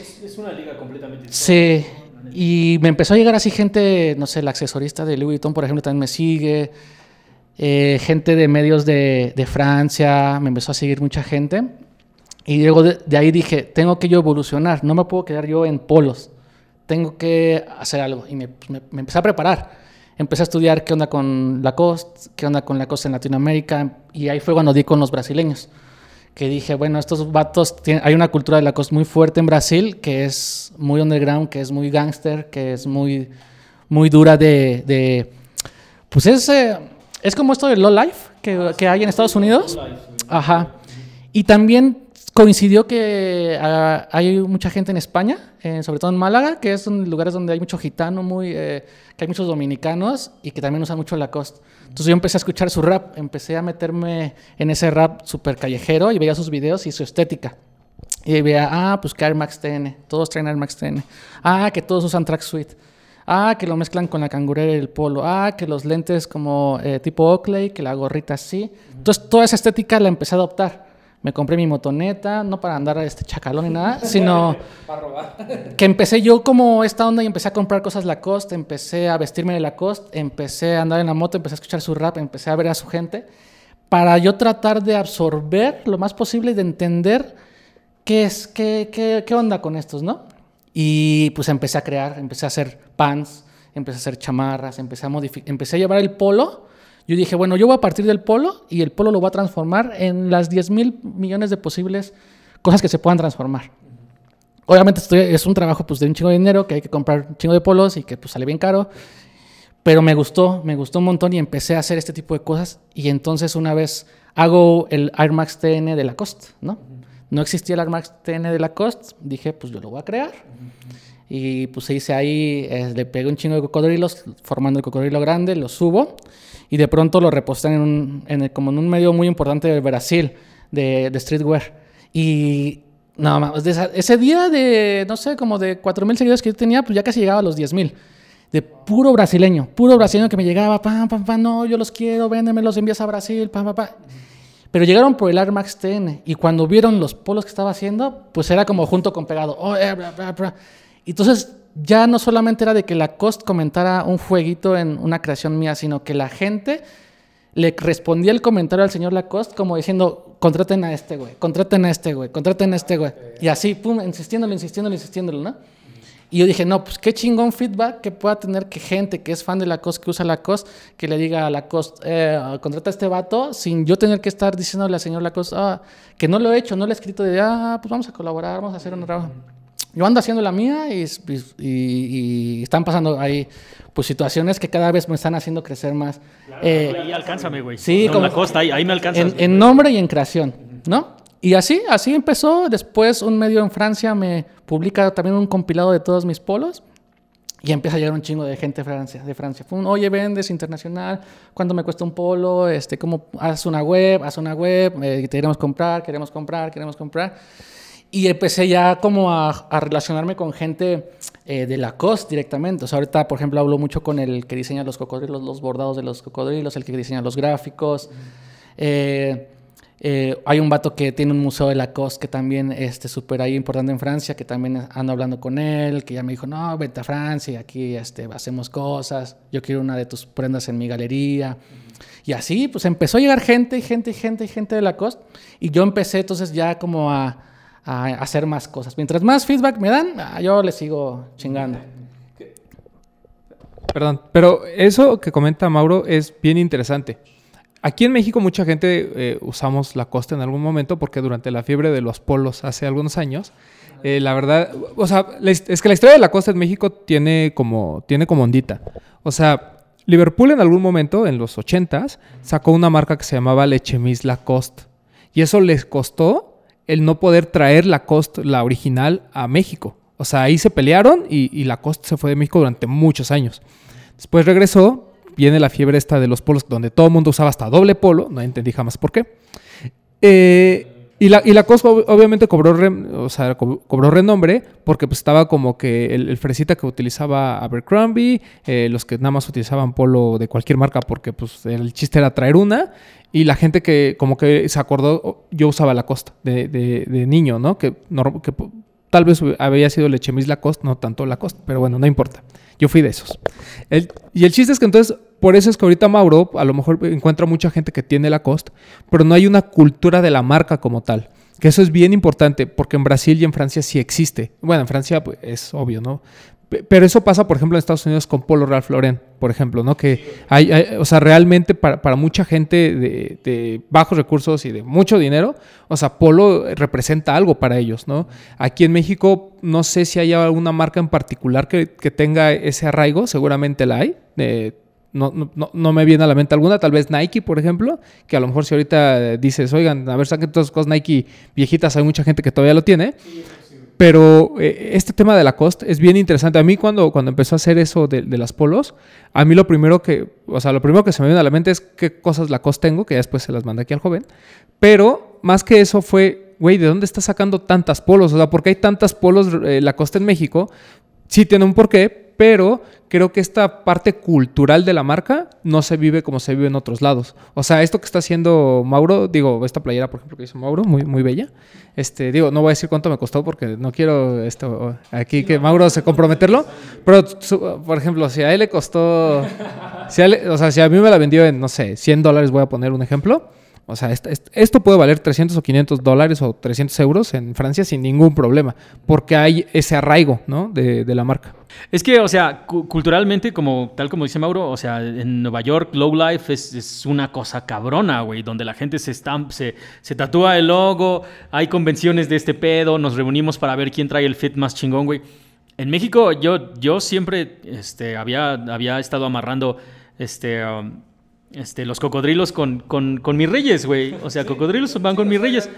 S2: Es, es una liga completamente
S3: Sí. Y me empezó a llegar así gente, no sé, el accesorista de Louis Vuitton, por ejemplo, también me sigue. Eh, gente de medios de, de Francia, me empezó a seguir mucha gente. Y luego de, de ahí dije, tengo que yo evolucionar, no me puedo quedar yo en polos, tengo que hacer algo. Y me, me- me empecé a preparar. Empecé a estudiar qué onda con Lacoste, qué onda con Lacoste en Latinoamérica, y ahí fue cuando di con los brasileños. Que dije, bueno, estos vatos, tienen- hay una cultura de Lacoste muy fuerte en Brasil, que es muy underground, que es muy gangster, que es muy, muy dura de... de- pues es, eh, es como esto de low life que, que hay en Estados Unidos. Ajá. Y también coincidió que ah, hay mucha gente en España, eh, sobre todo en Málaga, que es un lugares donde hay mucho gitano, muy, eh, que hay muchos dominicanos y que también usan mucho Lacoste. Entonces yo empecé a escuchar su rap, empecé a meterme en ese rap súper callejero y veía sus videos y su estética. Y veía, ah, pues que Air Max TN, todos traen Air Max TN. Ah, que todos usan tracksuit. Ah, que lo mezclan con la cangurera y el polo. Ah, que los lentes como eh, tipo Oakley, que la gorrita así. Entonces toda esa estética la empecé a adoptar. Me compré mi motoneta, no para andar este chacalón ni nada, sino que empecé yo como esta onda y empecé a comprar cosas Lacoste, empecé a vestirme de Lacoste, empecé a andar en la moto, empecé a escuchar su rap, empecé a ver a su gente, para yo tratar de absorber lo más posible y de entender qué es, qué, qué, qué onda con estos, ¿no? Y pues empecé a crear, empecé a hacer pants, empecé a hacer chamarras, empecé a empecé a llevar el polo. Yo dije, bueno, yo voy a partir del polo y el polo lo voy a transformar en las 10 mil millones de posibles cosas que se puedan transformar. Obviamente estoy- es un trabajo pues, de un chingo de dinero, que hay que comprar un chingo de polos y que pues, sale bien caro. Pero me gustó, me gustó un montón y empecé a hacer este tipo de cosas. Y entonces una vez hago el Air Max TN de Lacoste, ¿no? No existía el Air Max TN de Lacoste, dije, pues yo lo voy a crear. Y pues hice ahí, eh, le pegué un chingo de cocodrilos, formando el cocodrilo grande, lo subo. Y de pronto lo reposté en un, en el- como en un medio muy importante de Brasil, de, de streetwear. Y no, más, ese día de, no sé, como de 4.000 seguidores que yo tenía, pues ya casi llegaba a los 10.000 de puro brasileño, puro brasileño que me llegaba, pam, pam, pam, no, yo los quiero, véndemelos, envías a Brasil, pam, pam, pam. Pero llegaron por el Air Max TN y cuando vieron los polos que estaba haciendo, pues era como junto con pegado. Oh, eh, bla, bla, bla. Entonces ya no solamente era de que la Cost comentara un fueguito en una creación mía, sino que la gente le respondía el comentario al señor Lacoste como diciendo, contraten a este güey, contraten a este güey, contraten a este güey. Y así, pum, insistiéndolo, insistiéndolo, insistiéndolo, ¿no? Y yo dije, no, pues qué chingón feedback que pueda tener que gente que es fan de Lacoste, que usa Lacoste, que le diga a Lacoste, eh, contrata a este vato, sin yo tener que estar diciéndole al señor Lacoste, ah, que no lo he hecho, no le he escrito de, ah, pues vamos a colaborar, vamos a hacer un trabajo. Yo ando haciendo la mía y, y- y están pasando ahí pues situaciones que cada vez me están haciendo crecer más. Eh,
S2: Ahí alcánzame, güey.
S3: sí,
S2: No,
S3: como-
S2: la costa, ahí, ahí me alcanzas.
S3: en, en nombre y en creación, ¿no? Y así, así empezó. Después un medio en Francia me publica también un compilado de todos mis polos. Y empieza a llegar un chingo de gente de Francia. De Francia. Fue un, oye, vendes internacional, ¿cuánto me cuesta un polo? Este, ¿Cómo haz una web? Haz una web, eh, te queremos comprar, queremos comprar, queremos comprar. Y empecé ya como a, a relacionarme con gente eh, de Lacoste directamente. O sea, ahorita, por ejemplo, hablo mucho con el que diseña los cocodrilos, los bordados de los cocodrilos, el que diseña los gráficos. Eh, eh, hay un vato que tiene un museo de Lacoste que también es este, súper ahí importante en Francia, que también ando hablando con él, que ya me dijo, no, vete a Francia y aquí este, hacemos cosas, yo quiero una de tus prendas en mi galería. Y así, pues empezó a llegar gente, y gente, y gente, y gente de Lacoste. Y yo empecé entonces ya como a, a hacer más cosas. Mientras más feedback me dan, ah, yo le sigo chingando.
S1: Perdón, pero eso que comenta Mauro es bien interesante. Aquí en México mucha gente eh, usamos la costa en algún momento porque durante la fiebre de los polos hace algunos años, eh, la verdad, o sea, es que la historia de la costa en México tiene como, tiene como ondita. O sea, Liverpool en algún momento, en los 80s, sacó una marca que se llamaba Lechemis Lacoste. Y eso les costó el no poder traer Lacoste, la original, a México. O sea, ahí se pelearon y, y Lacoste se fue de México durante muchos años. Después regresó, viene la fiebre esta de los polos, donde todo el mundo usaba hasta doble polo, no entendí jamás por qué. Eh, y la, y la cosa ob- obviamente cobró, re- o sea, co- cobró renombre porque pues, estaba como que el, fresita que utilizaba Abercrombie, eh, los que nada más utilizaban polo de cualquier marca porque pues, el chiste era traer una, y la gente que como que se acordó, yo usaba la costa de, de- niño, ¿no? Que, norm- que tal vez había sido Lechemis Lacoste, no tanto Lacoste, pero bueno, no importa. Yo fui de esos. Y el chiste es que entonces, por eso es que ahorita Mauro a lo mejor encuentra mucha gente que tiene Lacoste, pero no hay una cultura de la marca como tal. Que eso es bien importante, porque en Brasil y en Francia sí existe. Bueno, en Francia pues, es obvio, ¿no? Pe- Pero eso pasa, por ejemplo, en Estados Unidos con Polo Ralph Lauren, por ejemplo, ¿no? Que hay- o sea, realmente para, para mucha gente de, de bajos recursos y de mucho dinero, o sea, Polo representa algo para ellos, ¿no? Aquí en México no sé si hay alguna marca en particular que, que tenga ese arraigo, seguramente la hay. eh, no, no- no, me viene a la mente alguna, tal vez Nike, por ejemplo, que a lo mejor si ahorita dices, oigan, a ver, saquen todas las cosas Nike viejitas, hay mucha gente que todavía lo tiene. Pero eh, este tema de la cost es bien interesante. A mí cuando, cuando empezó a hacer eso de, de las polos, a mí lo primero que, o sea, lo primero que se me viene a la mente es qué cosas la cost tengo, que ya después se las mandé aquí al joven. Pero más que eso fue, güey, ¿de dónde está sacando tantas polos? O sea, ¿por qué hay tantas polos eh, la costa en México? Sí tiene un porqué, pero creo que esta parte cultural de la marca no se vive como se vive en otros lados. O sea, esto que está haciendo Mauro, digo, esta playera, por ejemplo, que hizo Mauro, muy, muy bella. Este, digo, no voy a decir cuánto me costó porque no quiero esto aquí que Mauro se comprometerlo. Pero, por ejemplo, si a él le costó, a o sea, si a mí me la vendió en, no sé, 100 dólares, voy a poner un ejemplo. O sea, est- est- esto puede valer 300 o 500 dólares o 300 euros en Francia sin ningún problema, porque hay ese arraigo, ¿no? De, la marca.
S2: Es que, o sea, cu- culturalmente, como tal como dice Mauro, o sea, en Nueva York, Low Life es, una cosa cabrona, güey, donde la gente se, estamp- se, se tatúa el logo, hay convenciones de este pedo, nos reunimos para ver quién trae el fit más chingón, güey. En México, yo, yo siempre este, había, había estado amarrando este, um, este, los cocodrilos con, con, con mis reyes, güey. O sea, cocodrilos van con mis reyes.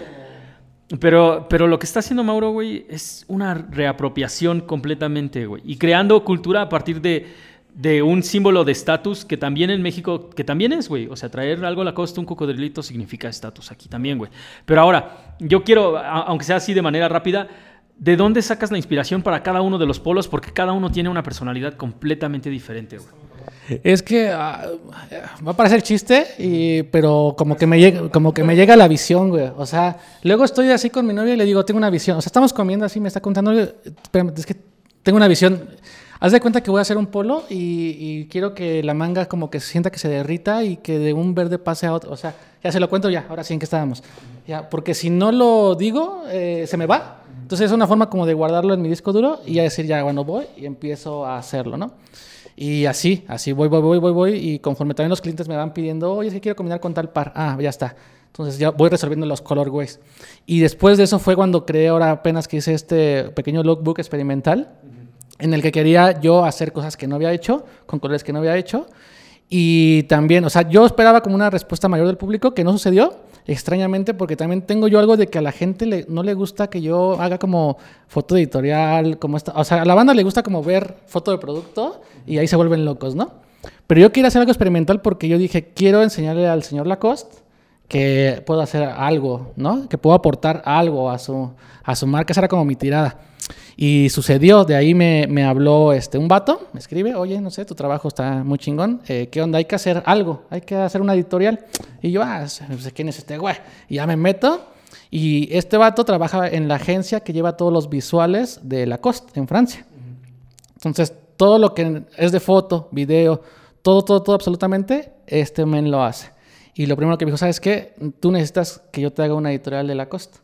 S2: Pero, pero lo que está haciendo Mauro, güey, es una reapropiación completamente, güey. Y creando cultura a partir de, de un símbolo de estatus que también en México, que también es, güey. O sea, traer algo a la costa, un cocodrilito, significa estatus aquí también, güey. Pero ahora, yo quiero, a- aunque sea así de manera rápida, ¿de dónde sacas la inspiración para cada uno de los polos? Porque cada uno tiene una personalidad completamente diferente, güey.
S3: Es que ah, va a parecer chiste, pero como que, me llega, como que me llega la visión, güey. O sea, luego estoy así con mi novia y le digo, tengo una visión. O sea, estamos comiendo así, me está contando, "Oye, espérame, es que tengo una visión. Haz de cuenta que voy a hacer un polo y, y quiero que la manga como que se sienta que se derrita y que de un verde pase a otro. O sea, ya se lo cuento ya, ahora sí en qué estábamos. Ya, porque si no lo digo, eh, se me va. Entonces es una forma como de guardarlo en mi disco duro y ya decir, ya, bueno, voy y empiezo a hacerlo, ¿no? Y así, así voy, voy, voy, voy, voy. Y conforme también los clientes me van pidiendo, oye, es que quiero combinar con tal par. Ah, ya está. Entonces ya voy resolviendo los colorways. Y después de eso fue cuando creé ahora apenas que hice este pequeño lookbook experimental en el que quería yo hacer cosas que no había hecho, con colores que no había hecho. Y también, o sea, yo esperaba como una respuesta mayor del público, que no sucedió, extrañamente, porque también tengo yo algo de que a la gente le, no le gusta que yo haga como foto editorial, como esta, o sea, a la banda le gusta como ver foto de producto y ahí se vuelven locos, ¿no? Pero yo quería hacer algo experimental porque yo dije, quiero enseñarle al señor Lacoste que puedo hacer algo, ¿no? Que puedo aportar algo a su, a su marca. Esa era como mi tirada. Y sucedió, de ahí me, me, habló este, un vato, me escribe, oye, no sé, tu trabajo está muy chingón, eh, ¿qué onda? Hay que hacer algo, hay que hacer una editorial. Y yo, ah, sé quién es este güey. Y ya me meto. Y este vato trabaja en la agencia que lleva todos los visuales de Lacoste en Francia. Entonces, todo lo que es de foto, video, todo, todo, todo, absolutamente, este men lo hace. Y lo primero que me dijo, ¿sabes qué? Tú necesitas que yo te haga una editorial de Lacoste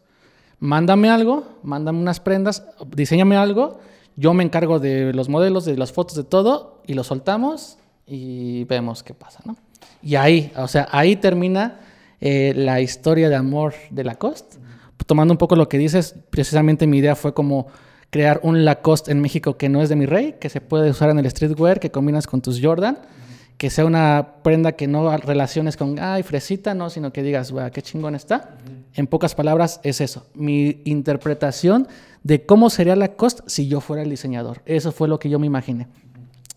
S3: mándame algo, mándame unas prendas, diseñame algo, yo me encargo de los modelos, de las fotos, de todo, y lo soltamos y vemos qué pasa, ¿no? Y ahí, o sea, ahí termina eh, la historia de amor de Lacoste. Tomando un poco lo que dices, precisamente mi idea fue como crear un Lacoste en México que no es de mi rey, que se puede usar en el streetwear, que combinas con tus Jordan que sea una prenda que no relaciones con, ay, fresita, no, sino que digas, wow, qué chingón está. En pocas palabras, es eso. Mi interpretación de cómo sería la cost si yo fuera el diseñador. Eso fue lo que yo me imaginé.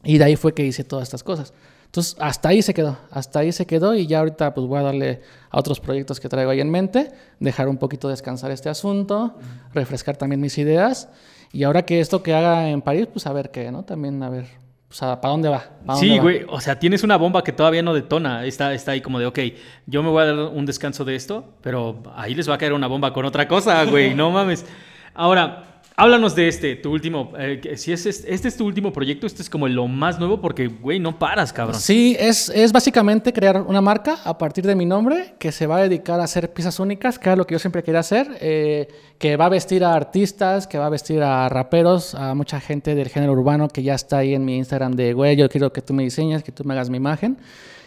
S3: Y de ahí fue que hice todas estas cosas. Entonces, hasta ahí se quedó, hasta ahí se quedó y ya ahorita pues voy a darle a otros proyectos que traigo ahí en mente, dejar un poquito descansar este asunto, refrescar también mis ideas y ahora que esto que haga en París, pues a ver qué, ¿no? También a ver o sea, ¿para dónde va?
S2: sí, güey. O sea, tienes una bomba que todavía no detona. Está, está ahí como de, ok, yo me voy a dar un descanso de esto, pero ahí les va a caer una bomba con otra cosa, güey. no mames. Ahora, Háblanos de este, tu último. Eh, si es, este es tu último proyecto, este es como lo más nuevo porque, güey, no paras, cabrón.
S3: Sí, es, es básicamente crear una marca a partir de mi nombre que se va a dedicar a hacer piezas únicas, que es lo que yo siempre quería hacer, eh, que va a vestir a artistas, que va a vestir a raperos, a mucha gente del género urbano que ya está ahí en mi Instagram de, güey, yo quiero que tú me diseñes, que tú me hagas mi imagen.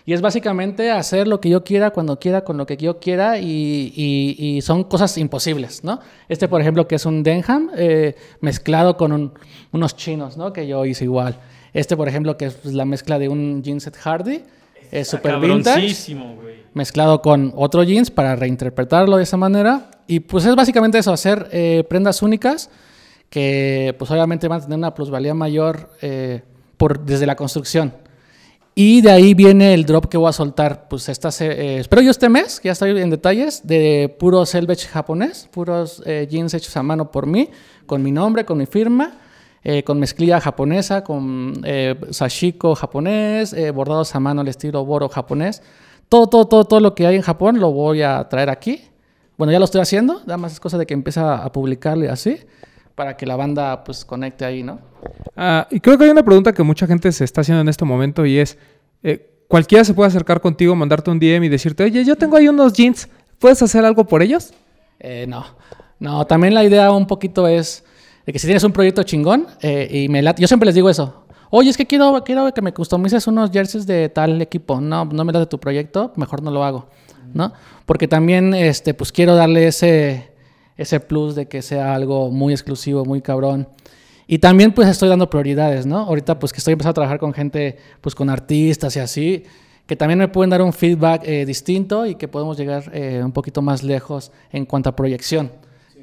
S3: Y es básicamente hacer lo que yo quiera, cuando quiera, con lo que yo quiera, y, y, son cosas imposibles, ¿no? Este, por ejemplo, que es un Denham eh, mezclado con unos chinos, ¿no? Que yo hice igual. Este, por ejemplo, que es la mezcla de un jeanset Hardy, es super vintage, mezclado con otro jeans para reinterpretarlo de esa manera. Y pues es básicamente eso, hacer eh, prendas únicas que pues obviamente van a tener una plusvalía mayor eh, por, desde la construcción. Y de ahí viene el drop que voy a soltar, pues esta, eh, espero yo este mes, ya estoy en detalles, de puro selvage japonés, puros eh, jeans hechos a mano por mí, con mi nombre, con mi firma, eh, con mezclilla japonesa, con sashiko japonés, bordados a mano al estilo boro japonés. Todo, todo, todo, todo lo que hay en Japón lo voy a traer aquí. Bueno, ya lo estoy haciendo, nada más es cosa de que empiece a publicarlo y así para que la banda pues conecte ahí, ¿no?
S1: Ah, y creo que hay una pregunta que mucha gente se está haciendo en este momento y es, eh, ¿cualquiera se puede acercar contigo, mandarte un DM y decirte, oye, yo tengo ahí unos jeans, ¿puedes hacer algo por ellos?
S3: Eh, no, no, también la idea un poquito es de que si tienes un proyecto chingón eh, y me yo siempre les digo eso, oye, es que quiero, quiero que me customices unos jerseys de tal equipo, no, no me das de tu proyecto, mejor no lo hago, ¿no? Porque también, este, pues quiero darle ese ese plus de que sea algo muy exclusivo, muy cabrón. Y también pues estoy dando prioridades, ¿no? Ahorita pues que estoy empezando a trabajar con gente, pues con artistas y así, que también me pueden dar un feedback eh, distinto y que podemos llegar eh, un poquito más lejos en cuanto a proyección.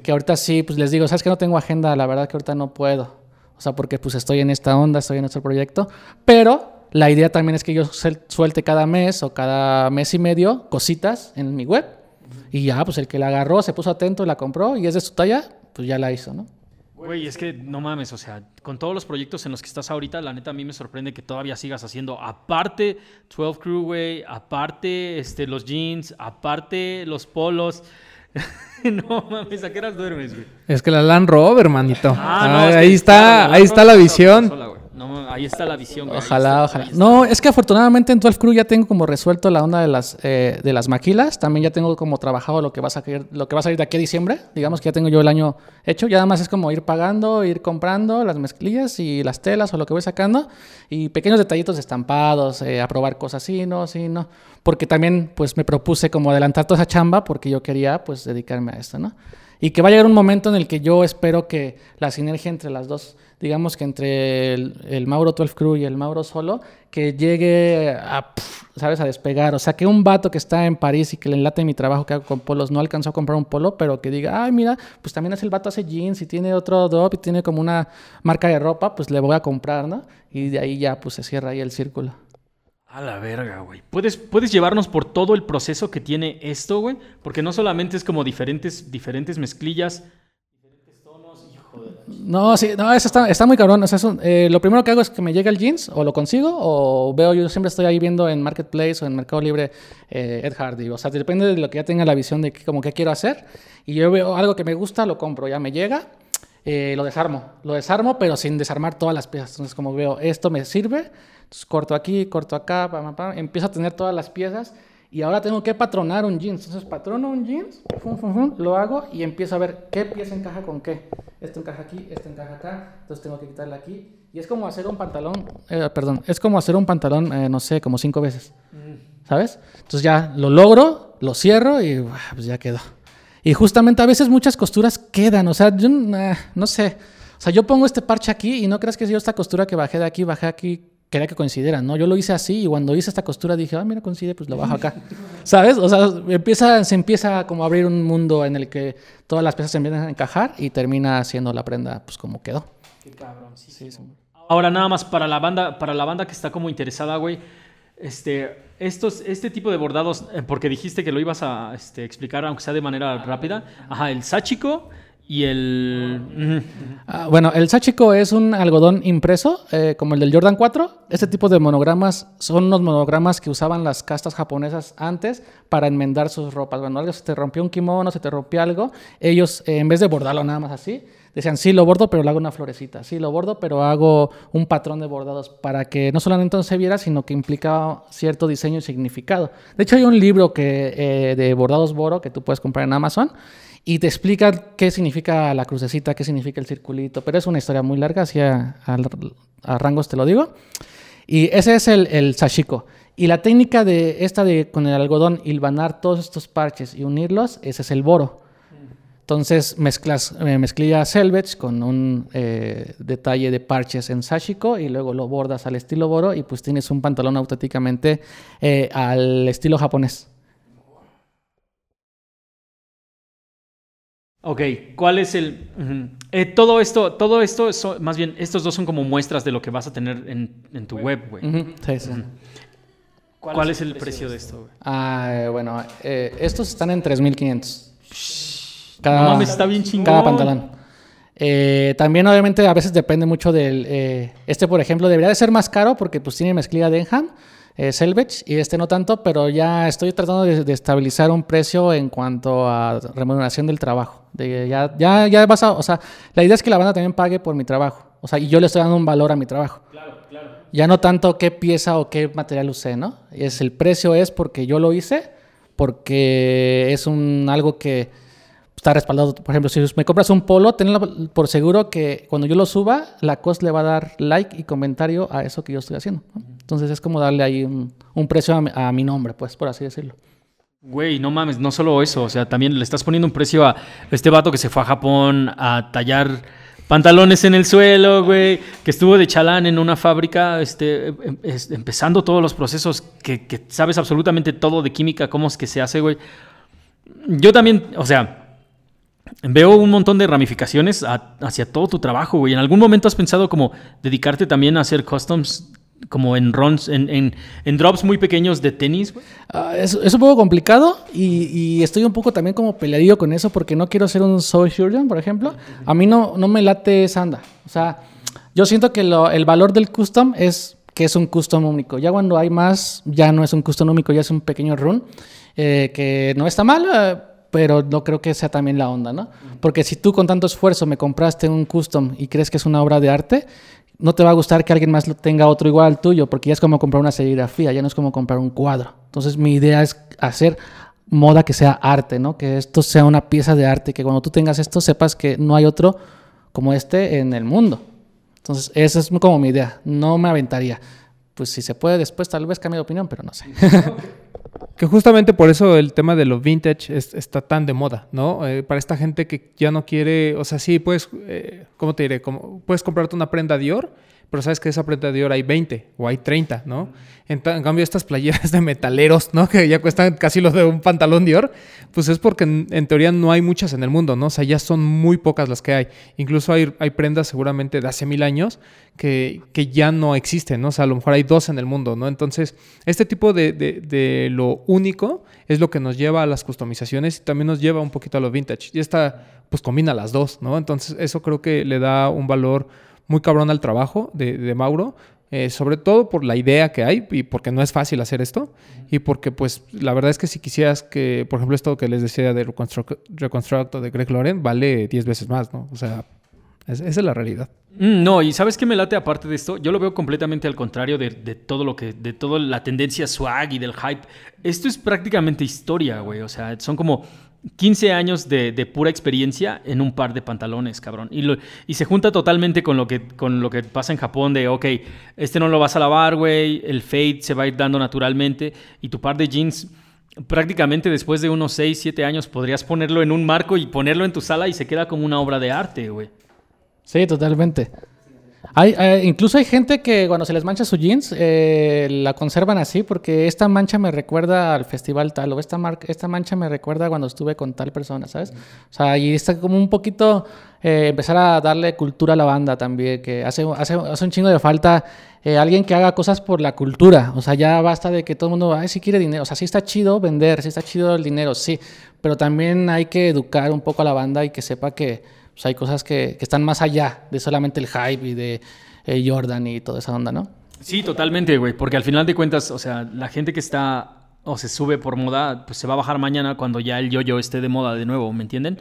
S3: Que ahorita sí, pues les digo, sabes que no tengo agenda, la verdad que ahorita no puedo. O sea, porque pues estoy en esta onda, estoy en este proyecto. Pero la idea también es que yo suelte cada mes o cada mes y medio cositas en mi web y ya, pues el que la agarró, se puso atento, la compró y es de su talla, pues ya la hizo, ¿no?
S2: Güey, es que no mames, o sea, con todos los proyectos en los que estás ahorita, la neta a mí me sorprende que todavía sigas haciendo, aparte 12 Crew, güey, aparte este, los jeans, aparte los polos. no mames, ¿a qué horas duermes, güey?
S1: Es que la Land Rover, manito. Ah, ahí está, ahí está la visión.
S2: No, ahí está la visión.
S3: Ojalá,
S2: está,
S3: ojalá. No, es que afortunadamente en 12 Crew ya tengo como resuelto la onda de las, eh, de las maquilas. También ya tengo como trabajado lo que, va a salir, lo que va a salir de aquí a diciembre. Digamos que ya tengo yo el año hecho. Ya nada más es como ir pagando, ir comprando las mezclillas y las telas o lo que voy sacando. Y pequeños detallitos estampados, eh, a probar cosas sí, no, sí, no. Porque también pues me propuse como adelantar toda esa chamba porque yo quería pues dedicarme a esto, ¿no? Y que va a llegar un momento en el que yo espero que la sinergia entre las dos, digamos que entre el, Mauro 12 Crew y el Mauro solo, que llegue a, ¿sabes? A despegar. O sea, que un vato que está en París y que le enlate mi trabajo que hago con polos no alcanzó a comprar un polo, pero que diga, ay, mira, pues también es el vato hace jeans y tiene otro drop y tiene como una marca de ropa, pues le voy a comprar, ¿no? Y de ahí ya pues se cierra ahí el círculo.
S2: A la verga, güey. ¿Puedes, ¿Puedes llevarnos por todo el proceso que tiene esto, güey? Porque no solamente es como diferentes, diferentes mezclillas.
S3: No, sí, no, eso está, está muy cabrón. O sea, eso, eh, lo primero que hago es que me llega el jeans, o lo consigo, o veo, yo siempre estoy ahí viendo en Marketplace o en Mercado Libre eh, Ed Hardy. O sea, depende de lo que ya tenga la visión de que, como qué quiero hacer. Y yo veo algo que me gusta, lo compro, ya me llega, eh, lo desarmo. Lo desarmo, pero sin desarmar todas las piezas. Entonces, como veo, esto me sirve, corto aquí, corto acá, pam, empiezo a tener todas las piezas. Y ahora tengo que patronar un jeans. Entonces patrono un jeans, lo hago y empiezo a ver qué pieza encaja con qué. Esto encaja aquí, esto encaja acá. Entonces tengo que quitarle aquí. Y es como hacer un pantalón, eh, perdón, es como hacer un pantalón, eh, no sé, como cinco veces. ¿Sabes? Entonces ya lo logro, lo cierro y buah, pues ya quedó. Y justamente a veces muchas costuras quedan. O sea, yo eh, no sé. O sea, yo pongo este parche aquí y no creas que yo esta costura que bajé de aquí, bajé aquí, quería que coincidieran, ¿no? Yo lo hice así y cuando hice esta costura dije, ah, mira, coincide, pues lo bajo acá. ¿Sabes? O sea, empieza, se empieza como a abrir un mundo en el que todas las piezas se empiezan a encajar y termina siendo la prenda, pues como quedó.
S2: Qué cabrón, sí,
S3: Sí, sí.
S2: Ahora nada más para la banda, para la banda que está como interesada, güey. Este, estos, este tipo de bordados, eh, porque dijiste que lo ibas a este, explicar, aunque sea de manera rápida. Ajá, el sáchico y el.
S3: Ah, bueno, el Sachiko es un algodón impreso, eh, como el del Jordan 4. Este tipo de monogramas son unos monogramas que usaban las castas japonesas antes para enmendar sus ropas. Bueno, algo se te rompió un kimono, se te rompió algo. Ellos, eh, en vez de bordarlo nada más así, decían, sí, lo bordo, pero le hago una florecita. Sí, lo bordo, pero hago un patrón de bordados para que no solamente no se viera, sino que implicaba cierto diseño y significado. De hecho, hay un libro que, eh, de bordados Boro que tú puedes comprar en Amazon y te explica qué significa la crucecita, qué significa el circulito, pero es una historia muy larga, así a, a- a rangos te lo digo. Y ese es el, el sashiko. Y la técnica de esta de con el algodón hilvanar todos estos parches y unirlos, ese es el boro. Entonces mezclas eh, mezclilla selvage con un eh, detalle de parches en sashiko y luego lo bordas al estilo boro y pues tienes un pantalón auténticamente eh, al estilo japonés.
S2: Ok, ¿cuál es el...? Eh, todo esto, todo esto, son- más bien, estos dos son como muestras de lo que vas a tener en, en tu web, güey.
S3: Sí, sí.
S2: ¿Cuál, es el precio de esto, güey?
S3: Ah, eh, bueno, eh, estos están en 3.500.
S2: No mames, está bien chingón.
S3: Cada pantalón. Eh, también obviamente a veces depende mucho del... eh, este, por ejemplo, debería de ser más caro porque pues tiene mezclilla Denham, eh, Selvage, y este no tanto, pero ya estoy tratando de, de estabilizar un precio en cuanto a remuneración del trabajo. De, ya, ya, ya vas a... O sea, la idea es que la banda también pague por mi trabajo. O sea, y yo le estoy dando un valor a mi trabajo. Ya no tanto qué pieza o qué material usé, ¿no? Es el precio es porque yo lo hice, porque es un algo que está respaldado. Por ejemplo, si me compras un polo, tenlo por seguro que cuando yo lo suba, la COS le va a dar like y comentario a eso que yo estoy haciendo. Entonces es como darle ahí un, precio a mi, nombre, pues, por así decirlo.
S2: Güey, no mames, no solo eso, o sea, también le estás poniendo un precio a este vato que se fue a Japón a tallar pantalones en el suelo, güey, que estuvo de chalán en una fábrica, este, em- empezando todos los procesos, que sabes absolutamente todo de química, cómo es que se hace, güey. Yo también, o sea, veo un montón de ramificaciones hacia todo tu trabajo, güey. ¿En algún momento has pensado como dedicarte también a hacer customs como en runs, en, en, drops muy pequeños de tenis, güey?
S3: Ah, es, un poco complicado y, estoy un poco también como peleadillo con eso porque no quiero ser un soul surgeon, por ejemplo. A mí no, no me late esa onda. O sea, yo siento que el valor del custom es que es un custom único. Ya cuando hay más, ya no es un custom único, ya es un pequeño run, eh, que no está mal, eh, pero no creo que sea también la onda, ¿no? Porque si tú con tanto esfuerzo me compraste un custom y crees que es una obra de arte, no te va a gustar que alguien más tenga otro igual al tuyo, porque ya es como comprar una serigrafía, ya no es como comprar un cuadro. Entonces mi idea es hacer moda que sea arte, ¿no? Que esto sea una pieza de arte, que cuando tú tengas esto sepas que no hay otro como este en el mundo. Entonces, esa es como mi idea. No me aventaría. Pues si se puede después, tal vez cambie de opinión, pero no sé.
S1: Que justamente por eso el tema de lo vintage es- está tan de moda, ¿no? Eh, para esta gente que ya no quiere, o sea, sí, puedes, eh, ¿cómo te diré? Como, puedes comprarte una prenda Dior, pero sabes que esa prenda Dior hay 20 o hay 30, ¿no? En, cambio, estas playeras de metaleros, ¿no? Que ya cuestan casi lo de un pantalón Dior, pues es porque en, en teoría no hay muchas en el mundo, ¿no? O sea, ya son muy pocas las que hay. Incluso hay, hay prendas seguramente de hace mil años que, que ya no existen, ¿no? O sea, a lo mejor hay dos en el mundo, ¿no? Entonces, este tipo de, de- de lo único es lo que nos lleva a las customizaciones y también nos lleva un poquito a lo vintage. Y esta, pues combina las dos, ¿no? Entonces, eso creo que le da un valor muy cabrón al trabajo de, Mauro. eh, sobre todo por la idea que hay y porque no es fácil hacer esto y porque pues la verdad es que si quisieras que por ejemplo esto que les decía de Reconstruct, Reconstruct de Greg Loren vale 10 veces más, ¿no? O sea, es- esa es la realidad.
S2: Mm, No, y ¿sabes qué me late aparte de esto? Yo lo veo completamente al contrario de, de todo lo que, de toda la tendencia swag y del hype. Esto es prácticamente historia, güey. O sea, son como 15 años de, de pura experiencia en un par de pantalones, cabrón. Y, lo- y se junta totalmente con lo, que, con lo que pasa en Japón de, ok, este no lo vas a lavar, güey, el fade se va a ir dando naturalmente y tu par de jeans... Prácticamente después de unos 6, 7 años podrías ponerlo en un marco y ponerlo en tu sala y se queda como una obra de arte, güey.
S3: Sí, totalmente. Hay, eh, incluso hay gente que cuando se les mancha su jeans eh, la conservan así porque esta mancha me recuerda al festival tal o esta, esta mancha me recuerda cuando estuve con tal persona, ¿sabes? O sea, y está como un poquito eh, empezar a darle cultura a la banda también, que hace, hace, hace un chingo de falta eh, alguien que haga cosas por la cultura. O sea, ya basta de que todo el mundo, ay, si quiere dinero. O sea, sí está chido vender, sí está chido el dinero, sí, pero también hay que educar un poco a la banda y que sepa que pues hay cosas que, que están más allá de solamente el hype y de eh, Jordan y toda esa onda, ¿no?
S2: Sí, totalmente, güey, porque al final de cuentas, o sea, la gente que está o se sube por moda, pues se va a bajar mañana cuando ya el yo-yo esté de moda de nuevo, ¿me entienden?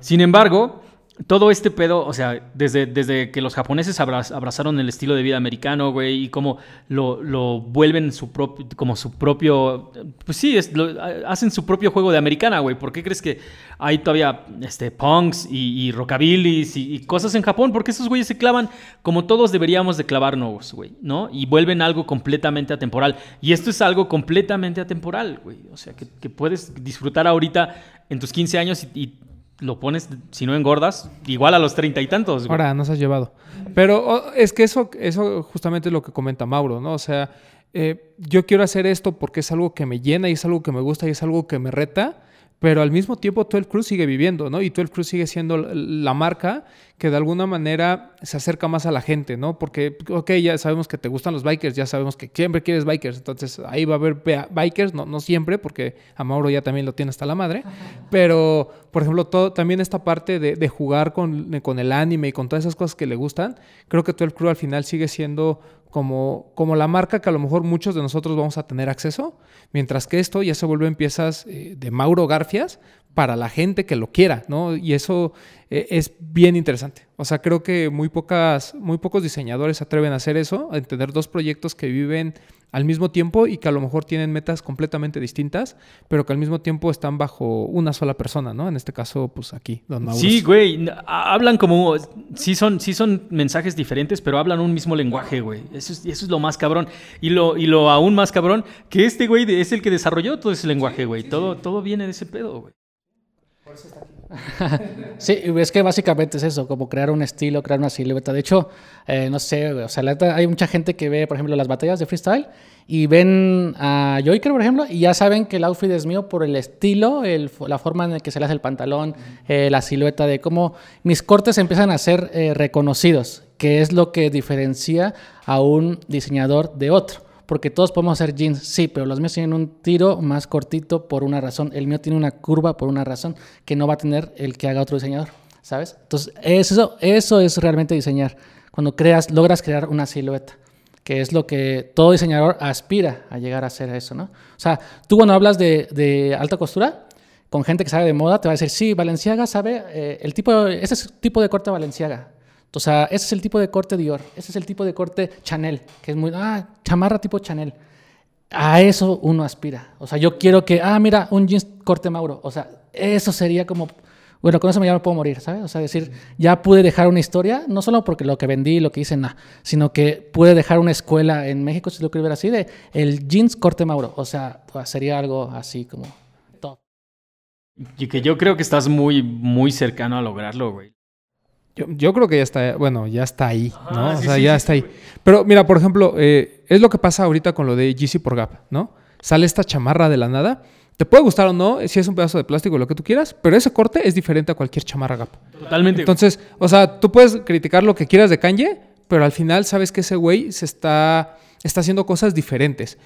S2: Sin embargo, todo este pedo, o sea, desde, desde que los japoneses abra- abrazaron el estilo de vida americano, güey, y cómo lo, lo vuelven su propio, como su propio, pues sí, es, lo- hacen su propio juego de americana, güey. ¿Por qué crees que hay todavía este, punks y, y rockabillys y, cosas en Japón? Porque esos güeyes se clavan como todos deberíamos de clavarnos, güey, ¿no? Y vuelven algo completamente atemporal. Y esto es algo completamente atemporal, güey. O sea, que, puedes disfrutar ahorita en tus 15 años y lo pones, si no engordas, igual a los treinta y tantos.
S1: Ahora nos has llevado. Pero oh, es que eso, eso justamente es lo que comenta Mauro, ¿no? O sea, eh, yo quiero hacer esto porque es algo que me llena y es algo que me gusta y es algo que me reta, pero al mismo tiempo 12 Cruz sigue viviendo, ¿no? Y 12 Cruz sigue siendo la- marca que de alguna manera se acerca más a la gente, ¿no? Porque, ok, ya sabemos que te gustan los bikers, ya sabemos que siempre quieres bikers, entonces ahí va a haber bikers, no, no siempre, porque a Mauro ya también lo tiene hasta la madre, pero, por ejemplo, todo, también esta parte de, de jugar con, con el anime y con todas esas cosas que le gustan, creo que 12 Crew al final sigue siendo como, como la marca que a lo mejor muchos de nosotros vamos a tener acceso, mientras que esto ya se vuelve en piezas eh, de Mauro Garfias para la gente que lo quiera, ¿no? Y eso eh, es bien interesante. O sea, creo que muy, pocas, muy pocos diseñadores se atreven a hacer eso, a tener dos proyectos que viven al mismo tiempo y que a lo mejor tienen metas completamente distintas, pero que al mismo tiempo están bajo una sola persona, ¿no? En este caso, pues aquí, Don Mauro.
S2: Sí, güey. Hablan como. Sí son, sí son mensajes diferentes, pero hablan un mismo lenguaje, güey. Eso es, eso es lo más cabrón. Y lo, y lo aún más cabrón, que este güey es el que desarrolló todo ese lenguaje, güey. todo, todo viene de ese pedo, güey.
S3: Sí, es que básicamente es eso, como crear un estilo, crear una silueta. De hecho, eh, no sé, o sea, la hay mucha gente que ve, por ejemplo, las batallas de freestyle y ven a Joyker, por ejemplo, y ya saben que el outfit es mío por el estilo, el, la forma en la que se le hace el pantalón, eh, la silueta, de cómo mis cortes empiezan a ser eh, reconocidos, que es lo que diferencia a un diseñador de otro. Porque todos podemos hacer jeans, sí, pero los míos tienen un tiro más cortito por una razón. El mío tiene una curva por una razón que no va a tener el que haga otro diseñador, ¿sabes? Entonces, eso, eso es realmente diseñar. Cuando creas, logras crear una silueta, que es lo que todo diseñador aspira a llegar a hacer eso, ¿no? O sea, tú cuando hablas de, de alta costura, con gente que sabe de moda, te va a decir, sí, Valenciaga sabe, eh, el tipo, ese tipo de corte Valenciaga. O sea, ese es el tipo de corte Dior, ese es el tipo de corte Chanel, que es muy, ah, chamarra tipo Chanel. A eso uno aspira. O sea, yo quiero que, ah, mira, un jeans corte Mauro. O sea, eso sería como, bueno, con eso ya me puedo morir, ¿sabes? O sea, decir, ya pude dejar una historia, no solo porque lo que vendí, lo que hice, nada, sino que pude dejar una escuela en México, si lo quiero ver así, de el jeans corte Mauro. O sea, pues, sería algo así como top.
S2: Y que yo creo que estás muy, muy cercano a lograrlo, güey.
S1: Yo, yo creo que ya está, bueno, ya está ahí, ¿no? O sea,
S2: sí,
S1: ya
S2: sí,
S1: está ahí. Pero mira, por ejemplo, eh, es lo que pasa ahorita con lo de GC por Gap, ¿no? Sale esta chamarra de la nada. Te puede gustar o no, si es un pedazo de plástico o lo que tú quieras, pero ese corte es diferente a cualquier chamarra Gap.
S2: Totalmente.
S1: Entonces, o sea, tú puedes criticar lo que quieras de Kanye, pero al final sabes que ese güey se está, está haciendo cosas diferentes.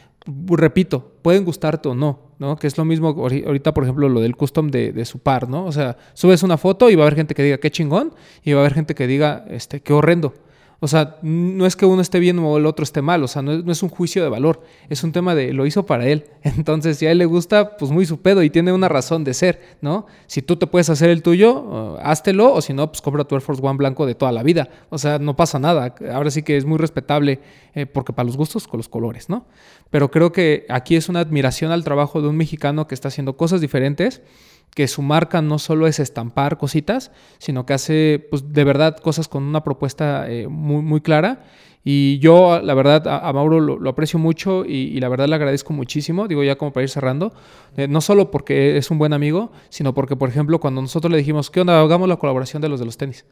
S1: Repito, pueden gustarte o no, ¿no? Que es lo mismo ahori- ahorita, por ejemplo, lo del custom de, de su par, ¿no? O sea, subes una foto y va a haber gente que diga qué chingón y va a haber gente que diga este, qué horrendo. O sea, no es que uno esté bien o el otro esté mal, o sea, no es, no es un juicio de valor, es un tema de lo hizo para él. Entonces, si a él le gusta, pues muy su pedo y tiene una razón de ser, ¿no? Si tú te puedes hacer el tuyo, uh, háztelo, o si no, pues compra tu Air Force One blanco de toda la vida. O sea, no pasa nada. Ahora sí que es muy respetable, eh, porque para los gustos, con los colores, ¿no? Pero creo que aquí es una admiración al trabajo de un mexicano que está haciendo cosas diferentes que su marca no solo es estampar cositas, sino que hace pues, de verdad cosas con una propuesta eh, muy, muy clara. Y yo, la verdad, a, Mauro lo, aprecio mucho y, y la verdad le agradezco muchísimo. Digo, ya como para ir cerrando, eh, no solo porque es un buen amigo, sino porque, por ejemplo, cuando nosotros le dijimos, ¿qué onda? Hagamos la colaboración de los de los tenis.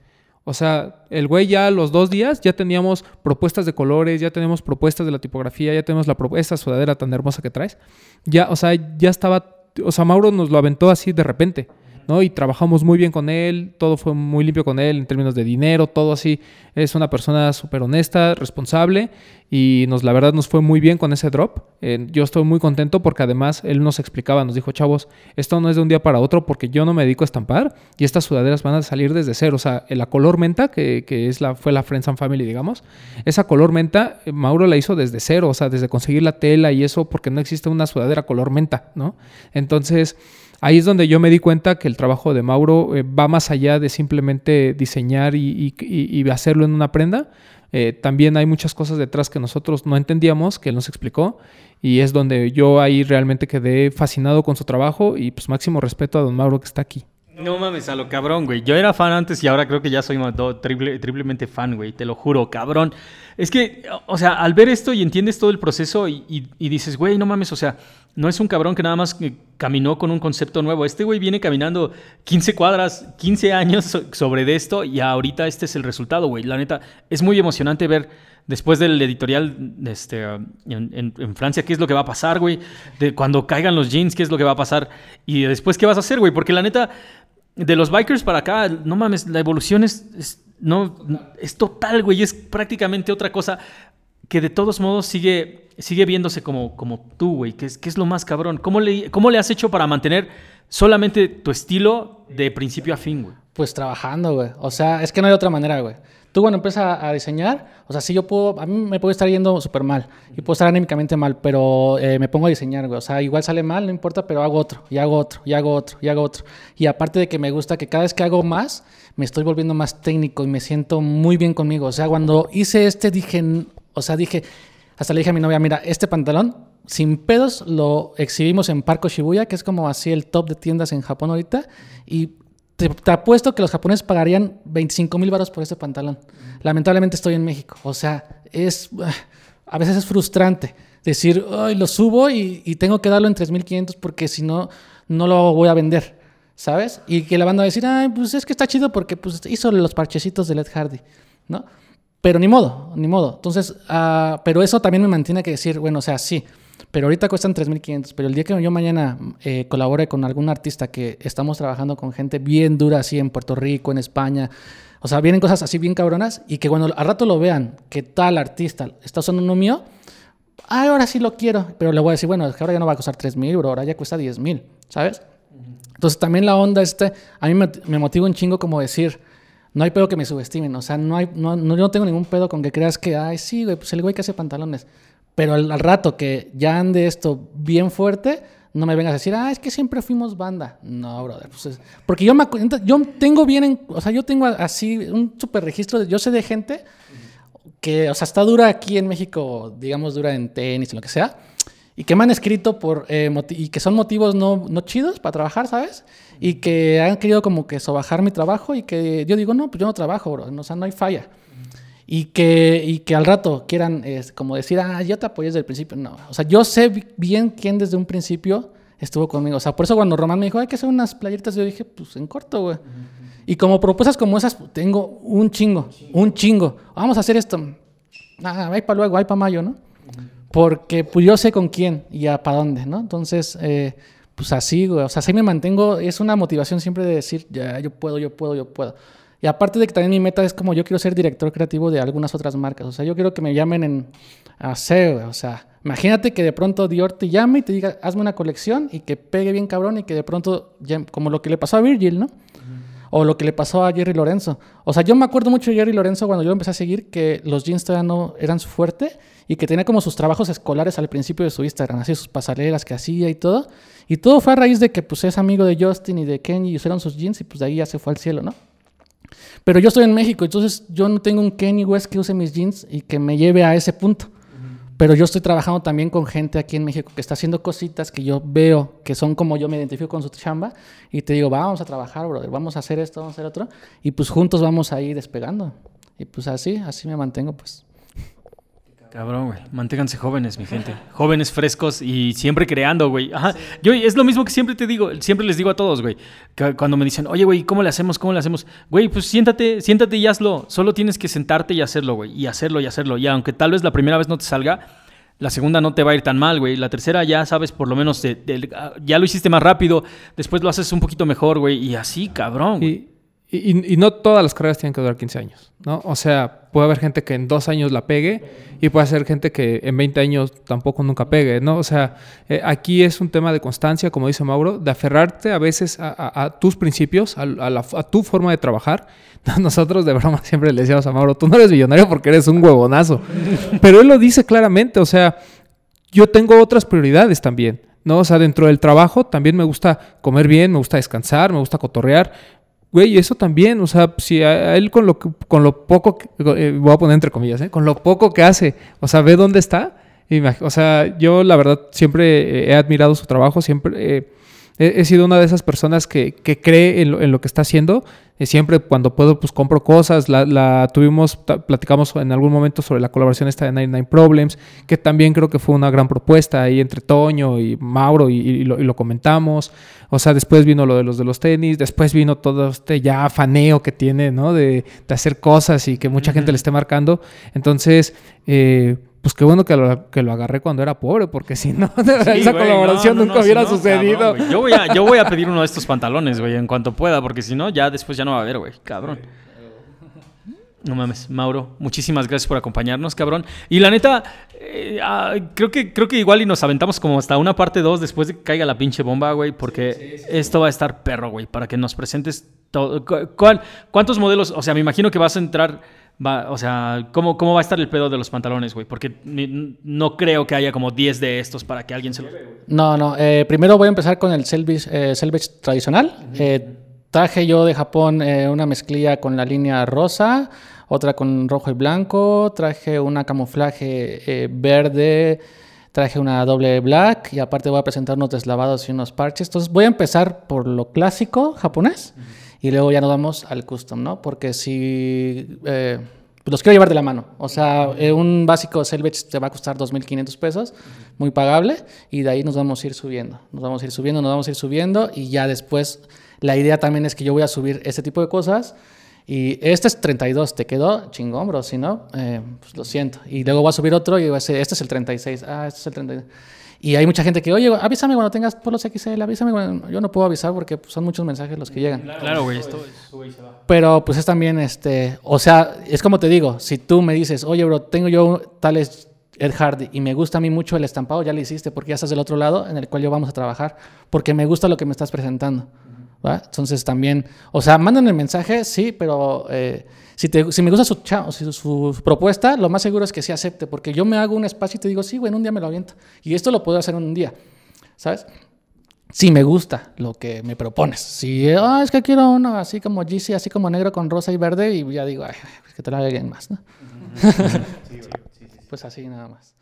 S1: O sea, el güey ya los dos días ya teníamos propuestas de colores, ya teníamos propuestas de la tipografía, ya tenemos la propuesta esta sudadera tan hermosa que traes. Ya, o sea, ya estaba, o sea, Mauro nos lo aventó así de repente, ¿no? Y trabajamos muy bien con él, todo fue muy limpio con él en términos de dinero, todo así. Es una persona súper honesta, responsable y nos, la verdad nos fue muy bien con ese drop. Eh, yo estoy muy contento porque además él nos explicaba, nos dijo, chavos, esto no es de un día para otro porque yo no me dedico a estampar y estas sudaderas van a salir desde cero. O sea, la color menta, que, que es la, fue la Friends and Family, digamos, esa color menta, eh, Mauro la hizo desde cero, o sea, desde conseguir la tela y eso porque no existe una sudadera color menta, ¿no? Entonces... Ahí es donde yo me di cuenta que el trabajo de Mauro eh, va más allá de simplemente diseñar y, hacerlo en una prenda. Eh, también hay muchas cosas detrás que nosotros no entendíamos, que él nos explicó, y es donde yo ahí realmente quedé fascinado con su trabajo y pues máximo respeto a don Mauro que está aquí.
S2: No mames, a lo cabrón, güey. Yo era fan antes y ahora creo que ya soy ma- do- triple- triplemente fan, güey. Te lo juro, cabrón. Es que, o sea, al ver esto y entiendes todo el proceso y, dices, güey, no mames, o sea, no es un cabrón que nada más eh, caminó con un concepto nuevo. Este güey viene caminando 15 cuadras, 15 años so- sobre de esto y ahorita este es el resultado, güey. La neta, es muy emocionante ver después del editorial este, en, en- en Francia qué es lo que va a pasar, güey. De cuando caigan los jeans, qué es lo que va a pasar. Y después qué vas a hacer, güey. Porque la neta, de los bikers para acá, no mames, la evolución es, no, es total, güey. Es prácticamente otra cosa que de todos modos sigue, sigue viéndose como, como tú, güey. Que es, que es lo más cabrón. ¿Cómo le, ¿Cómo le has hecho para mantener solamente tu estilo de principio a fin, güey?
S3: Pues trabajando, güey. O sea, es que no hay otra manera, güey. Tú cuando empiezas a diseñar, o sea, sí yo puedo, a mí me puede estar yendo súper mal y puedo estar anímicamente mal, pero eh, me pongo a diseñar, güey. O sea, igual sale mal, no importa, pero hago otro, y hago otro, y hago otro, y hago otro. Y aparte de que me gusta que cada vez que hago más, me estoy volviendo más técnico y me siento muy bien conmigo. O sea, cuando hice este, dije, o sea, dije, hasta le dije a mi novia, mira, este pantalón, sin pedos, lo exhibimos en Parco Shibuya, que es como así el top de tiendas en Japón ahorita, y te, apuesto que los japoneses pagarían 25 mil baros por este pantalón. Lamentablemente estoy en México. O sea, es a veces es frustrante decir, ay, lo subo y, y tengo que darlo en 3.500 porque si no, no lo voy a vender. ¿Sabes? Y que la banda va a decir, ay, pues es que está chido porque pues, hizo los parchecitos de Led Hardy, ¿no? Pero ni modo, ni modo. Entonces, ah, pero eso también me mantiene que decir, bueno, o sea, sí, pero ahorita cuestan 3.500, pero el día que yo mañana eh, colabore con algún artista que estamos trabajando con gente bien dura así en Puerto Rico, en España, o sea, vienen cosas así bien cabronas y que cuando al rato lo vean que tal artista está usando uno mío, ay, ahora sí lo quiero, pero le voy a decir, bueno, es que ahora ya no va a costar 3.000, bro, ahora ya cuesta 10.000, ¿sabes? Entonces también la onda este, a mí me, me motiva un chingo como decir, no hay pedo que me subestimen, o sea, no hay, no, no- yo no tengo ningún pedo con que creas que, ay, sí, güey, pues el güey que hace pantalones. Pero al, al rato que ya ande esto bien fuerte, No me vengas a decir, ah, es que siempre fuimos banda. No, brother. Pues es- porque yo, me, yo tengo bien, en- o sea, yo tengo así un super registro. yo sé de gente que, o sea, está dura aquí en México, digamos, dura en tenis, en lo que sea, y que me han escrito por, eh, y que son motivos no, no chidos para trabajar, ¿sabes? Y que han querido como que sobajar mi trabajo y que yo digo, no, pues yo no trabajo, bro, o sea, no hay falla. Y que, y que al rato quieran eh, como decir, ah, yo te apoyé desde el principio. No, o sea, yo sé bi- bien quién desde un principio estuvo conmigo. O sea, por eso cuando Román me dijo, hay que hacer unas playeritas, yo dije, pues en corto, güey. Y como propuestas como esas, tengo un chingo, un chingo. Vamos a hacer esto. Ah, hay para luego, hay para mayo, ¿no? Porque pues yo sé con quién y a para dónde, ¿no? Entonces, eh, pues así, güey. O sea, así me mantengo. Es una motivación siempre de decir, ya, yo puedo, yo puedo, yo puedo. Y aparte de que también mi meta es como yo quiero ser director creativo de algunas otras marcas. O sea, yo quiero que me llamen en hacer. O sea, imagínate que de pronto Dior te llame y te diga, hazme una colección y que pegue bien cabrón y que de pronto, como lo que le pasó a Virgil, ¿no? O lo que le pasó a Jerry Lorenzo. O sea, yo me acuerdo mucho de Jerry Lorenzo cuando yo empecé a seguir, que los jeans todavía no eran su fuerte y que tenía como sus trabajos escolares al principio de su Instagram, así sus pasarelas que hacía y todo. Y todo fue a raíz de que pues es amigo de Justin y de Kenny y usaron sus jeans y pues de ahí ya se fue al cielo, ¿no? Pero yo estoy en México, entonces yo no tengo un Kenny West que use mis jeans y que me lleve a ese punto. Pero yo estoy trabajando también con gente aquí en México que está haciendo cositas que yo veo que son como yo me identifico con su chamba y te digo, vamos a trabajar, brother, vamos a hacer esto, vamos a hacer otro y pues juntos vamos a ir despegando. Y pues así, así me mantengo pues.
S2: Cabrón, güey. Manténganse jóvenes, mi gente. Jóvenes, frescos y siempre creando, güey. Ajá. Yo es lo mismo que siempre te digo, siempre les digo a todos, güey. Cuando me dicen, oye, güey, ¿cómo le hacemos? ¿Cómo le hacemos? Güey, pues siéntate, siéntate y hazlo. Solo tienes que sentarte y hacerlo, güey. Y hacerlo y hacerlo. Y aunque tal vez la primera vez no te salga, la segunda no te va a ir tan mal, güey. La tercera ya sabes, por lo menos, de- ya lo hiciste más rápido. Después lo haces un poquito mejor, güey. Y así, cabrón. güey.
S1: Y- y no todas las carreras tienen que durar 15 años, ¿no? O sea, puede haber gente que en dos años la pegue y puede ser gente que en 20 años tampoco nunca pegue, ¿no? O sea, eh, aquí es un tema de constancia, como dice Mauro, de aferrarte a veces a, a- a tus principios, a, la- a tu forma de trabajar. Nosotros de broma siempre le decíamos a Mauro, tú no eres millonario porque eres un huevonazo. Pero él lo dice claramente, o sea, yo tengo otras prioridades también, ¿no? O sea, dentro del trabajo también me gusta comer bien, me gusta descansar, me gusta cotorrear. Güey, eso también, o sea, si a, él con lo, con lo poco, eh, voy a poner entre comillas, ¿eh? con lo poco que hace, o sea, ve dónde está. O sea, yo la verdad siempre eh, he admirado su trabajo, siempre eh, he, he sido una de esas personas que, que cree en lo, en lo que está haciendo. Eh, siempre cuando puedo, pues compro cosas. La, la tuvimos, platicamos en algún momento sobre la colaboración esta de 99 Problems, que también creo que fue una gran propuesta ahí entre Toño y Mauro y, y lo, y lo comentamos. O sea, después vino lo de los de los tenis, después vino todo este ya faneo que tiene, ¿no? De, de hacer cosas y que mucha gente le esté marcando. Entonces, eh, pues qué bueno que lo, que lo agarré cuando era pobre, porque si no, esa
S2: güey,
S1: colaboración
S2: no, no,
S1: nunca
S2: no,
S1: hubiera
S2: si no,
S1: sucedido.
S2: cabrón, yo, voy a, yo voy a pedir uno de estos pantalones, güey, en cuanto pueda, porque si no, ya después ya no va a haber, güey. Cabrón. No mames, Mauro, muchísimas gracias por acompañarnos, cabrón. Y la neta, eh, ah, creo, que, creo que igual y nos aventamos como hasta una parte 2 después de que caiga la pinche bomba, güey, porque esto va a estar perro, güey, para que nos presentes todo. cu- cuál- ¿Cuántos modelos? O sea, me imagino que vas a entrar, va- o sea, ¿cómo, ¿cómo va a estar el pedo de los pantalones, güey? Porque ni- no creo que haya como 10 de estos para que alguien se los...
S3: No, no. eh, primero voy a empezar con el selvage, eh, selvage tradicional. Eh, traje yo de Japón eh, una mezclilla con la línea rosa, otra con rojo y blanco. Traje una camuflaje eh, verde. Traje una doble black y aparte voy a presentar unos deslavados y unos parches. Entonces voy a empezar por lo clásico japonés y luego ya nos vamos al custom, ¿no? Porque si eh, pues los quiero llevar de la mano. O sea, eh, un básico Selvage te va a costar 2.500 pesos, muy pagable, y de ahí nos vamos a ir subiendo. Nos vamos a ir subiendo, nos vamos a ir subiendo, y ya después la idea también es que yo voy a subir este tipo de cosas. Y este es 32, te quedó chingón, bro. Si no, eh, pues lo siento. Y luego voy a subir otro y voy a decir, este es el 36. Ah, este es el 36. Y hay mucha gente que, oye, avísame cuando tengas polos XL, avísame cuando... Yo no puedo avisar porque pues, son muchos mensajes los que llegan.
S2: Claro, güey, esto es...
S3: Pero pues es también, este, o sea, es como te digo, si tú me dices, oye, bro, tengo yo tales Ed Hardy y me gusta a mí mucho el estampado, ya lo hiciste porque ya estás del otro lado en el cual yo vamos a trabajar, porque me gusta lo que me estás presentando. ¿Va? Entonces también, o sea, mandan el mensaje, sí, pero eh, si, te, si me gusta su, cha- o si su, su propuesta, lo más seguro es que sí acepte, porque yo me hago un espacio y te digo, sí, güey, en un día me lo aviento. Y esto lo puedo hacer en un día, ¿sabes? si me gusta lo que me propones. Si ah, es que quiero uno así como GC, así como negro con rosa y verde, y ya digo, ay, es que te lo haga alguien más, ¿no? pues así nada más.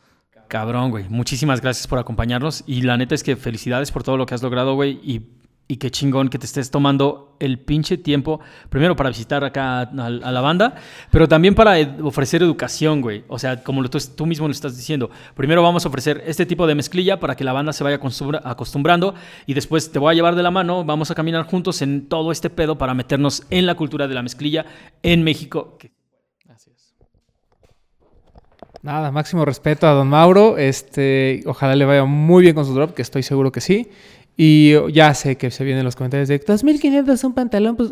S2: Cabrón, güey. Muchísimas gracias por acompañarnos. Y la neta es que felicidades por todo lo que has logrado, güey. Y, y qué chingón que te estés tomando el pinche tiempo, primero para visitar acá a, a la banda, pero también para ed- ofrecer educación, güey. O sea, como lo, tú, tú mismo lo estás diciendo. Primero vamos a ofrecer este tipo de mezclilla para que la banda se vaya acostumbra- acostumbrando y después te voy a llevar de la mano, vamos a caminar juntos en todo este pedo para meternos en la cultura de la mezclilla en México. Que-
S3: Así es.
S1: Nada, máximo respeto a don Mauro. Este, ojalá le vaya muy bien con su drop, que estoy seguro que sí. Y ya sé que se vienen los comentarios de 2500 un pantalón, pues,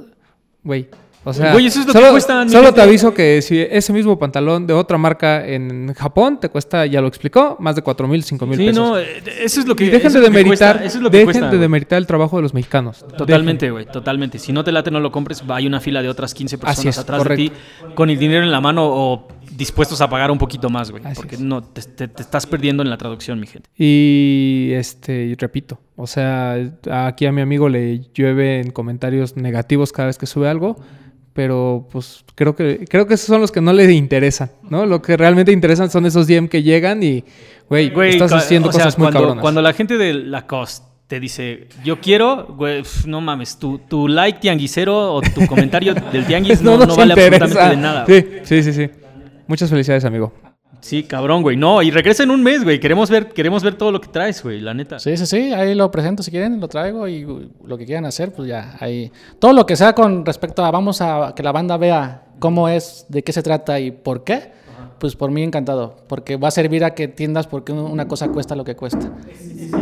S1: güey. O sea,
S2: Güey, eso es lo que
S1: solo,
S2: cuestan, mi
S1: solo te aviso que si ese mismo pantalón de otra marca en Japón te cuesta, ya lo explicó, más de 4 mil, 5 mil
S2: Sí,
S1: pesos.
S2: no, eh, eso es lo que
S1: y dejen de
S2: que cuesta,
S1: demeritar,
S2: eso es lo que
S1: dejen
S2: cuesta,
S1: de demeritar el trabajo de los mexicanos.
S2: Totalmente, güey, totalmente. Si no te late, no lo compres. Hay una fila de otras 15 personas
S1: es,
S2: atrás
S1: correcto.
S2: de ti con el dinero en la mano o dispuestos a pagar un poquito más, güey.
S1: Así
S2: Porque
S1: es.
S2: no te, te- te estás perdiendo en la traducción, mi gente.
S1: Y este, y repito, o sea, aquí a mi amigo le llueven comentarios negativos cada vez que sube algo, pero pues creo que creo que esos son los que no le interesan, ¿no? Lo que realmente interesan son esos DM que llegan y, güey, estás haciendo
S2: o sea,
S1: cosas muy
S2: cuando,
S1: cabronas.
S2: Cuando la gente de Lacoste te dice, yo quiero, güey, no mames, tu, tu like tianguisero o tu comentario del tianguis no, no
S1: nos
S2: vale
S1: interesa.
S2: absolutamente de nada.
S1: sí, sí, sí. Muchas felicidades, amigo.
S2: Sí, cabrón, güey. No, y regresa en un mes, güey. Queremos ver, queremos ver todo lo que traes, güey, la neta.
S3: Sí, sí, sí, ahí lo presento si quieren, lo traigo y lo que quieran hacer, pues ya, ahí. Todo lo que sea con respecto a, vamos a que la banda vea cómo es, de qué se trata y por qué, pues por mí encantado, porque va a servir a que entiendas por qué una cosa cuesta lo que cuesta.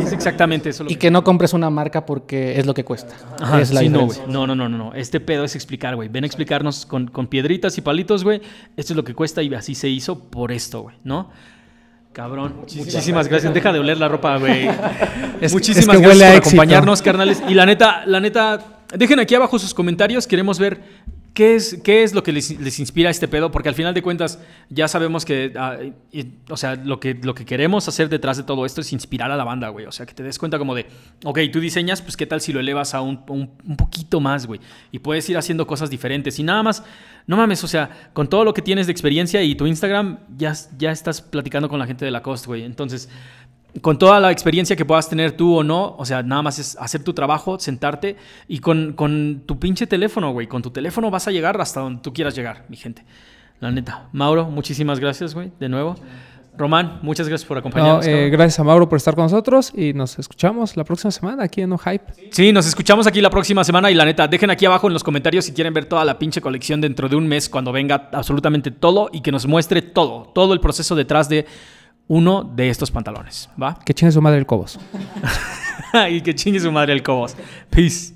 S2: Es exactamente eso. lo
S3: Y que no compres una marca porque es lo que cuesta.
S2: Ajá,
S3: es la
S2: sí, no, güey. No, no, no, no. Este pedo es explicar, güey. Ven a explicarnos con, con piedritas y palitos, güey. Esto es lo que cuesta y así se hizo por esto, güey, ¿no? Cabrón. Muchísimas, gracias. Deja de oler la ropa, güey.
S1: Es-
S2: Muchísimas
S1: es que
S2: gracias por
S1: éxito.
S2: acompañarnos, carnales. Y la neta, la neta, dejen aquí abajo sus comentarios. Queremos ver qué es, qué es lo que les, les inspira este pedo, porque al final de cuentas ya sabemos que, ah, o sea, lo que, lo que queremos hacer detrás de todo esto es inspirar a la banda, güey. O sea, que te des cuenta como de, ok, tú diseñas, pues qué tal si lo elevas a un, un, un poquito más, güey. Y puedes ir haciendo cosas diferentes. Y nada más, no mames, o sea, con todo lo que tienes de experiencia y tu Instagram, ya, ya estás platicando con la gente de la cost, güey. Entonces, con toda la experiencia que puedas tener tú o no, o sea, nada más es hacer tu trabajo, sentarte y con, con tu pinche teléfono, güey. Con tu teléfono vas a llegar hasta donde tú quieras llegar, mi gente. La neta. Mauro, muchísimas gracias, güey, de nuevo. Román, muchas gracias por
S1: No,
S2: acompañarnos.
S1: eh, gracias a Mauro por estar con nosotros y nos escuchamos la próxima semana aquí en No Hype.
S2: Sí, nos escuchamos aquí la próxima semana y la neta, dejen aquí abajo en los comentarios si quieren ver toda la pinche colección dentro de un mes cuando venga absolutamente todo y que nos muestre todo, todo el proceso detrás de uno de estos pantalones, ¿va?
S1: Que chingue su madre el Cobos.
S2: y que chingue su madre el Cobos. Peace.